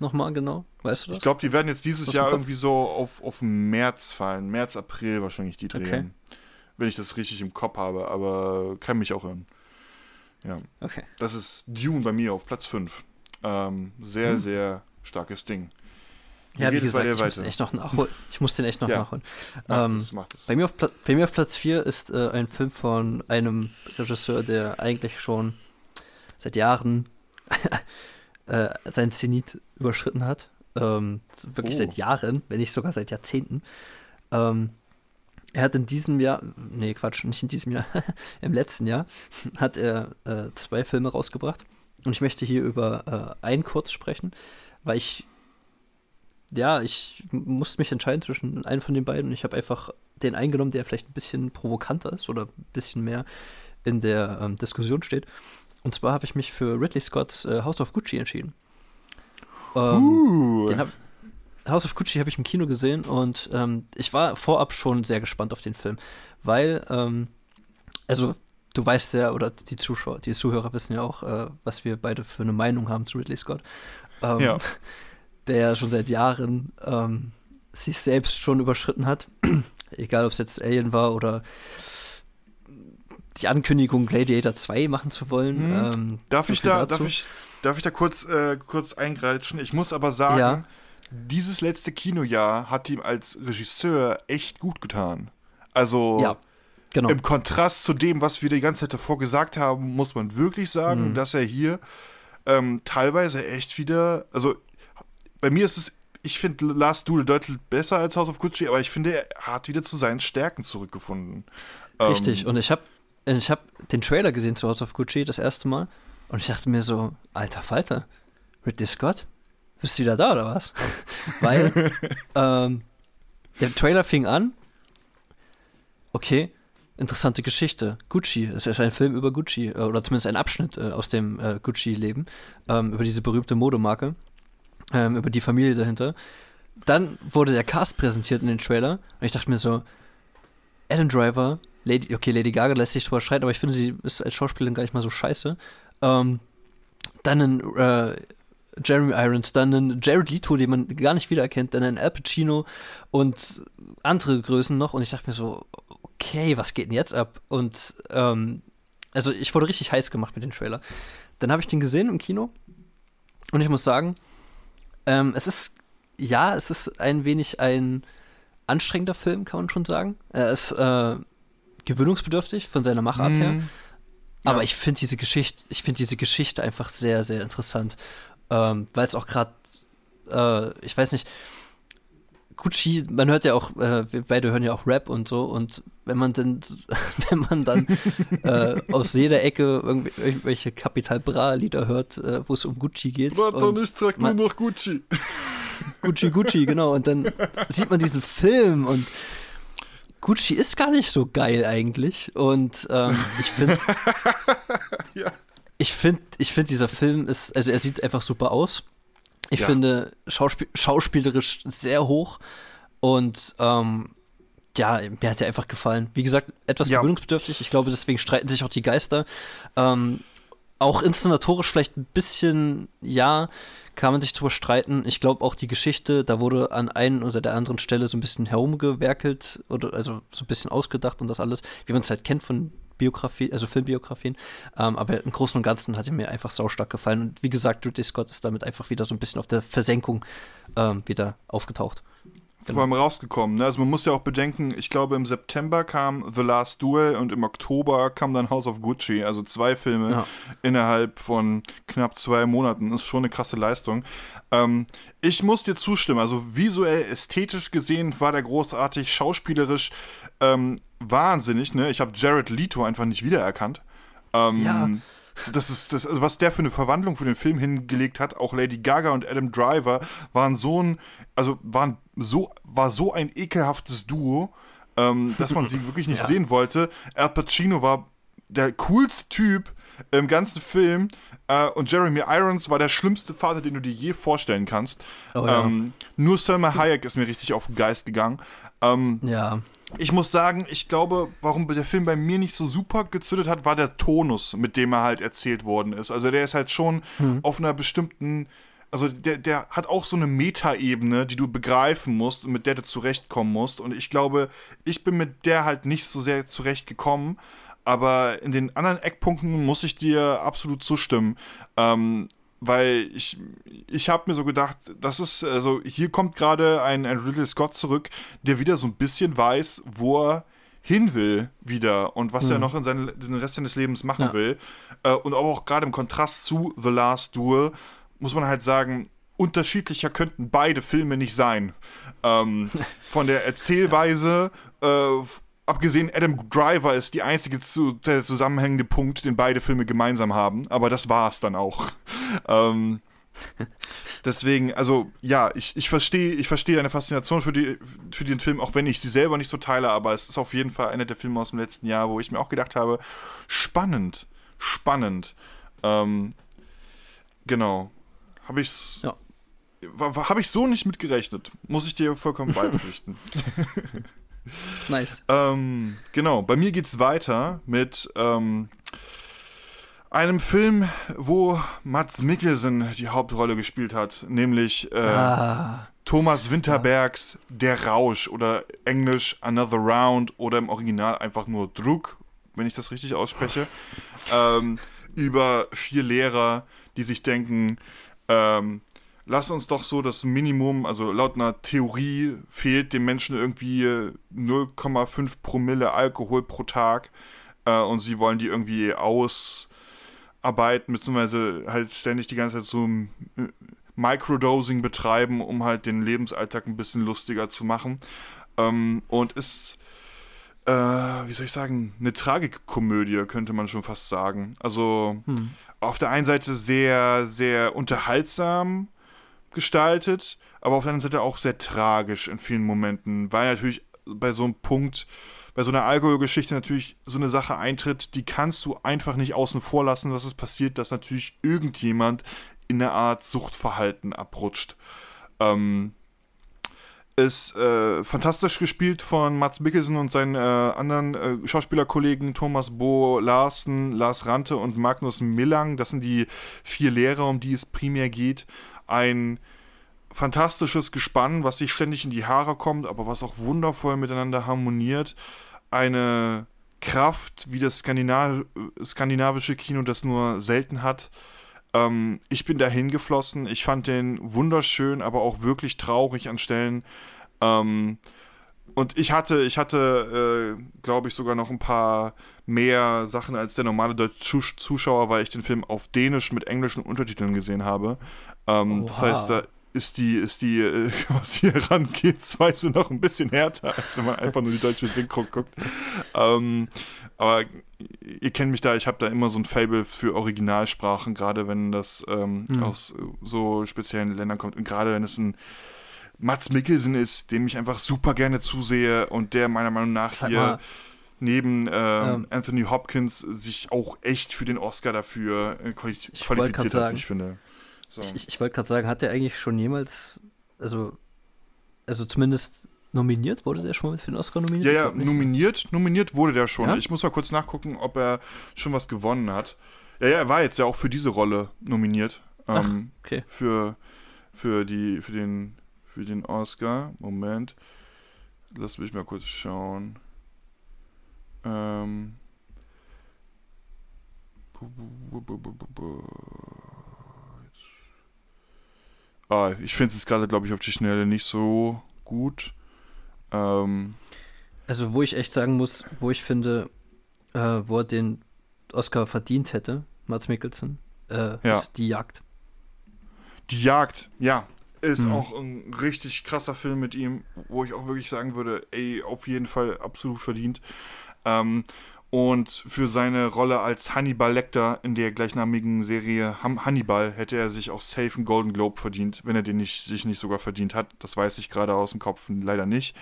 Nochmal genau? Weißt du das? Ich glaube, die werden jetzt dieses Jahr irgendwie so auf, auf März fallen. März, April wahrscheinlich die drehen. Okay. Wenn ich das richtig im Kopf habe, aber kann mich auch hören. Ja. Okay. Das ist Dune bei mir auf Platz 5. Ähm, sehr, hm. sehr starkes Ding. Ja, wie gesagt, ich muss, den echt noch nachholen. ich muss den echt noch ja. nachholen. Ähm, das, das. Bei, mir auf bei mir auf Platz 4 ist äh, ein Film von einem Regisseur, der eigentlich schon seit Jahren [laughs] äh, sein Zenit überschritten hat. Ähm, wirklich oh. seit Jahren, wenn nicht sogar seit Jahrzehnten. Ähm, er hat in diesem Jahr, nee, Quatsch, nicht in diesem Jahr, [laughs] im letzten Jahr [laughs] hat er äh, zwei Filme rausgebracht. Und ich möchte hier über äh, einen kurz sprechen, weil ich ja, ich musste mich entscheiden zwischen einem von den beiden. Ich habe einfach den eingenommen, der vielleicht ein bisschen provokanter ist oder ein bisschen mehr in der ähm, Diskussion steht. Und zwar habe ich mich für Ridley Scott's äh, House of Gucci entschieden. Ähm, uh. hab, House of Gucci habe ich im Kino gesehen und ähm, ich war vorab schon sehr gespannt auf den Film, weil, ähm, also du weißt ja, oder die Zuschauer, die Zuhörer wissen ja auch, äh, was wir beide für eine Meinung haben zu Ridley Scott. ähm, ja. [laughs] der ja schon seit Jahren ähm, sich selbst schon überschritten hat. [clears throat] Egal, ob es jetzt Alien war oder die Ankündigung, Gladiator 2 machen zu wollen. Mhm. Ähm, darf, ich da, darf, ich, darf ich da kurz, äh, kurz eingreifen? Ich muss aber sagen, ja. dieses letzte Kinojahr hat ihm als Regisseur echt gut getan. Also ja, genau. im Kontrast zu dem, was wir die ganze Zeit davor gesagt haben, muss man wirklich sagen, mhm. dass er hier ähm, teilweise echt wieder, also bei mir ist es ich finde Last Duel deutlich besser als House of Gucci, aber ich finde, er hat wieder zu seinen Stärken zurückgefunden. Richtig, ähm, und ich habe ich hab den Trailer gesehen zu House of Gucci das erste Mal und ich dachte mir so, alter Falter, Ridley Scott, bist du wieder da oder was? [laughs] Weil ähm, der Trailer fing an, okay, interessante Geschichte. Gucci, es ist ein Film über Gucci, äh, oder zumindest ein Abschnitt äh, aus dem äh, Gucci-Leben, ähm, über diese berühmte Modemarke ähm, über die Familie dahinter. Dann wurde der Cast präsentiert in den Trailer und ich dachte mir so, Adam Driver, Lady, okay, Lady Gaga lässt sich drüber streiten, aber ich finde, sie ist als Schauspielerin gar nicht mal so scheiße. Ähm, dann ein äh, Jeremy Irons, dann ein Jared Leto, den man gar nicht wiedererkennt, dann ein Al Pacino und andere Größen noch. Und ich dachte mir so, okay, was geht denn jetzt ab? Und ähm, also ich wurde richtig heiß gemacht mit dem Trailer. Dann habe ich den gesehen im Kino und ich muss sagen, ähm, es ist, ja, es ist ein wenig ein anstrengender Film, kann man schon sagen. Er ist äh, gewöhnungsbedürftig von seiner Machart mm, her. Mhm. Aber ja. ich finde diese Geschichte, ich finde diese Geschichte einfach sehr, sehr interessant. Ähm, Weil es auch gerade, äh, ich weiß nicht, Gucci, man hört ja auch, äh, wir beide hören ja auch Rap und so und wenn man dann, [laughs] wenn man dann äh, aus jeder Ecke irgendwelche Capital Bra Lieder hört, äh, wo es um Gucci geht. Warte, ich trage nur noch Gucci. [laughs] Gucci, Gucci, genau. Und dann sieht man diesen Film und Gucci ist gar nicht so geil eigentlich. Und ähm, ich finde, [laughs] ja. ich finde, ich finde, dieser Film ist, also er sieht einfach super aus. Ich ja. finde Schauspiel schauspielerisch sehr hoch und ähm, ja, mir hat er einfach gefallen. Wie gesagt, etwas ja. gewöhnungsbedürftig. Ich glaube, deswegen streiten sich auch die Geister. Ähm, auch inszenatorisch vielleicht ein bisschen, ja, kann man sich drüber streiten. Ich glaube auch die Geschichte, da wurde an einen oder der anderen Stelle so ein bisschen herumgewerkelt oder also so ein bisschen ausgedacht und das alles, wie man es halt kennt von Biografie, also Filmbiografien. Ähm, aber im Großen und Ganzen hat er mir einfach saustark gefallen. Und wie gesagt, Ridley Scott ist damit einfach wieder so ein bisschen auf der Versenkung ähm, wieder aufgetaucht. Genau. Vor allem rausgekommen. Ne? Also man muss ja auch bedenken, ich glaube im September kam The Last Duel und im Oktober kam dann House of Gucci. Also zwei Filme ja. innerhalb von knapp zwei Monaten. Das ist schon eine krasse Leistung. Ähm, ich muss dir zustimmen. Also visuell, ästhetisch gesehen war der großartig, schauspielerisch ähm, wahnsinnig, ne? Ich habe Jared Leto einfach nicht wiedererkannt. Ähm, ja. Das ist das, also was der für eine Verwandlung für den Film hingelegt hat. Auch Lady Gaga und Adam Driver waren so ein, also waren so, war so ein ekelhaftes Duo, ähm, dass man sie [laughs] wirklich nicht ja. sehen wollte. Al Pacino war der coolste Typ im ganzen Film äh, und Jeremy Irons war der schlimmste Vater, den du dir je vorstellen kannst. Oh, ja. ähm, nur Selma Hayek ist mir richtig auf den Geist gegangen. Ähm, ja ich muss sagen, ich glaube, warum der Film bei mir nicht so super gezündet hat, war der Tonus, mit dem er halt erzählt worden ist. Also der ist halt schon hm. auf einer bestimmten, also der, der hat auch so eine Metaebene, die du begreifen musst und mit der du zurechtkommen musst. Und ich glaube, ich bin mit der halt nicht so sehr zurechtgekommen. Aber in den anderen Eckpunkten muss ich dir absolut zustimmen. Ähm, weil ich, ich habe mir so gedacht, das ist, also hier kommt gerade ein, ein Ridley Scott zurück, der wieder so ein bisschen weiß, wo er hin will wieder und was mhm. er noch in seinen, den Rest seines Lebens machen ja. will. Äh, und auch gerade im Kontrast zu The Last Duel muss man halt sagen, unterschiedlicher könnten beide Filme nicht sein. Ähm, [laughs] von der Erzählweise, äh, abgesehen, Adam Driver ist die einzige zu, der zusammenhängende Punkt, den beide Filme gemeinsam haben. Aber das war es dann auch. [laughs] ähm, deswegen, also ja, ich, ich verstehe ich versteh eine Faszination für, die, für den Film, auch wenn ich sie selber nicht so teile, aber es ist auf jeden Fall einer der Filme aus dem letzten Jahr, wo ich mir auch gedacht habe, spannend, spannend. Ähm, genau. Habe ich's. Ja. Habe ich so nicht mitgerechnet. Muss ich dir vollkommen beipflichten. [laughs] Nice. ähm, genau, bei mir geht es weiter mit ähm, einem Film, wo Mats Mikkelsen die Hauptrolle gespielt hat, nämlich äh, ah. Thomas Winterbergs Der Rausch oder Englisch Another Round oder im Original einfach nur Druck, wenn ich das richtig ausspreche, [laughs] ähm, über vier Lehrer, die sich denken, ähm, lass uns doch so das Minimum, also laut einer Theorie fehlt dem Menschen irgendwie 0,5 Promille Alkohol pro Tag äh, und sie wollen die irgendwie ausarbeiten, beziehungsweise halt ständig die ganze Zeit so äh, Microdosing betreiben, um halt den Lebensalltag ein bisschen lustiger zu machen. Ähm, und ist, äh, wie soll ich sagen, eine Tragikkomödie, könnte man schon fast sagen. Also hm. auf der einen Seite sehr, sehr unterhaltsam gestaltet, aber auf der anderen Seite auch sehr tragisch in vielen Momenten, weil natürlich bei so einem Punkt, bei so einer Alkoholgeschichte natürlich so eine Sache eintritt, die kannst du einfach nicht außen vor lassen, dass es passiert, dass natürlich irgendjemand in eine Art Suchtverhalten abrutscht. Ähm, ist äh, fantastisch gespielt von Mats Mikkelsen und seinen äh, anderen äh, Schauspielerkollegen Thomas Bo Larsen, Lars Rante und Magnus Millang. Das sind die vier Lehrer, um die es primär geht. Ein fantastisches Gespann, was sich ständig in die Haare kommt, aber was auch wundervoll miteinander harmoniert. Eine Kraft, wie das Skandinav skandinavische Kino das nur selten hat. Ähm, ich bin dahin geflossen. Ich fand den wunderschön, aber auch wirklich traurig an Stellen. Ähm, und ich hatte, ich hatte, äh, glaube ich, sogar noch ein paar mehr Sachen als der normale deutsche Zuschauer, weil ich den Film auf Dänisch mit englischen Untertiteln gesehen habe. Ähm, das heißt, da ist die, ist die, äh, was hier rangeht, noch ein bisschen härter, als wenn man einfach nur die deutsche Synchro guckt. Ähm, aber ihr kennt mich da, ich habe da immer so ein Fable für Originalsprachen, gerade wenn das ähm, mhm. aus so speziellen Ländern kommt und gerade wenn es ein Mats Mikkelsen ist, dem ich einfach super gerne zusehe und der meiner Meinung nach Sag hier mal, neben ähm, ähm, Anthony Hopkins sich auch echt für den Oscar dafür äh, qualifiziert hat, ich finde. So. Ich, ich wollte gerade sagen, hat der eigentlich schon jemals, also, also zumindest nominiert? Wurde der schon mal für den Oscar nominiert? Ja, ja, nominiert, nominiert wurde der schon. Ja? Ich muss mal kurz nachgucken, ob er schon was gewonnen hat. Ja, ja, er war jetzt ja auch für diese Rolle nominiert. Ach, ähm, okay. Für, für, die, für, den, für den Oscar. Moment. Lass mich mal kurz schauen. Ähm. Ah, ich finde es gerade, glaube ich, auf die Schnelle nicht so gut. Ähm, also, wo ich echt sagen muss, wo ich finde, äh, wo er den Oscar verdient hätte, Mats Mikkelsen, äh, ja. ist Die Jagd. Die Jagd, ja. Ist mhm. auch ein richtig krasser Film mit ihm, wo ich auch wirklich sagen würde, ey, auf jeden Fall absolut verdient. Ähm, und für seine Rolle als Hannibal Lecter in der gleichnamigen Serie Hannibal hätte er sich auch safe einen Golden Globe verdient, wenn er den nicht, sich nicht sogar verdient hat. Das weiß ich gerade aus dem Kopf leider nicht.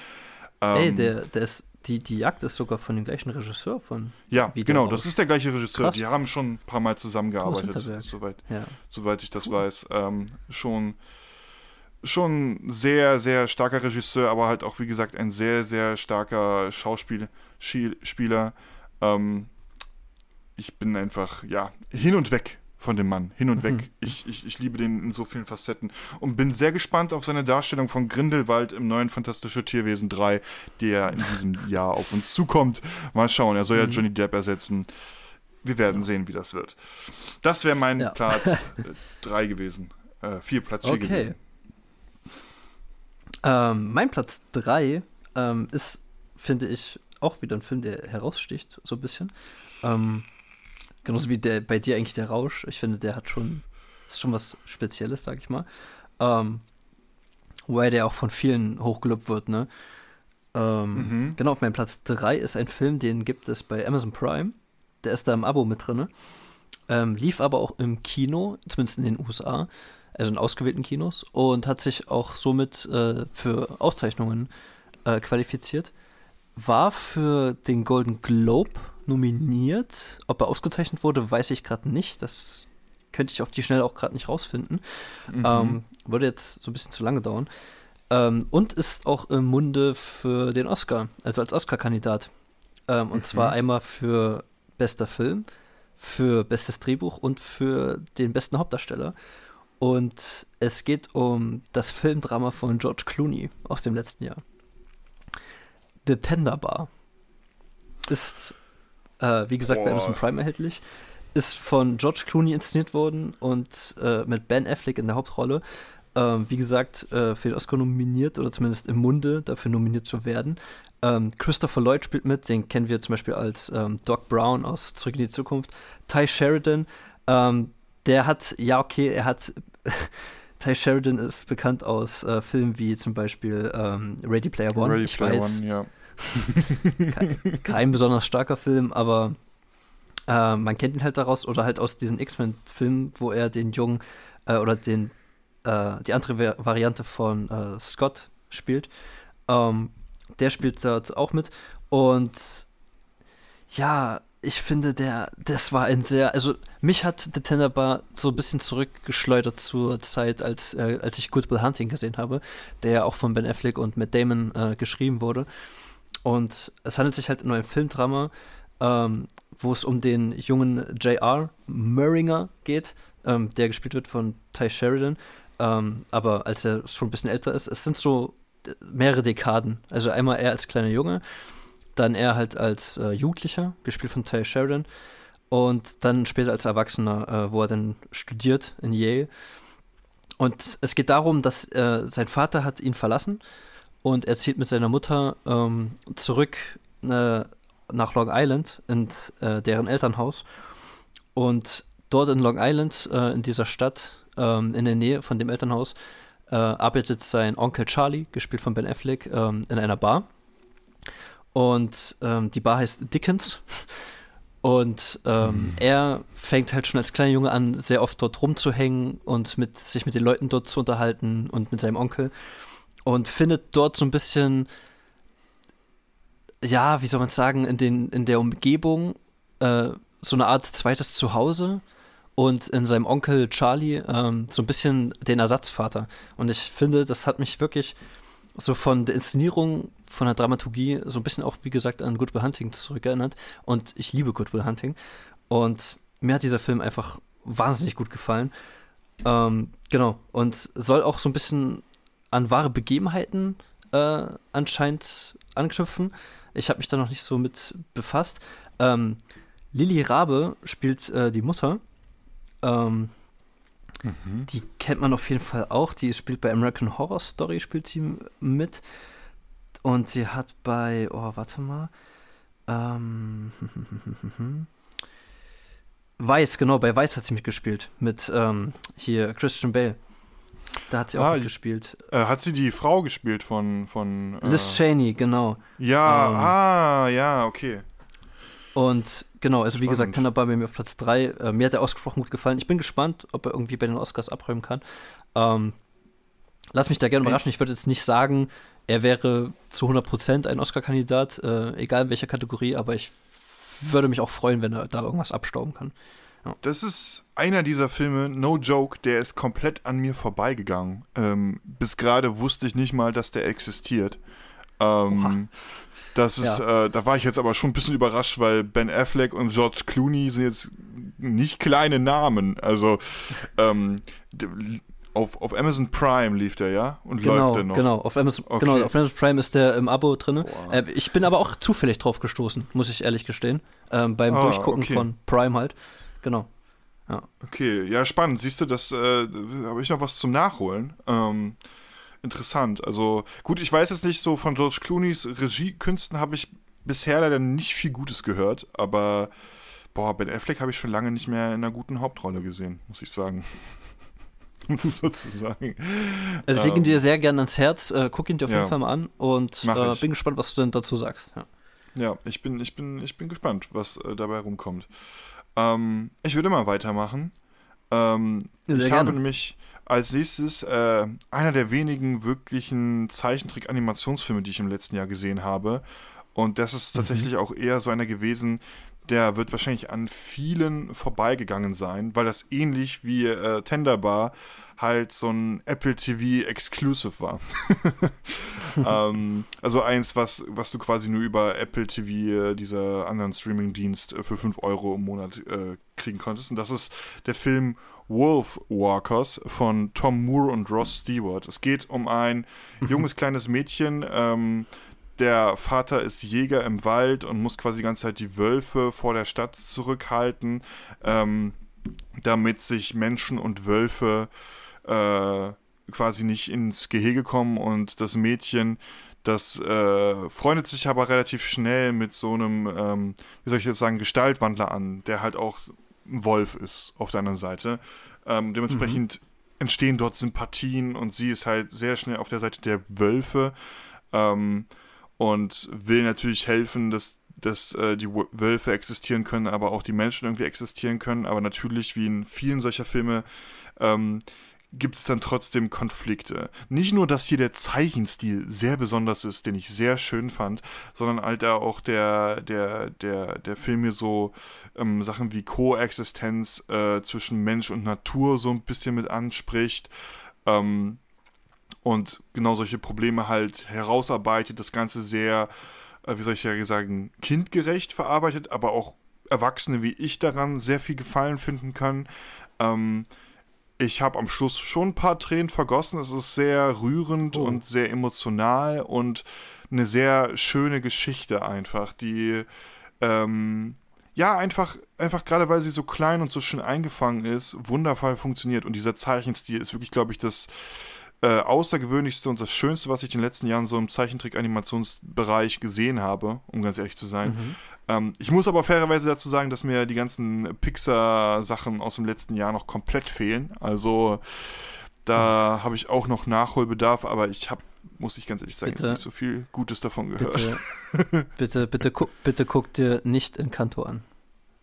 Ähm, Ey, der, der ist, die, die Jagd ist sogar von dem gleichen Regisseur von. Ja, genau, das ist der gleiche Regisseur. Krass. Die haben schon ein paar Mal zusammengearbeitet, soweit, ja. soweit ich das cool. weiß. Ähm, schon schon sehr, sehr starker Regisseur, aber halt auch, wie gesagt, ein sehr, sehr starker Schauspieler. Ähm, ich bin einfach, ja, hin und weg von dem Mann, hin und mhm. weg. Ich, ich, ich liebe den in so vielen Facetten und bin sehr gespannt auf seine Darstellung von Grindelwald im neuen Fantastische Tierwesen 3, der in diesem [laughs] Jahr auf uns zukommt. Mal schauen, er soll ja mhm. Johnny Depp ersetzen. Wir werden ja. sehen, wie das wird. Das wäre mein ja. Platz 3 äh, [laughs] gewesen. Äh, vier Platz 4 okay. gewesen. Ähm, mein Platz 3 ähm, ist, finde ich, auch wieder ein Film, der heraussticht, so ein bisschen. Ähm, genauso wie der bei dir eigentlich der Rausch. Ich finde, der hat schon, ist schon was Spezielles, sag ich mal. Ähm, wobei der auch von vielen hochgelobt wird, ne? Ähm, mhm. Genau, auf meinem Platz 3 ist ein Film, den gibt es bei Amazon Prime. Der ist da im Abo mit drin. Ähm, lief aber auch im Kino, zumindest in den USA, also in ausgewählten Kinos, und hat sich auch somit äh, für Auszeichnungen äh, qualifiziert war für den Golden Globe nominiert. Ob er ausgezeichnet wurde, weiß ich gerade nicht. Das könnte ich auf die Schnelle auch gerade nicht rausfinden. Mhm. Ähm, würde jetzt so ein bisschen zu lange dauern. Ähm, und ist auch im Munde für den Oscar, also als Oscar-Kandidat. Ähm, und mhm. zwar einmal für bester Film, für bestes Drehbuch und für den besten Hauptdarsteller. Und es geht um das Filmdrama von George Clooney aus dem letzten Jahr. The Tender Bar ist, äh, wie gesagt, Boah. bei Amazon Prime erhältlich. Ist von George Clooney inszeniert worden und äh, mit Ben Affleck in der Hauptrolle. Ähm, wie gesagt, äh, für den Oscar nominiert oder zumindest im Munde dafür nominiert zu werden. Ähm, Christopher Lloyd spielt mit, den kennen wir zum Beispiel als ähm, Doc Brown aus Zurück in die Zukunft. Ty Sheridan, ähm, der hat, ja, okay, er hat. [laughs] Ty Sheridan ist bekannt aus äh, Filmen wie zum Beispiel ähm, Ready Player One. Ready Player weiß, One, ja. Kein, kein, besonders starker Film, aber äh, man kennt ihn halt daraus oder halt aus diesen X-Men-Filmen, wo er den Jungen äh, oder den äh, die andere Variante von äh, Scott spielt. Ähm, der spielt dort auch mit und ja, ich finde, der, das war ein sehr, also mich hat The Tender Bar so ein bisschen zurückgeschleudert zur Zeit, als, äh, als ich Good Will Hunting gesehen habe, der ja auch von Ben Affleck und Matt Damon äh, geschrieben wurde. Und es handelt sich halt um ein Filmdrama, ähm, wo es um den jungen J.R. Murringer geht, ähm, der gespielt wird von Ty Sheridan. Ähm, aber als er schon ein bisschen älter ist, es sind so mehrere Dekaden. Also einmal er als kleiner Junge dann er halt als äh, Jugendlicher, gespielt von Ty Sheridan, und dann später als Erwachsener, äh, wo er dann studiert in Yale. Und es geht darum, dass äh, sein Vater hat ihn verlassen und er zieht mit seiner Mutter ähm, zurück äh, nach Long Island in äh, deren Elternhaus. Und dort in Long Island, äh, in dieser Stadt, ähm, in der Nähe von dem Elternhaus, arbeitet sein Onkel Charlie, gespielt von Ben Affleck, ähm, in einer Bar. Und ähm, die Bar heißt Dickens. Und ähm, mhm. er fängt halt schon als kleiner Junge an, sehr oft dort rumzuhängen und mit, sich mit den Leuten dort zu unterhalten und mit seinem Onkel. Und findet dort so ein bisschen, ja, wie soll man sagen, in, den, in der Umgebung äh, so eine Art zweites Zuhause und in seinem Onkel Charlie ähm, so ein bisschen den Ersatzvater. Und ich finde, das hat mich wirklich so von der Inszenierung, von der Dramaturgie so ein bisschen auch, wie gesagt, an Good Will Hunting zurückerinnert. Und ich liebe Good Will Hunting. Und mir hat dieser Film einfach wahnsinnig gut gefallen. Ähm, genau. Und soll auch so ein bisschen an wahre Begebenheiten äh, anscheinend anknüpfen. Ich habe mich da noch nicht so mit befasst. Ähm, Lili Rabe spielt äh, die Mutter. Ähm, Mhm. Die kennt man auf jeden Fall auch. Die spielt bei American Horror Story, spielt sie mit. Und sie hat bei, oh, warte mal. Ähm, [laughs] Weiß, genau, bei Weiß hat sie mitgespielt. Mit ähm, hier Christian Bale. Da hat sie auch ah, mitgespielt. Äh, hat sie die Frau gespielt von. von äh, Liz Cheney, genau. Ja, ähm, ah, ja, okay. Und genau, also wie Spannend. gesagt, Tenor bei mir auf Platz 3. Äh, mir hat er ausgesprochen gut gefallen. Ich bin gespannt, ob er irgendwie bei den Oscars abräumen kann. Ähm, lass mich da gerne überraschen. Ich würde jetzt nicht sagen, er wäre zu 100% ein Oscar-Kandidat, äh, egal in welcher Kategorie, aber ich würde mich auch freuen, wenn er da irgendwas abstauben kann. Ja. Das ist einer dieser Filme, no joke, der ist komplett an mir vorbeigegangen. Ähm, bis gerade wusste ich nicht mal, dass der existiert. Ähm, das ist, ja. äh, da war ich jetzt aber schon ein bisschen überrascht, weil Ben Affleck und George Clooney sind jetzt nicht kleine Namen. Also [laughs] ähm, auf, auf Amazon Prime lief der, ja? Und genau, läuft der noch? Genau, auf Amazon, okay. genau, auf Amazon Prime ist der im Abo drin. Äh, ich bin aber auch zufällig drauf gestoßen, muss ich ehrlich gestehen. Ähm, beim ah, Durchgucken okay. von Prime halt. Genau. Ja. Okay, ja, spannend. Siehst du, das äh, habe ich noch was zum Nachholen. Ähm, interessant. Also gut, ich weiß jetzt nicht so von George Clooneys Regiekünsten habe ich bisher leider nicht viel Gutes gehört, aber boah, Ben Affleck habe ich schon lange nicht mehr in einer guten Hauptrolle gesehen, muss ich sagen. [laughs] sozusagen. Also ich lege ihn dir sehr gerne ans Herz, äh, guck ihn dir auf jeden Fall mal an und äh, bin gespannt, was du denn dazu sagst. Ja, ja ich, bin, ich, bin, ich bin gespannt, was äh, dabei rumkommt. Ähm, ich würde mal weitermachen. Ähm, ich gerne. habe nämlich als nächstes äh, einer der wenigen wirklichen Zeichentrick-Animationsfilme, die ich im letzten Jahr gesehen habe. Und das ist mhm. tatsächlich mhm. auch eher so einer gewesen, der wird wahrscheinlich an vielen vorbeigegangen sein, weil das ähnlich wie äh, Tenderbar halt so ein Apple TV Exclusive war. [laughs] ähm, also eins, was, was du quasi nur über Apple TV, äh, dieser anderen Streaming-Dienst, äh, für 5 Euro im Monat äh, kriegen konntest. Und das ist der Film Wolf Walkers von Tom Moore und Ross Stewart. Es geht um ein junges kleines Mädchen, ähm, der Vater ist Jäger im Wald und muss quasi die ganze Zeit die Wölfe vor der Stadt zurückhalten, ähm, damit sich Menschen und Wölfe äh, quasi nicht ins Gehege kommen und das Mädchen, das äh, freundet sich aber relativ schnell mit so einem, ähm, wie soll ich jetzt sagen, Gestaltwandler an, der halt auch ein Wolf ist auf der anderen Seite. Ähm, dementsprechend mhm. entstehen dort Sympathien und sie ist halt sehr schnell auf der Seite der Wölfe ähm, und will natürlich helfen, dass dass äh, die Wölfe existieren können, aber auch die Menschen irgendwie existieren können. Aber natürlich, wie in vielen solcher Filme, ähm, gibt es dann trotzdem Konflikte. Nicht nur, dass hier der Zeichenstil sehr besonders ist, den ich sehr schön fand, sondern halt auch der, der, der, der Film hier so ähm, Sachen wie Koexistenz äh, zwischen Mensch und Natur so ein bisschen mit anspricht. Ähm, und genau solche Probleme halt herausarbeitet, das Ganze sehr, äh, wie soll ich ja sagen, kindgerecht verarbeitet, aber auch Erwachsene wie ich daran sehr viel Gefallen finden können. Ähm, ich habe am Schluss schon ein paar Tränen vergossen. Es ist sehr rührend oh. und sehr emotional und eine sehr schöne Geschichte einfach, die ähm, ja einfach, einfach gerade weil sie so klein und so schön eingefangen ist, wundervoll funktioniert. Und dieser Zeichenstil ist wirklich, glaube ich, das äh, außergewöhnlichste und das Schönste, was ich in den letzten Jahren so im Zeichentrick-Animationsbereich gesehen habe, um ganz ehrlich zu sein. Mhm. Ähm, ich muss aber fairerweise dazu sagen, dass mir die ganzen Pixar-Sachen aus dem letzten Jahr noch komplett fehlen. Also da mhm. habe ich auch noch Nachholbedarf, aber ich habe, muss ich ganz ehrlich sagen, bitte, jetzt nicht so viel Gutes davon gehört. Bitte, bitte, bitte, guck, bitte guck dir nicht Encanto an.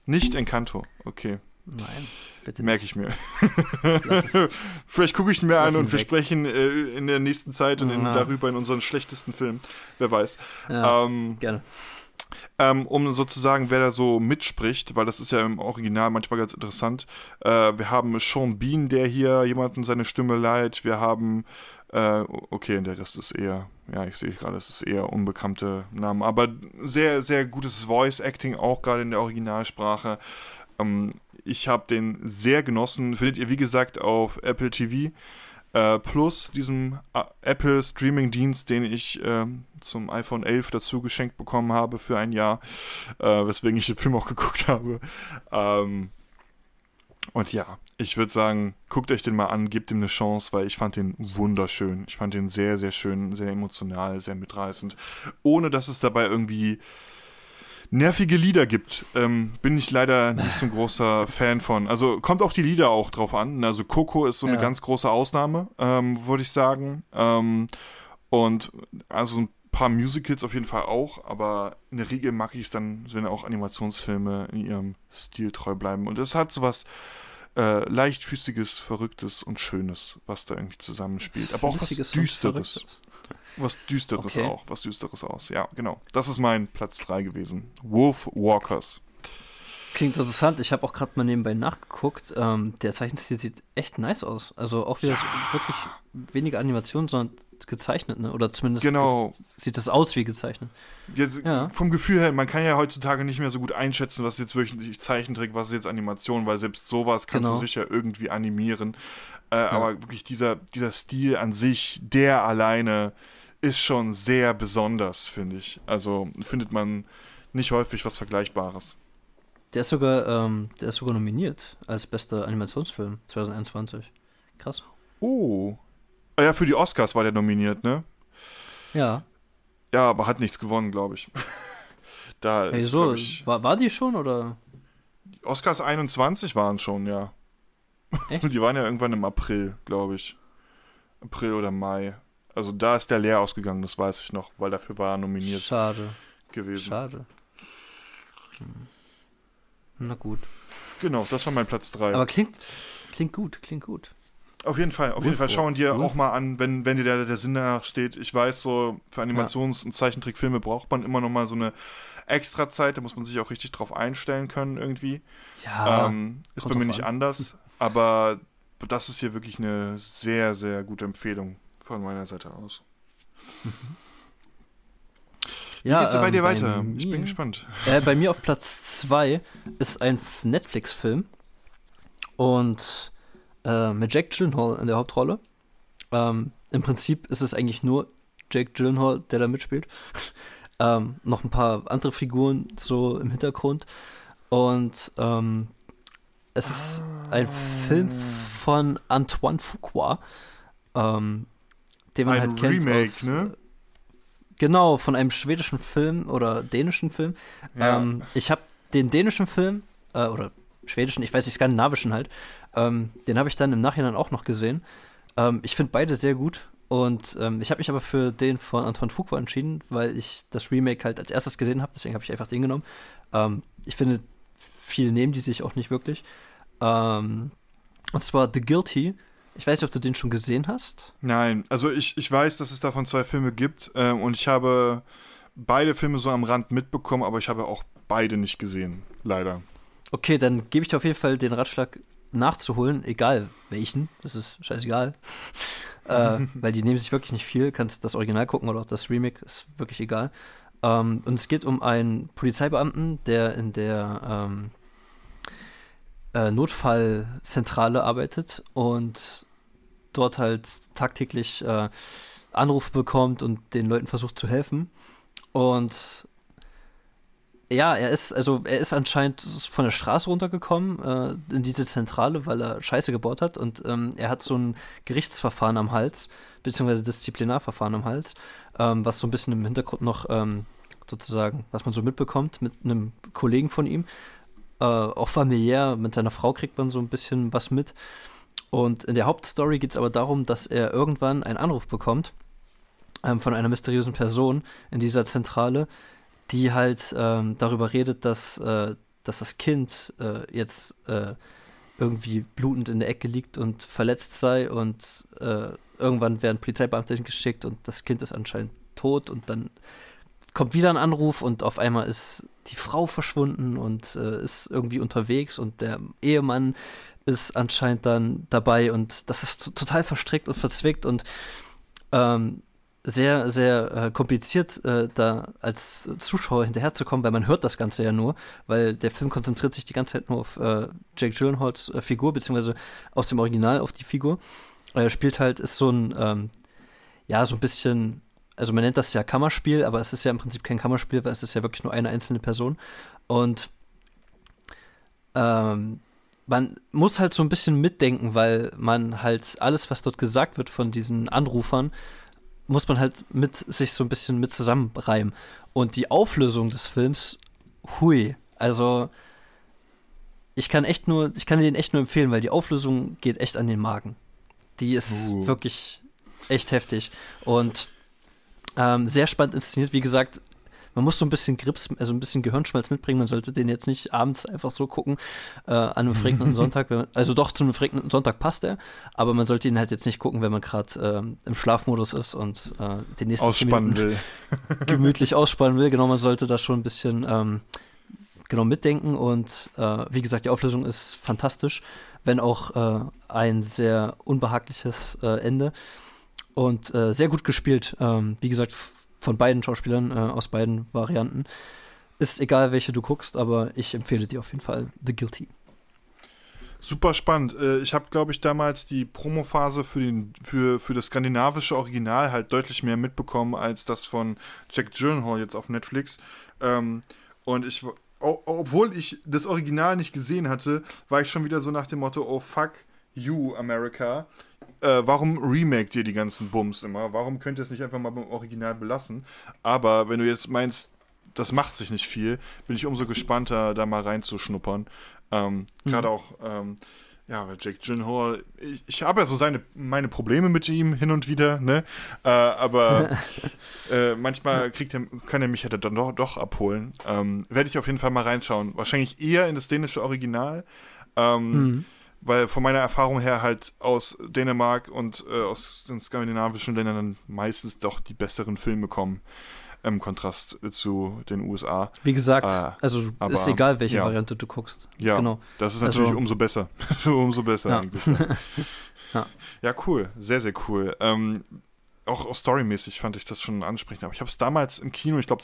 Nicht Encanto, okay. Nein, bitte. Merke ich mir. [laughs] Vielleicht gucke ich ihn mir an und wir sprechen äh, in der nächsten Zeit und in, darüber in unseren schlechtesten Film. Wer weiß. Ja, ähm, gerne ähm, um sozusagen, wer da so mitspricht, weil das ist ja im Original manchmal ganz interessant. Äh, wir haben Sean Bean, der hier jemanden seine Stimme leiht. Wir haben, äh, okay, der Rest ist eher, ja, ich sehe gerade, es ist eher unbekannte Namen, aber sehr, sehr gutes Voice-Acting auch gerade in der Originalsprache. Ähm, ich habe den sehr genossen. Findet ihr, wie gesagt, auf Apple TV. Äh, plus diesem äh, Apple Streaming-Dienst, den ich äh, zum iPhone 11 dazu geschenkt bekommen habe für ein Jahr, äh, weswegen ich den Film auch geguckt habe. Ähm, und ja, ich würde sagen, guckt euch den mal an, gebt ihm eine Chance, weil ich fand den wunderschön. Ich fand den sehr, sehr schön, sehr emotional, sehr mitreißend. Ohne dass es dabei irgendwie nervige Lieder gibt, ähm, bin ich leider nicht so ein großer Fan von. Also kommt auf die Lieder auch drauf an. Also Coco ist so eine ja. ganz große Ausnahme, ähm, würde ich sagen. Ähm, und also ein paar Musicals auf jeden Fall auch, aber in der Regel mag ich es dann, wenn auch Animationsfilme in ihrem Stil treu bleiben. Und es hat so was äh, leichtfüßiges, Verrücktes und Schönes, was da irgendwie zusammenspielt. Aber auch was Düsteres. Was Düsteres okay. auch, was Düsteres aus. Ja, genau. Das ist mein Platz 3 gewesen. Wolf Walkers. Klingt interessant. Ich habe auch gerade mal nebenbei nachgeguckt. Ähm, der Zeichenstil sieht echt nice aus. Also auch wieder ja. so wirklich weniger Animation, sondern gezeichnet, ne? Oder zumindest genau. sieht das aus wie gezeichnet. Jetzt, ja. Vom Gefühl her, man kann ja heutzutage nicht mehr so gut einschätzen, was jetzt wirklich Zeichentrick, was ist jetzt Animation, weil selbst sowas kannst genau. du sicher irgendwie animieren. Äh, ja. Aber wirklich dieser, dieser Stil an sich, der alleine ist schon sehr besonders, finde ich. Also findet man nicht häufig was Vergleichbares. Der ist sogar, ähm, der ist sogar nominiert als bester Animationsfilm 2021. Krass. Oh. Ah ja, für die Oscars war der nominiert, ne? Ja. Ja, aber hat nichts gewonnen, glaube ich. [laughs] da hey, ist, so, ich, war, war die schon oder? Die Oscars 21 waren schon, ja. Echt? [laughs] Die waren ja irgendwann im April, glaube ich. April oder Mai. Also da ist der leer ausgegangen, das weiß ich noch, weil dafür war er nominiert. Schade. Gewesen. Schade. Hm. Na gut. Genau, das war mein Platz 3. Aber klingt, klingt gut, klingt gut. Auf jeden Fall, auf jeden Fall. Schauen dir auch mal an, wenn, wenn dir der, der Sinn danach steht. Ich weiß, so für Animations- ja. und Zeichentrickfilme braucht man immer noch mal so eine extra Zeit. Da muss man sich auch richtig drauf einstellen können irgendwie. Ja. Ähm, ist bei mir nicht an. anders. [laughs] Aber das ist hier wirklich eine sehr, sehr gute Empfehlung von meiner Seite aus. Wie ja, geht's ähm, bei dir weiter? Bei ich bin gespannt. Äh, bei mir auf Platz 2 ist ein Netflix-Film. Und äh, mit Jack Gyllenhaal in der Hauptrolle. Ähm, Im Prinzip ist es eigentlich nur Jack Gyllenhaal, der da mitspielt. [laughs] ähm, noch ein paar andere Figuren so im Hintergrund. Und ähm, es ist ein Film von Antoine Fuqua, ähm, den man ein halt kennt. Remake, aus, ne? Genau, von einem schwedischen Film oder dänischen Film. Ja. Ähm, ich habe den dänischen Film, äh, oder schwedischen, ich weiß nicht, skandinavischen halt, ähm, den habe ich dann im Nachhinein auch noch gesehen. Ähm, ich finde beide sehr gut. Und ähm, ich habe mich aber für den von Antoine Fuqua entschieden, weil ich das Remake halt als erstes gesehen habe. Deswegen habe ich einfach den genommen. Ähm, ich finde, viel nehmen die sich auch nicht wirklich. Ähm, und zwar The Guilty. Ich weiß nicht, ob du den schon gesehen hast. Nein, also ich, ich weiß, dass es davon zwei Filme gibt. Äh, und ich habe beide Filme so am Rand mitbekommen, aber ich habe auch beide nicht gesehen, leider. Okay, dann gebe ich dir auf jeden Fall den Ratschlag nachzuholen, egal welchen, das ist scheißegal. [laughs] äh, weil die nehmen sich wirklich nicht viel, kannst das Original gucken oder auch das Remake, ist wirklich egal. Ähm, und es geht um einen Polizeibeamten, der in der ähm, äh, Notfallzentrale arbeitet und dort halt tagtäglich äh, Anrufe bekommt und den Leuten versucht zu helfen. Und ja, er ist, also er ist anscheinend von der Straße runtergekommen äh, in diese Zentrale, weil er Scheiße gebaut hat und ähm, er hat so ein Gerichtsverfahren am Hals, beziehungsweise Disziplinarverfahren am Hals, ähm, was so ein bisschen im Hintergrund noch ähm, sozusagen, was man so mitbekommt mit einem Kollegen von ihm. Äh, auch familiär, mit seiner Frau kriegt man so ein bisschen was mit. Und in der Hauptstory geht es aber darum, dass er irgendwann einen Anruf bekommt ähm, von einer mysteriösen Person in dieser Zentrale, die halt ähm, darüber redet, dass, äh, dass das Kind äh, jetzt äh, irgendwie blutend in der Ecke liegt und verletzt sei und äh, irgendwann werden Polizeibeamte geschickt und das Kind ist anscheinend tot und dann kommt wieder ein Anruf und auf einmal ist die Frau verschwunden und äh, ist irgendwie unterwegs und der Ehemann ist anscheinend dann dabei und das ist total verstrickt und verzwickt und ähm, sehr, sehr äh, kompliziert, äh, da als Zuschauer hinterherzukommen, weil man hört das Ganze ja nur, weil der Film konzentriert sich die ganze Zeit nur auf äh, Jake Gyllenhaals äh, Figur, beziehungsweise aus dem Original auf die Figur. Er spielt halt, ist so ein, ähm, ja, so ein bisschen, also man nennt das ja Kammerspiel, aber es ist ja im Prinzip kein Kammerspiel, weil es ist ja wirklich nur eine einzelne Person. Und ähm, man muss halt so ein bisschen mitdenken, weil man halt alles, was dort gesagt wird von diesen Anrufern, muss man halt mit sich so ein bisschen mit zusammenreimen. Und die Auflösung des Films, hui, also ich kann echt nur, ich kann den echt nur empfehlen, weil die Auflösung geht echt an den Magen. Die ist uh. wirklich echt heftig und ähm, sehr spannend inszeniert. Wie gesagt, man muss so ein bisschen Grips, also ein bisschen Gehirnschmalz mitbringen. Man sollte den jetzt nicht abends einfach so gucken äh, an einem verregneten [laughs] Sonntag. Man, also doch, zu einem verregneten Sonntag passt er, aber man sollte ihn halt jetzt nicht gucken, wenn man gerade äh, im Schlafmodus ist und äh, den nächsten ausspannen will. [laughs] gemütlich ausspannen will. Genau, man sollte da schon ein bisschen ähm, genau mitdenken und äh, wie gesagt, die Auflösung ist fantastisch, wenn auch äh, ein sehr unbehagliches äh, Ende und sehr gut gespielt. Ähm, wie gesagt, von beiden Schauspielern äh, aus beiden Varianten. Ist egal, welche du guckst, aber ich empfehle dir auf jeden Fall The Guilty. Super spannend. Äh, ich habe, glaube ich, damals die Promophase für, für, für das skandinavische Original halt deutlich mehr mitbekommen als das von Jack Gyllenhaal jetzt auf Netflix. Ähm, und ich, obwohl ich das Original nicht gesehen hatte, war ich schon wieder so nach dem Motto, oh fuck you, America äh, warum remake ihr die ganzen Bums immer? Warum könnt ihr es nicht einfach mal beim Original belassen? Aber wenn du jetzt meinst, das macht sich nicht viel, bin ich umso gespannter, da mal reinzuschnuppern. Ähm, mhm. Gerade auch, ähm, ja, Jake Gyllenhaal, ich, ich habe ja so seine, meine Probleme mit ihm hin und wieder, ne? Äh, aber [laughs] äh, manchmal kriegt er, kann er mich ja dann doch, doch abholen. Ähm, Werde ich auf jeden Fall mal reinschauen. Wahrscheinlich eher in das dänische Original. Ähm, mhm weil von meiner Erfahrung her halt aus Dänemark und äh, aus den skandinavischen Ländern meistens doch die besseren Filme kommen im Kontrast zu den USA. Wie gesagt, äh, also aber, ist egal, welche ja. Variante du guckst. Ja, genau. das ist natürlich also, umso besser. [laughs] umso besser ja. eigentlich. [laughs] ja. ja, cool. Sehr, sehr cool. Ähm, auch, auch storymäßig fand ich das schon ansprechend. Aber ich habe es damals im Kino, ich glaube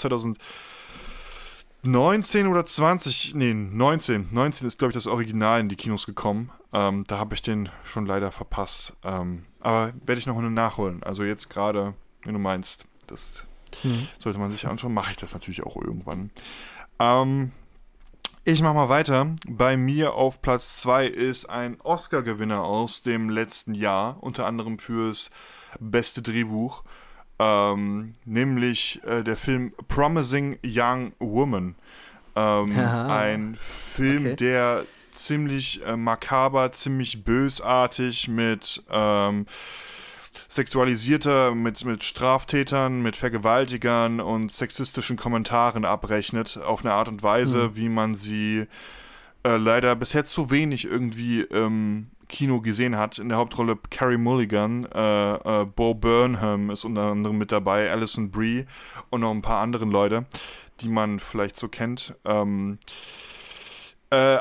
2019 oder 20, nee, 19. 19 ist, glaube ich, das Original in die Kinos gekommen. Ähm, da habe ich den schon leider verpasst. Ähm, aber werde ich noch nachholen. Also jetzt gerade, wenn du meinst, das Mhm. Sollte man sich anschauen. Mache ich das natürlich auch irgendwann. Ähm, ich mache mal weiter. Bei mir auf Platz 2 ist ein Oscar-Gewinner aus dem letzten Jahr, unter anderem fürs beste Drehbuch, ähm, nämlich äh, der Film Promising Young Woman. Ähm, [laughs] ein Film, okay. der ziemlich äh, makaber, ziemlich bösartig mit ähm, sexualisierter mit, mit Straftätern, mit Vergewaltigern und sexistischen Kommentaren abrechnet, auf eine Art und Weise, mhm. wie man sie äh, leider bisher zu wenig irgendwie im Kino gesehen hat. In der Hauptrolle Carrie Mulligan, äh, äh, Bo Burnham ist unter anderem mit dabei, Alison Brie und noch ein paar andere Leute, die man vielleicht so kennt. Ähm, äh,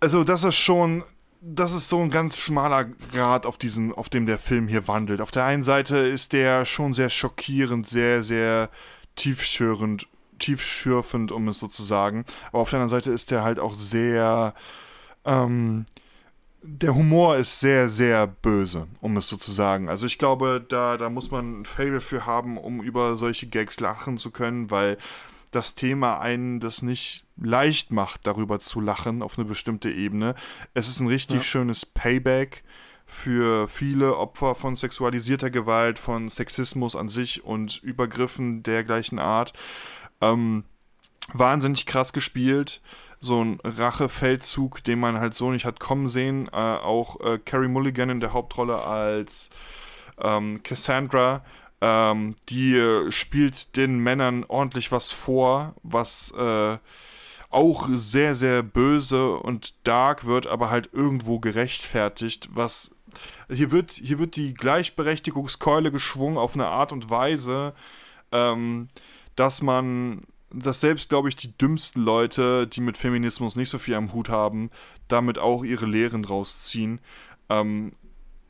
also das ist schon das ist so ein ganz schmaler Grad, auf, diesen, auf dem der Film hier wandelt. Auf der einen Seite ist der schon sehr schockierend, sehr, sehr tiefschürend, tiefschürfend, um es so zu sagen. Aber auf der anderen Seite ist der halt auch sehr. Ähm, der Humor ist sehr, sehr böse, um es so zu sagen. Also ich glaube, da, da muss man ein Fable für haben, um über solche Gags lachen zu können, weil das Thema einen das nicht leicht macht, darüber zu lachen auf eine bestimmte Ebene. Es ist ein richtig ja. schönes Payback für viele Opfer von sexualisierter Gewalt, von Sexismus an sich und Übergriffen dergleichen Art. Ähm, wahnsinnig krass gespielt. So ein Rachefeldzug, den man halt so nicht hat kommen sehen. Äh, auch äh, Carrie Mulligan in der Hauptrolle als ähm, Cassandra ähm, die äh, spielt den Männern ordentlich was vor, was äh, auch sehr, sehr böse und dark wird, aber halt irgendwo gerechtfertigt, was hier wird, hier wird die Gleichberechtigungskeule geschwungen auf eine Art und Weise, ähm, dass man, dass selbst, glaube ich, die dümmsten Leute, die mit Feminismus nicht so viel am Hut haben, damit auch ihre Lehren draus ziehen. Ähm,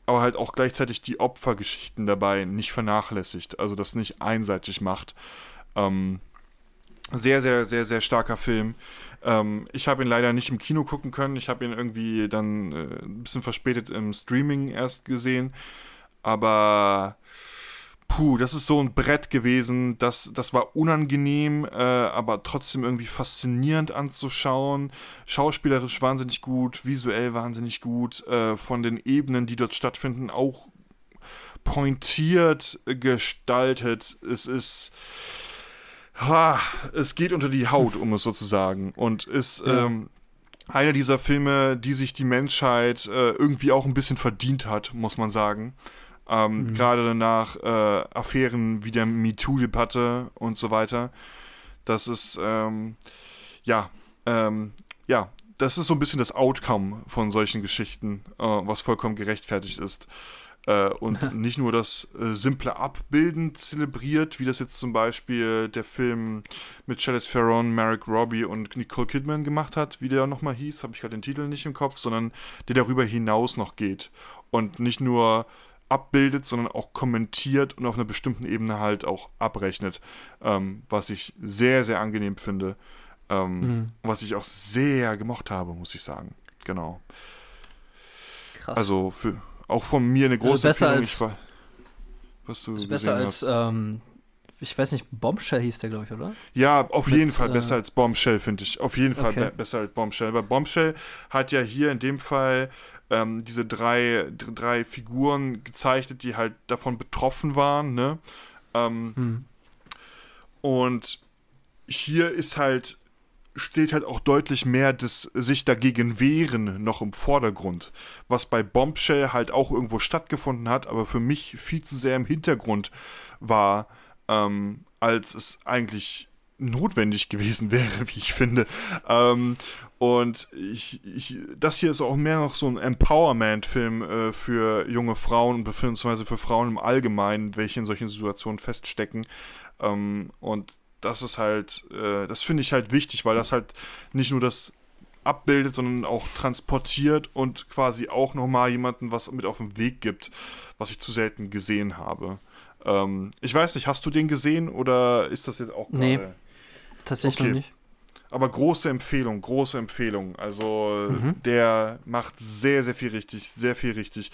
aber halt auch gleichzeitig die Opfergeschichten dabei nicht vernachlässigt, also das nicht einseitig macht. Ähm, sehr, sehr, sehr, sehr starker Film. Ähm, ich habe ihn leider nicht im Kino gucken können. Ich habe ihn irgendwie dann äh, ein bisschen verspätet im Streaming erst gesehen. Aber puh, das ist so ein Brett gewesen, das, das war unangenehm, äh, aber trotzdem irgendwie faszinierend anzuschauen. Schauspielerisch wahnsinnig gut, visuell wahnsinnig gut, äh, von den Ebenen, die dort stattfinden, auch pointiert gestaltet. Es ist. Ha, es geht unter die Haut, um es so zu sagen. Und ist ja. ähm, einer dieser Filme, die sich die Menschheit äh, irgendwie auch ein bisschen verdient hat, muss man sagen. Ähm, mhm. Gerade nach äh, Affären wie der MeToo-Debatte und so weiter. Das ist, ähm, ja, ähm, ja, das ist so ein bisschen das Outcome von solchen Geschichten, äh, was vollkommen gerechtfertigt ist. Äh, und [laughs] nicht nur das äh, simple Abbilden zelebriert, wie das jetzt zum Beispiel der Film mit Charlize Theron, Marek Robbie und Nicole Kidman gemacht hat, wie der nochmal hieß, habe ich gerade den Titel nicht im Kopf, sondern der darüber hinaus noch geht. Und nicht nur abbildet, sondern auch kommentiert und auf einer bestimmten Ebene halt auch abrechnet, ähm, was ich sehr, sehr angenehm finde. Ähm, mhm. Was ich auch sehr gemocht habe, muss ich sagen. Genau. Krass. Also für, auch von mir eine große also besser als, war, was du also besser als, ähm, ich weiß nicht, Bombshell hieß der, glaube ich, oder? Ja, auf Mit, jeden Fall äh, besser als Bombshell, finde ich. Auf jeden Fall okay. be besser als Bombshell. Weil Bombshell hat ja hier in dem Fall ähm, diese drei, drei Figuren gezeichnet, die halt davon betroffen waren, ne? Ähm, hm. Und hier ist halt, steht halt auch deutlich mehr das sich dagegen wehren noch im Vordergrund. Was bei Bombshell halt auch irgendwo stattgefunden hat, aber für mich viel zu sehr im Hintergrund war, ähm, als es eigentlich notwendig gewesen wäre, wie ich finde. Ähm, und ich, ich, das hier ist auch mehr noch so ein Empowerment-Film äh, für junge Frauen, beziehungsweise für Frauen im Allgemeinen, welche in solchen Situationen feststecken. Ähm, und das ist halt, äh, das finde ich halt wichtig, weil das halt nicht nur das abbildet, sondern auch transportiert und quasi auch nochmal jemanden was mit auf den Weg gibt, was ich zu selten gesehen habe. Ähm, ich weiß nicht, hast du den gesehen oder ist das jetzt auch gerade? Nee, tatsächlich okay. nicht. Aber große Empfehlung, große Empfehlung. Also mhm. der macht sehr, sehr viel richtig, sehr viel richtig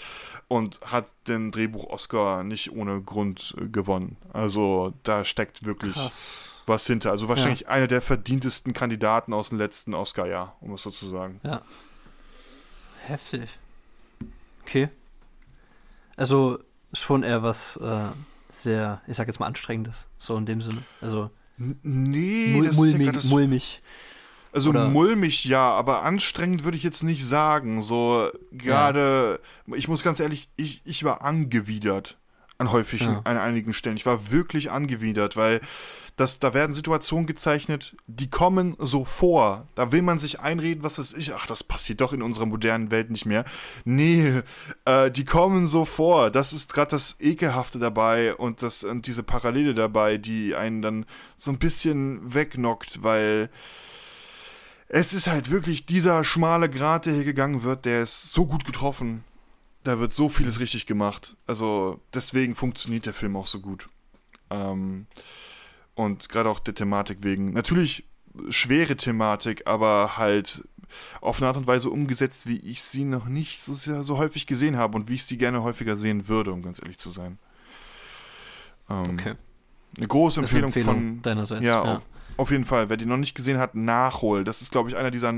und hat den Drehbuch-Oscar nicht ohne Grund gewonnen. Also da steckt wirklich Krass. was hinter. Also wahrscheinlich ja. einer der verdientesten Kandidaten aus dem letzten Oscar-Jahr, um es so zu sagen. Ja. Heftig. Okay. Also schon eher was äh, sehr, ich sag jetzt mal, anstrengendes, so in dem Sinne. Also Nee, Mul das mulmig, ist ja mulmig. Also Oder? mulmig ja, aber anstrengend würde ich jetzt nicht sagen. So gerade, ja. ich muss ganz ehrlich, ich, ich war angewidert an häufigen, ja. an einigen Stellen. Ich war wirklich angewidert, weil das, da werden Situationen gezeichnet, die kommen so vor. Da will man sich einreden, was das ist. Ach, das passiert doch in unserer modernen Welt nicht mehr. Nee, äh, die kommen so vor. Das ist gerade das Ekelhafte dabei und, das, und diese Parallele dabei, die einen dann so ein bisschen wegnockt, weil es ist halt wirklich dieser schmale Grat, der hier gegangen wird, der ist so gut getroffen. Da wird so vieles richtig gemacht. Also deswegen funktioniert der Film auch so gut. Ähm, und gerade auch der Thematik wegen. Natürlich schwere Thematik, aber halt auf eine Art und Weise umgesetzt, wie ich sie noch nicht so, sehr, so häufig gesehen habe und wie ich sie gerne häufiger sehen würde, um ganz ehrlich zu sein. Ähm, okay. Eine große Empfehlung, eine Empfehlung von deinerseits. Ja, ja. Auf, jeden Fall. Wer die noch nicht gesehen hat, nachhol. Das ist, glaube ich, einer dieser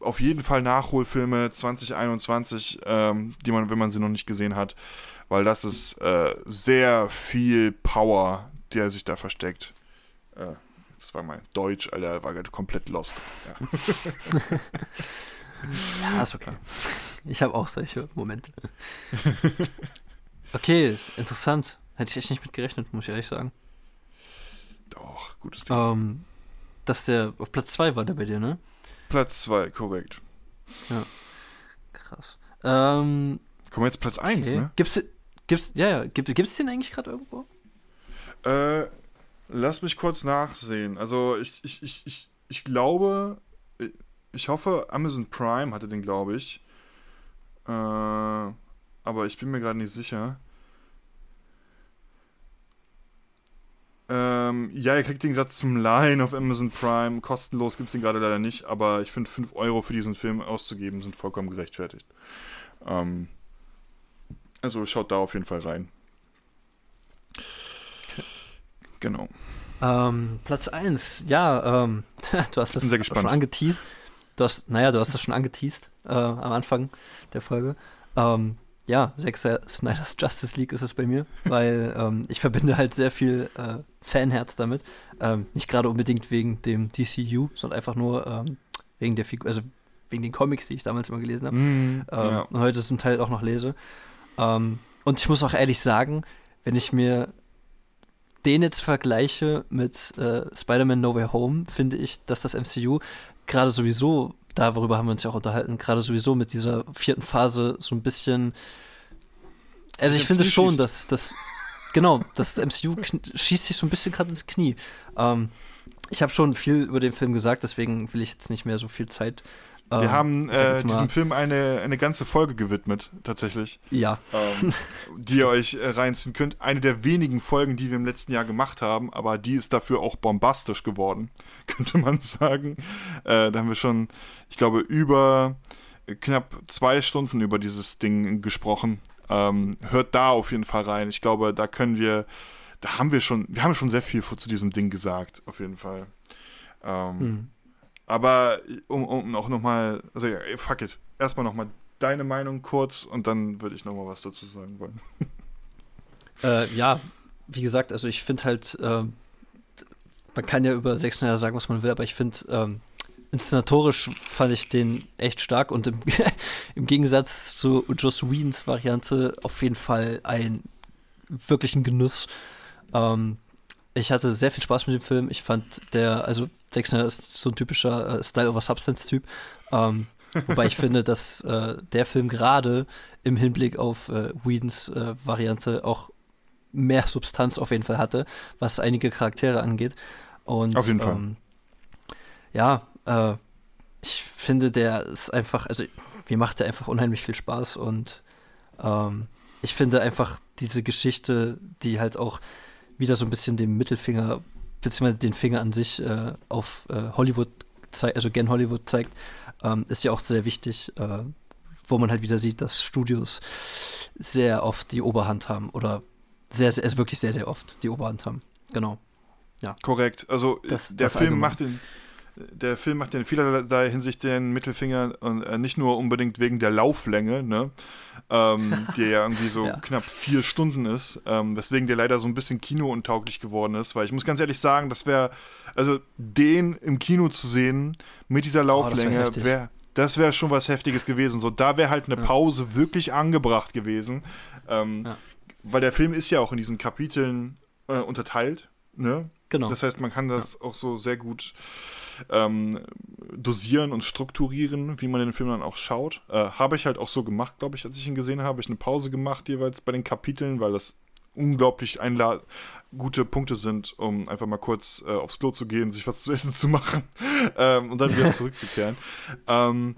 auf jeden Fall Nachholfilme 2021, ähm, die man, wenn man sie noch nicht gesehen hat, weil das ist äh, sehr viel Power, der sich da versteckt. Äh, das war mein Deutsch, Alter, war gerade komplett lost. Ja, [laughs] ja ist okay. Ich habe auch solche Momente. [laughs] Okay, interessant. Hätte ich echt nicht mit gerechnet, muss ich ehrlich sagen. Doch, gutes Thema. Ähm, dass der auf Platz 2 war der bei dir, ne? Platz 2, korrekt. Ja. Krass. Ähm, Kommen wir jetzt Platz 1, okay. ne? Gibt's, gibt's, ja, ja, gibt, gibt's den eigentlich gerade irgendwo? Äh, Lass mich kurz nachsehen. Also ich, ich, ich, ich, ich glaube, ich hoffe, Amazon Prime hatte den, glaube ich. Äh, aber ich bin mir gerade nicht sicher. Ähm, ja, ihr kriegt den gerade zum Line auf Amazon Prime. Kostenlos gibt es den gerade leider nicht, aber ich finde 5 Euro für diesen Film auszugeben sind vollkommen gerechtfertigt. Ähm, also schaut da auf jeden Fall rein. Genau. Ähm, Platz 1, ja, ähm, [laughs] du hast es schon angeteased. Du hast, naja, du hast das schon angeteased äh, am Anfang der Folge. Ähm, ja, Sechser Snyder's Justice League ist es bei mir, [laughs] weil ähm, ich verbinde halt sehr viel äh, Fanherz damit. Ähm, nicht gerade unbedingt wegen dem DCU, sondern einfach nur ähm, wegen der Figur, also wegen den Comics, die ich damals immer gelesen habe. Mm, ja. Und heute zum Teil auch noch lese. und ich muss auch ehrlich sagen, wenn ich mir den jetzt vergleiche mit äh, Spider-Man No Way Home, finde ich, dass das MCU gerade sowieso, darüber haben wir uns ja auch unterhalten, gerade sowieso mit dieser vierten Phase so ein bisschen. Also ich finde schon, dass das genau, das MCU schießt sich so ein bisschen gerade ins Knie. Ähm, ich habe schon viel über den Film gesagt, deswegen will ich jetzt nicht mehr so viel Zeit wir ähm, haben äh, diesem Film eine, eine ganze Folge gewidmet, tatsächlich. Ja. Ähm, die ihr euch äh, reinziehen könnt. Eine der wenigen Folgen, die wir im letzten Jahr gemacht haben, aber die ist dafür auch bombastisch geworden, [laughs] könnte man sagen. Äh, da haben wir schon, ich glaube, über knapp zwei Stunden über dieses Ding gesprochen. Ähm, hört da auf jeden Fall rein. Ich glaube, da können wir, da haben wir schon, wir haben schon sehr viel zu diesem Ding gesagt, auf jeden Fall. Ähm, hm. Aber um, um auch nochmal, also ja, fuck it. Erstmal nochmal deine Meinung kurz und dann würde ich nochmal was dazu sagen wollen. [laughs] Äh, ja, wie gesagt, also ich finde halt, äh, man kann ja über Zack Snyder sagen, was man will, aber ich finde, ähm, inszenatorisch fand ich den echt stark und im, [laughs] im Gegensatz zu Joss Whedons Variante auf jeden Fall ein wirklichen Genuss. Ähm, ich hatte sehr viel Spaß mit dem Film. Ich fand der, also Zack Snyder ist so ein typischer äh, Style over Substance-Typ. Ähm, wobei ich finde, dass äh, der Film gerade im Hinblick auf äh, Whedons äh, Variante auch mehr Substanz auf jeden Fall hatte, was einige Charaktere angeht. Und, auf jeden Fall. Ähm, ja, äh, ich finde, der ist einfach, also mir macht der einfach unheimlich viel Spaß und ähm, ich finde einfach diese Geschichte, die halt auch wieder so ein bisschen den Mittelfinger, beziehungsweise den Finger an sich äh, auf äh, Hollywood zeigt, also gen Hollywood zeigt, ähm, ist ja auch sehr wichtig, äh, wo man halt wieder sieht, dass Studios sehr oft die Oberhand haben oder sehr, sehr, also wirklich sehr, sehr oft die Oberhand haben. Genau. Ja. Korrekt. Also das, der das Film allgemein. macht den der Film macht in vielerlei Hinsicht den Mittelfinger und äh, nicht nur unbedingt wegen der Lauflänge, ne, ähm, [laughs] die ja irgendwie so ja. knapp vier Stunden ist, ähm, weswegen der leider so ein bisschen kinountauglich geworden ist, weil ich muss ganz ehrlich sagen, das wäre, also den im Kino zu sehen mit dieser Lauflänge, oh, wäre das wäre schon was Heftiges gewesen. So, da wäre halt eine Pause ja. wirklich angebracht gewesen. Ähm, ja. Weil der Film ist ja auch in diesen Kapiteln äh, unterteilt. Ne? Genau. Das heißt, man kann das auch so sehr gut ähm, dosieren und strukturieren, wie man den Film dann auch schaut. Äh, habe ich halt auch so gemacht, glaube ich, als ich ihn gesehen habe. Ich eine Pause gemacht jeweils bei den Kapiteln, weil das unglaublich gute Punkte sind, um einfach mal kurz äh, aufs Klo zu gehen, sich was zu essen zu machen [laughs] ähm, und dann wieder [laughs] zurückzukehren. ähm,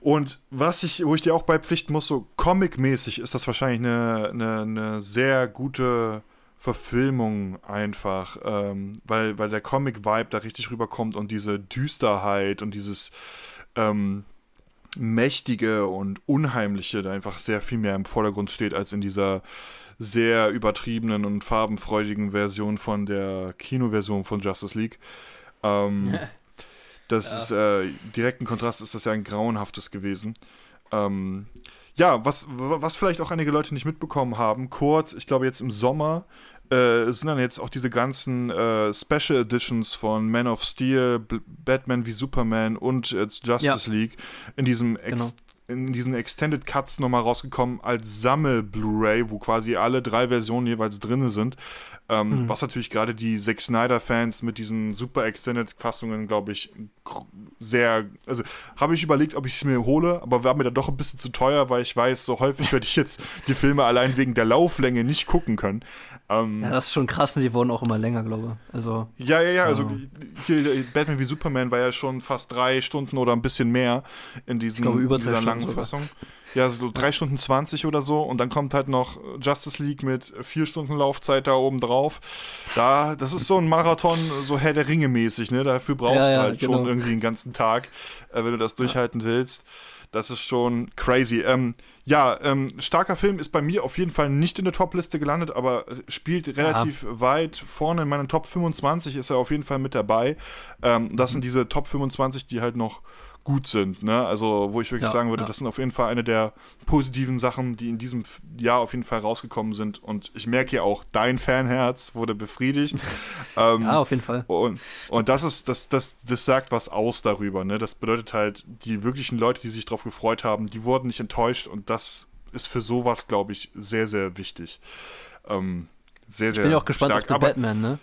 und was ich, wo ich dir auch beipflichten muss, so comic-mäßig ist das wahrscheinlich eine, eine, eine sehr gute Verfilmung einfach, ähm, weil, weil der Comic-Vibe da richtig rüberkommt und diese Düsterheit und dieses ähm, Mächtige und Unheimliche da einfach sehr viel mehr im Vordergrund steht als in dieser sehr übertriebenen und farbenfreudigen Version von der Kinoversion von Justice League. Ähm, [laughs] das ja. ist äh, direkten Kontrast ist das ja ein grauenhaftes gewesen. Ähm, ja, was, was vielleicht auch einige Leute nicht mitbekommen haben, kurz, ich glaube jetzt im Sommer äh, sind dann jetzt auch diese ganzen äh, Special Editions von Man of Steel, B Batman wie Superman und äh, Justice ja. League in diesem genau. in diesen Extended Cuts nochmal rausgekommen als Sammel-Blu-ray, wo quasi alle drei Versionen jeweils drin sind. Ähm, mhm. Was natürlich gerade die Zack Snyder-Fans mit diesen super Extended-Fassungen, glaube ich, sehr. Also habe ich überlegt, ob ich es mir hole, aber war mir dann doch ein bisschen zu teuer, weil ich weiß, so häufig werde ich jetzt die Filme allein wegen der Lauflänge nicht gucken können. Ähm, ja, das ist schon krass und die wurden auch immer länger, glaube ich. Also, ja, ja, ja. Also hier, Batman wie Superman war ja schon fast drei Stunden oder ein bisschen mehr in, diesen, glaube, über in dieser langen sogar. Fassung. Ja, so drei Stunden zwanzig oder so. Und dann kommt halt noch Justice League mit vier Stunden Laufzeit da oben drauf. Da, das ist so ein Marathon, so Herr der Ringe mäßig, ne? Dafür brauchst ja, du halt genau. schon irgendwie den ganzen Tag, äh, wenn du das durchhalten willst. Das ist schon crazy. Ähm, ja, ähm, starker Film ist bei mir auf jeden Fall nicht in der Top-Liste gelandet, aber spielt relativ ja. weit vorne in meinen Top 25 ist er auf jeden Fall mit dabei. Ähm, das sind diese Top 25, die halt noch gut sind. Ne? Also, wo ich wirklich ja, sagen würde, ja. das sind auf jeden Fall eine der positiven Sachen, die in diesem Jahr auf jeden Fall rausgekommen sind. Und ich merke ja auch, dein Fanherz wurde befriedigt. [laughs] ähm, ja, auf jeden Fall. Und, und das ist, das, das, das sagt was aus darüber. Ne? Das bedeutet halt, die wirklichen Leute, die sich darauf gefreut haben, die wurden nicht enttäuscht. Und das ist für sowas, glaube ich, sehr, sehr wichtig. Ähm, sehr, sehr ich bin ja auch gespannt stark. auf The Batman, ne?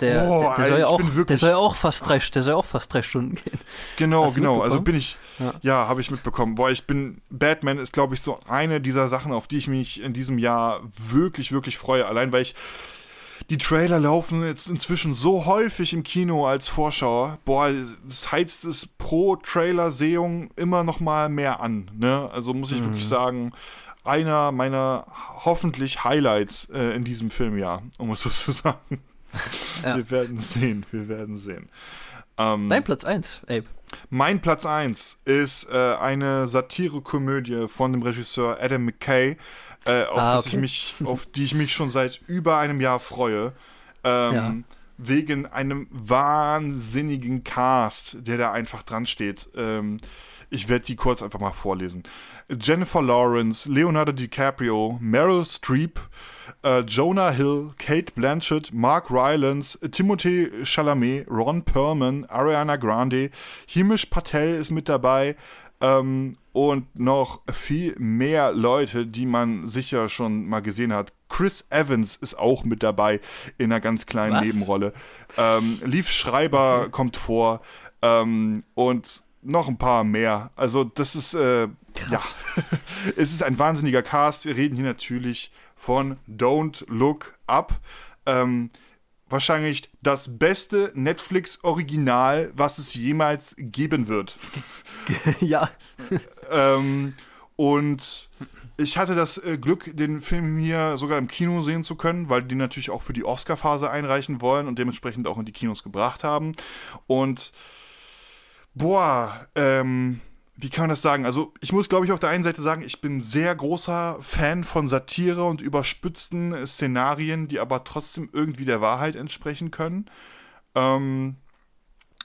Der, oh, der, der, soll ja auch, der soll ja auch fast drei, der soll auch fast drei Stunden gehen. Genau, genau. Also bin ich, ja, ja habe ich mitbekommen. Boah, ich bin, Batman ist, glaube ich, so eine dieser Sachen, auf die ich mich in diesem Jahr wirklich, wirklich freue. Allein, weil ich, die Trailer laufen jetzt inzwischen so häufig im Kino als Vorschauer. Boah, das heizt es pro Trailer-Sehung immer noch mal mehr an. Ne? Also muss ich mhm. wirklich sagen, einer meiner hoffentlich Highlights äh, in diesem Filmjahr, um es so zu [laughs] sagen. [laughs] Ja. Wir werden sehen, wir werden sehen. Ähm, Dein Platz 1, Abe. Mein Platz 1 ist äh, eine Satire-Komödie von dem Regisseur Adam McKay, äh, auf, ah, okay. ich mich, [laughs] auf die ich mich schon seit über einem Jahr freue. Ähm, ja. Wegen einem wahnsinnigen Cast, der da einfach dran steht. Ähm, ich werde die kurz einfach mal vorlesen. Jennifer Lawrence, Leonardo DiCaprio, Meryl Streep, äh, Jonah Hill, Kate Blanchett, Mark Rylance, Timothy Chalamet, Ron Perlman, Ariana Grande, Himish Patel ist mit dabei ähm, und noch viel mehr Leute, die man sicher schon mal gesehen hat. Chris Evans ist auch mit dabei in einer ganz kleinen Was? Nebenrolle. Ähm, Leaf Schreiber okay. kommt vor ähm, und noch ein paar mehr. Also das ist äh, Krass. ja, [laughs] es ist ein wahnsinniger Cast. Wir reden hier natürlich von Don't Look Up. Ähm, wahrscheinlich das beste Netflix-Original, was es jemals geben wird. [laughs] ja. ähm, und ich hatte das äh, Glück, den Film hier sogar im Kino sehen zu können, weil die natürlich auch für die Oscar-Phase einreichen wollen und dementsprechend auch in die Kinos gebracht haben. Und boah, ähm, wie kann man das sagen? Also, ich muss, glaube ich, auf der einen Seite sagen, ich bin sehr großer Fan von Satire und überspitzten Szenarien, die aber trotzdem irgendwie der Wahrheit entsprechen können. Ähm,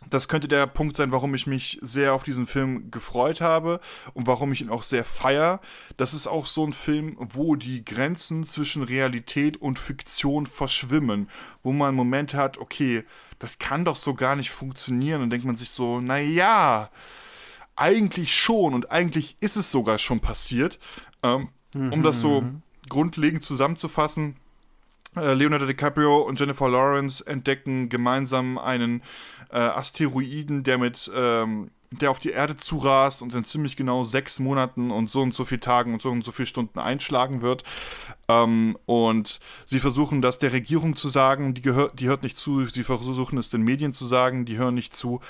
das könnte der Punkt sein, warum ich mich sehr auf diesen Film gefreut habe und warum ich ihn auch sehr feier. Das ist auch so ein Film, wo die Grenzen zwischen Realität und Fiktion verschwimmen, wo man Momente hat, okay, das kann doch so gar nicht funktionieren und denkt man sich so, naja, ja eigentlich schon und eigentlich ist es sogar schon passiert. Ähm, mhm. Um das so mhm. grundlegend zusammenzufassen, äh, Leonardo DiCaprio und Jennifer Lawrence entdecken gemeinsam einen äh, Asteroiden, der mit ähm, der auf die Erde zurast und in ziemlich genau sechs Monaten und so und so viel Tagen und so und so viele Stunden einschlagen wird. Ähm, und sie versuchen das der Regierung zu sagen, die, gehört, die hört nicht zu. Sie versuchen es den Medien zu sagen, die hören nicht zu.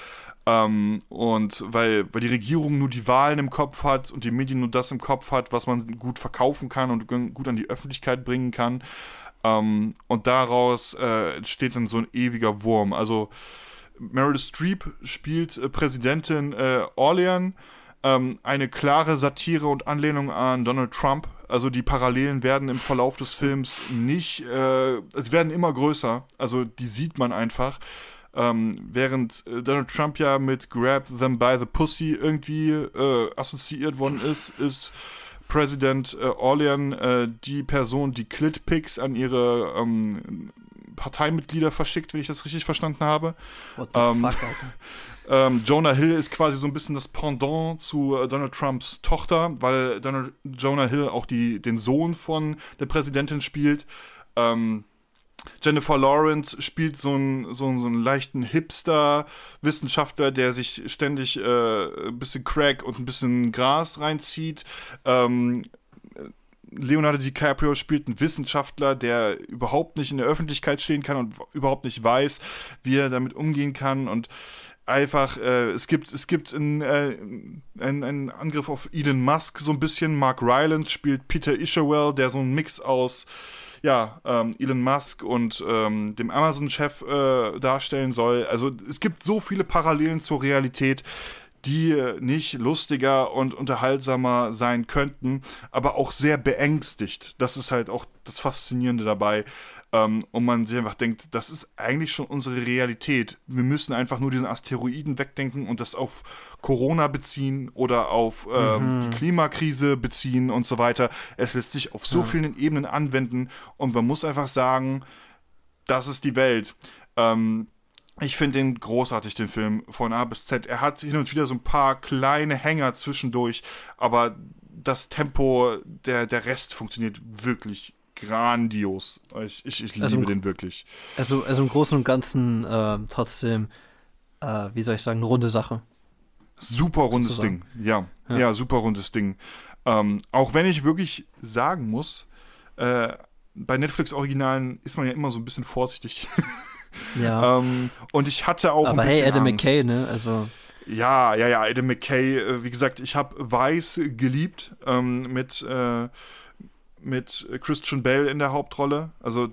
Ähm, und weil, weil die Regierung nur die Wahlen im Kopf hat und die Medien nur das im Kopf hat, was man gut verkaufen kann und gut an die Öffentlichkeit bringen kann. Ähm, und daraus äh, entsteht dann so ein ewiger Wurm. Also Meryl Streep spielt äh, Präsidentin äh, Orlean. Ähm, eine klare Satire und Anlehnung an Donald Trump. Also die Parallelen werden im Verlauf des Films nicht, äh, es werden immer größer. Also die sieht man einfach. Ähm, während äh, Donald Trump ja mit Grab them by the Pussy irgendwie äh, assoziiert worden ist, ist Präsident äh, Orlean äh, die Person, die Clitpics an ihre ähm, Parteimitglieder verschickt, wenn ich das richtig verstanden habe. What the ähm, fuck, Alter? [laughs] Ähm, Jonah Hill ist quasi so ein bisschen das Pendant zu äh, Donald Trumps Tochter, weil Donald, Jonah Hill auch die, den Sohn von der Präsidentin spielt. Ähm, Jennifer Lawrence spielt so einen, so einen, so einen leichten Hipster-Wissenschaftler, der sich ständig äh, ein bisschen Crack und ein bisschen Gras reinzieht. Ähm, Leonardo DiCaprio spielt einen Wissenschaftler, der überhaupt nicht in der Öffentlichkeit stehen kann und überhaupt nicht weiß, wie er damit umgehen kann und einfach, äh, es gibt, es gibt einen, äh, einen, Angriff auf Elon Musk so ein bisschen. Mark Rylance spielt Peter Isherwell, der so ein Mix aus ja, ähm, Elon Musk und ähm, dem Amazon-Chef äh, darstellen soll. Also es gibt so viele Parallelen zur Realität, die nicht lustiger und unterhaltsamer sein könnten, aber auch sehr beängstigt. Das ist halt auch das Faszinierende dabei. Ähm, und man sich einfach denkt, das ist eigentlich schon unsere Realität. Wir müssen einfach nur diesen Asteroiden wegdenken und das auf Corona beziehen oder auf ähm, mhm. die Klimakrise beziehen und so weiter. Es lässt sich auf so ja. vielen Ebenen anwenden und man muss einfach sagen, das ist die Welt. Ähm, ich finde den großartig, den Film von A bis Z. Er hat hin und wieder so ein paar kleine Hänger zwischendurch, aber das Tempo, der, der Rest funktioniert wirklich grandios. Ich, ich, ich liebe also, den wirklich. Also, also im Großen und Ganzen äh, trotzdem, äh, wie soll ich sagen, eine runde Sache. Super rundes Ding, ja. ja. ja. super rundes Ding. Ähm, auch wenn ich wirklich sagen muss, äh, bei Netflix-Originalen ist man ja immer so ein bisschen vorsichtig. [laughs] Ja. [laughs] ähm, und ich hatte auch. Aber hey, Adam Angst. McKay, ne? Also. Ja, ja, ja, Adam McKay, äh, wie gesagt, ich habe Weiß geliebt ähm, mit, äh, mit Christian Bell in der Hauptrolle. Also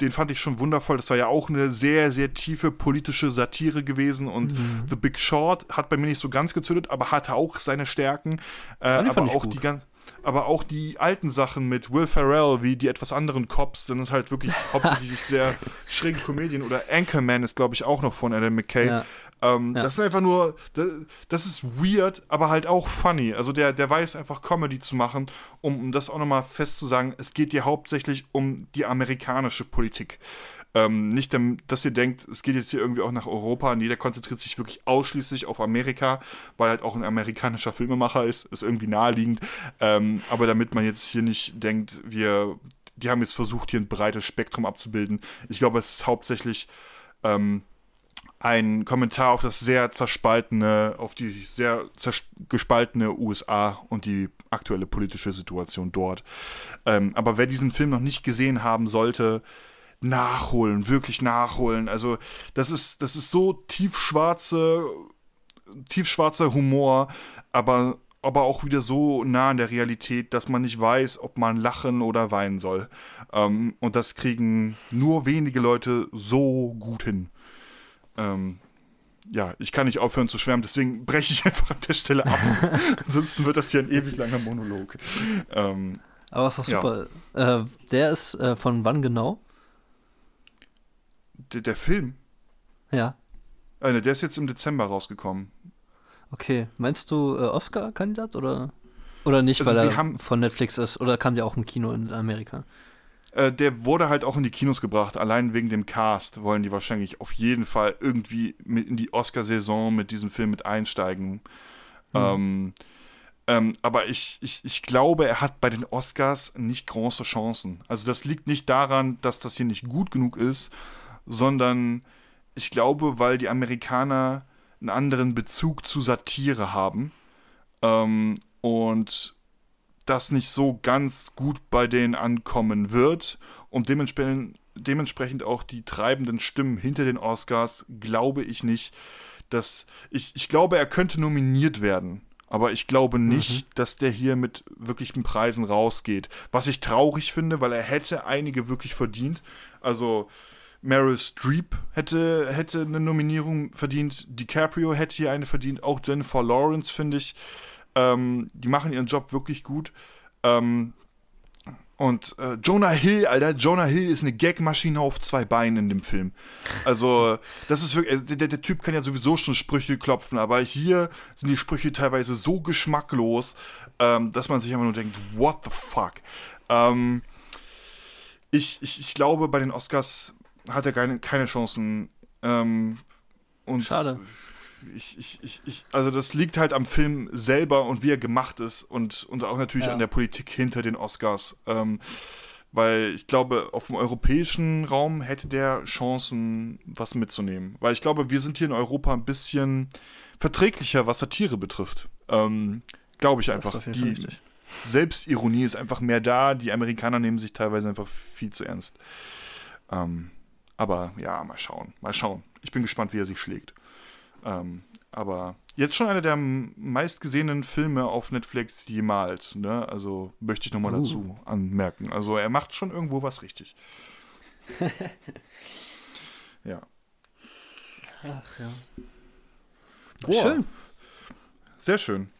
den fand ich schon wundervoll. Das war ja auch eine sehr, sehr tiefe politische Satire gewesen. Und mhm. The Big Short hat bei mir nicht so ganz gezündet, aber hatte auch seine Stärken. Äh, aber auch gut. die ganze aber auch die alten Sachen mit Will Ferrell, wie die etwas anderen Cops, sind es halt wirklich [laughs] hauptsächlich sehr schräge Komödien. Oder Anchorman ist, glaube ich, auch noch von Adam McKay. Ja. Ähm, ja. Das ist einfach nur, das, das, ist weird, aber halt auch funny. Also der, der weiß einfach Comedy zu machen, um, um das auch nochmal festzusagen. Es geht hier hauptsächlich um die amerikanische Politik. Ähm, nicht, dass ihr denkt, es geht jetzt hier irgendwie auch nach Europa. Nee, der konzentriert sich wirklich ausschließlich auf Amerika, weil halt auch ein amerikanischer Filmemacher ist, ist irgendwie naheliegend. Ähm, aber damit man jetzt hier nicht denkt, wir die haben jetzt versucht, hier ein breites Spektrum abzubilden. Ich glaube, es ist hauptsächlich ähm, ein Kommentar auf das sehr zerspaltene, auf die sehr gespaltene USA und die aktuelle politische Situation dort. Ähm, aber wer diesen Film noch nicht gesehen haben sollte, nachholen, wirklich nachholen. Also das ist, das ist so tiefschwarze, tiefschwarzer Humor, aber, aber auch wieder so nah an der Realität, dass man nicht weiß, ob man lachen oder weinen soll. Ähm, und das kriegen nur wenige Leute so gut hin. Ähm, ja, ich kann nicht aufhören zu schwärmen, deswegen breche ich [laughs] einfach an der Stelle ab. [laughs] Ansonsten wird das hier ein ewig langer Monolog. Ähm, Aber ist doch super. Ja. Äh, der ist äh, von wann genau? Der, der Film? Ja. Äh, der ist jetzt im Dezember rausgekommen. Okay, meinst du äh, Oscar-Kandidat oder, oder nicht, also weil er haben, von Netflix ist? Oder kam der auch im Kino in Amerika? Äh, der wurde halt auch in die Kinos gebracht. Allein wegen dem Cast wollen die wahrscheinlich auf jeden Fall irgendwie mit in die Oscar-Saison mit diesem Film mit einsteigen. Mhm. Ähm, ähm, aber ich, ich, ich glaube, er hat bei den Oscars nicht große Chancen. Also das liegt nicht daran, dass das hier nicht gut genug ist, sondern ich glaube, weil die Amerikaner einen anderen Bezug zu Satire haben ähm, und das nicht so ganz gut bei denen ankommen wird und dementsprechend, dementsprechend auch die treibenden Stimmen hinter den Oscars glaube ich nicht, dass ich, ich glaube, er könnte nominiert werden. Aber ich glaube nicht, mhm. dass der hier mit wirklichen Preisen rausgeht. Was ich traurig finde, weil er hätte einige wirklich verdient. Also Meryl Streep hätte, hätte eine Nominierung verdient. DiCaprio hätte hier eine verdient. Auch Jennifer Lawrence, finde ich. Ähm, die machen ihren Job wirklich gut. Ähm, und äh, Jonah Hill, Alter, Jonah Hill ist eine Gagmaschine auf zwei Beinen in dem Film. Also, das ist wirklich, der, der, Typ kann ja sowieso schon Sprüche klopfen, aber hier sind die Sprüche teilweise so geschmacklos, ähm, dass man sich einfach nur denkt, what the fuck? Ähm, ich, ich, ich glaube, bei den Oscars hat er keine, keine Chancen. Ähm, und Schade ich, ich, ich, ich, also das liegt halt am Film selber und wie er gemacht ist und, und auch natürlich ja. an der Politik hinter den Oscars. Ähm, weil ich glaube, auf dem europäischen Raum hätte der Chancen, was mitzunehmen. Weil ich glaube, wir sind hier in Europa ein bisschen verträglicher, was Satire betrifft. Ähm, glaube ich einfach. Die Selbstironie ist einfach mehr da. Die Amerikaner nehmen sich teilweise einfach viel zu ernst. Ähm, aber ja, mal schauen. Mal schauen. Ich bin gespannt, wie er sich schlägt. Ähm, aber jetzt schon einer der meistgesehenen Filme auf Netflix jemals. Ne? Also möchte ich nochmal uh. dazu anmerken. Also er macht schon irgendwo was richtig. [laughs] ja. Ach ja. Boah. Schön. Sehr schön.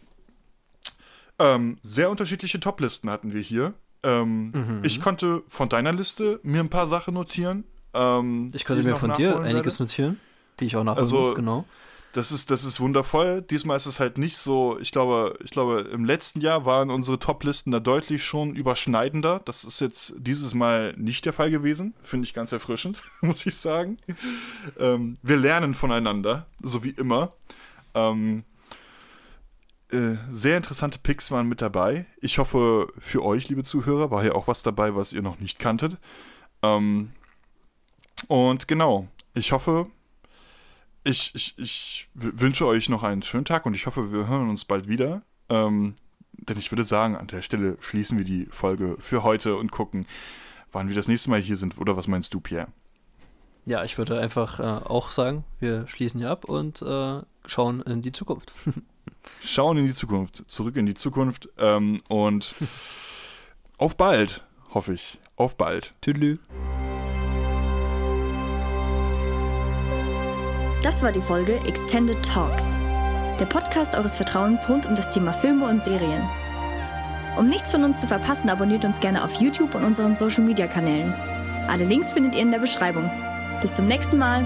Ähm, sehr unterschiedliche Toplisten hatten wir hier. Ähm, mhm. Ich konnte von deiner Liste mir ein paar Sachen notieren. Ähm, ich konnte mir von dir einiges werde. notieren, die ich auch nachholen also, muss, genau. Das ist, das ist wundervoll. Diesmal ist es halt nicht so, ich glaube, ich glaube, im letzten Jahr waren unsere Top-Listen da deutlich schon überschneidender. Das ist jetzt dieses Mal nicht der Fall gewesen. Finde ich ganz erfrischend, [laughs] muss ich sagen. Ähm, wir lernen voneinander, so wie immer. Ähm, äh, sehr interessante Picks waren mit dabei. Ich hoffe, für euch, liebe Zuhörer, war hier auch was dabei, was ihr noch nicht kanntet. Ähm, und genau, ich hoffe, ich, ich, ich wünsche euch noch einen schönen Tag und ich hoffe, wir hören uns bald wieder. Ähm, denn ich würde sagen, an der Stelle schließen wir die Folge für heute und gucken, wann wir das nächste Mal hier sind. Oder was meinst du, Pierre? Ja, ich würde einfach äh, auch sagen, wir schließen hier ab und äh, schauen in die Zukunft. [laughs] schauen in die Zukunft, zurück in die Zukunft ähm, und auf bald, hoffe ich. Auf bald. Tüdelü. Das war die Folge Extended Talks, der Podcast eures Vertrauens rund um das Thema Filme und Serien. Um nichts von uns zu verpassen, abonniert uns gerne auf YouTube und unseren Social Media Kanälen. Alle Links findet ihr in der Beschreibung. Bis zum nächsten Mal.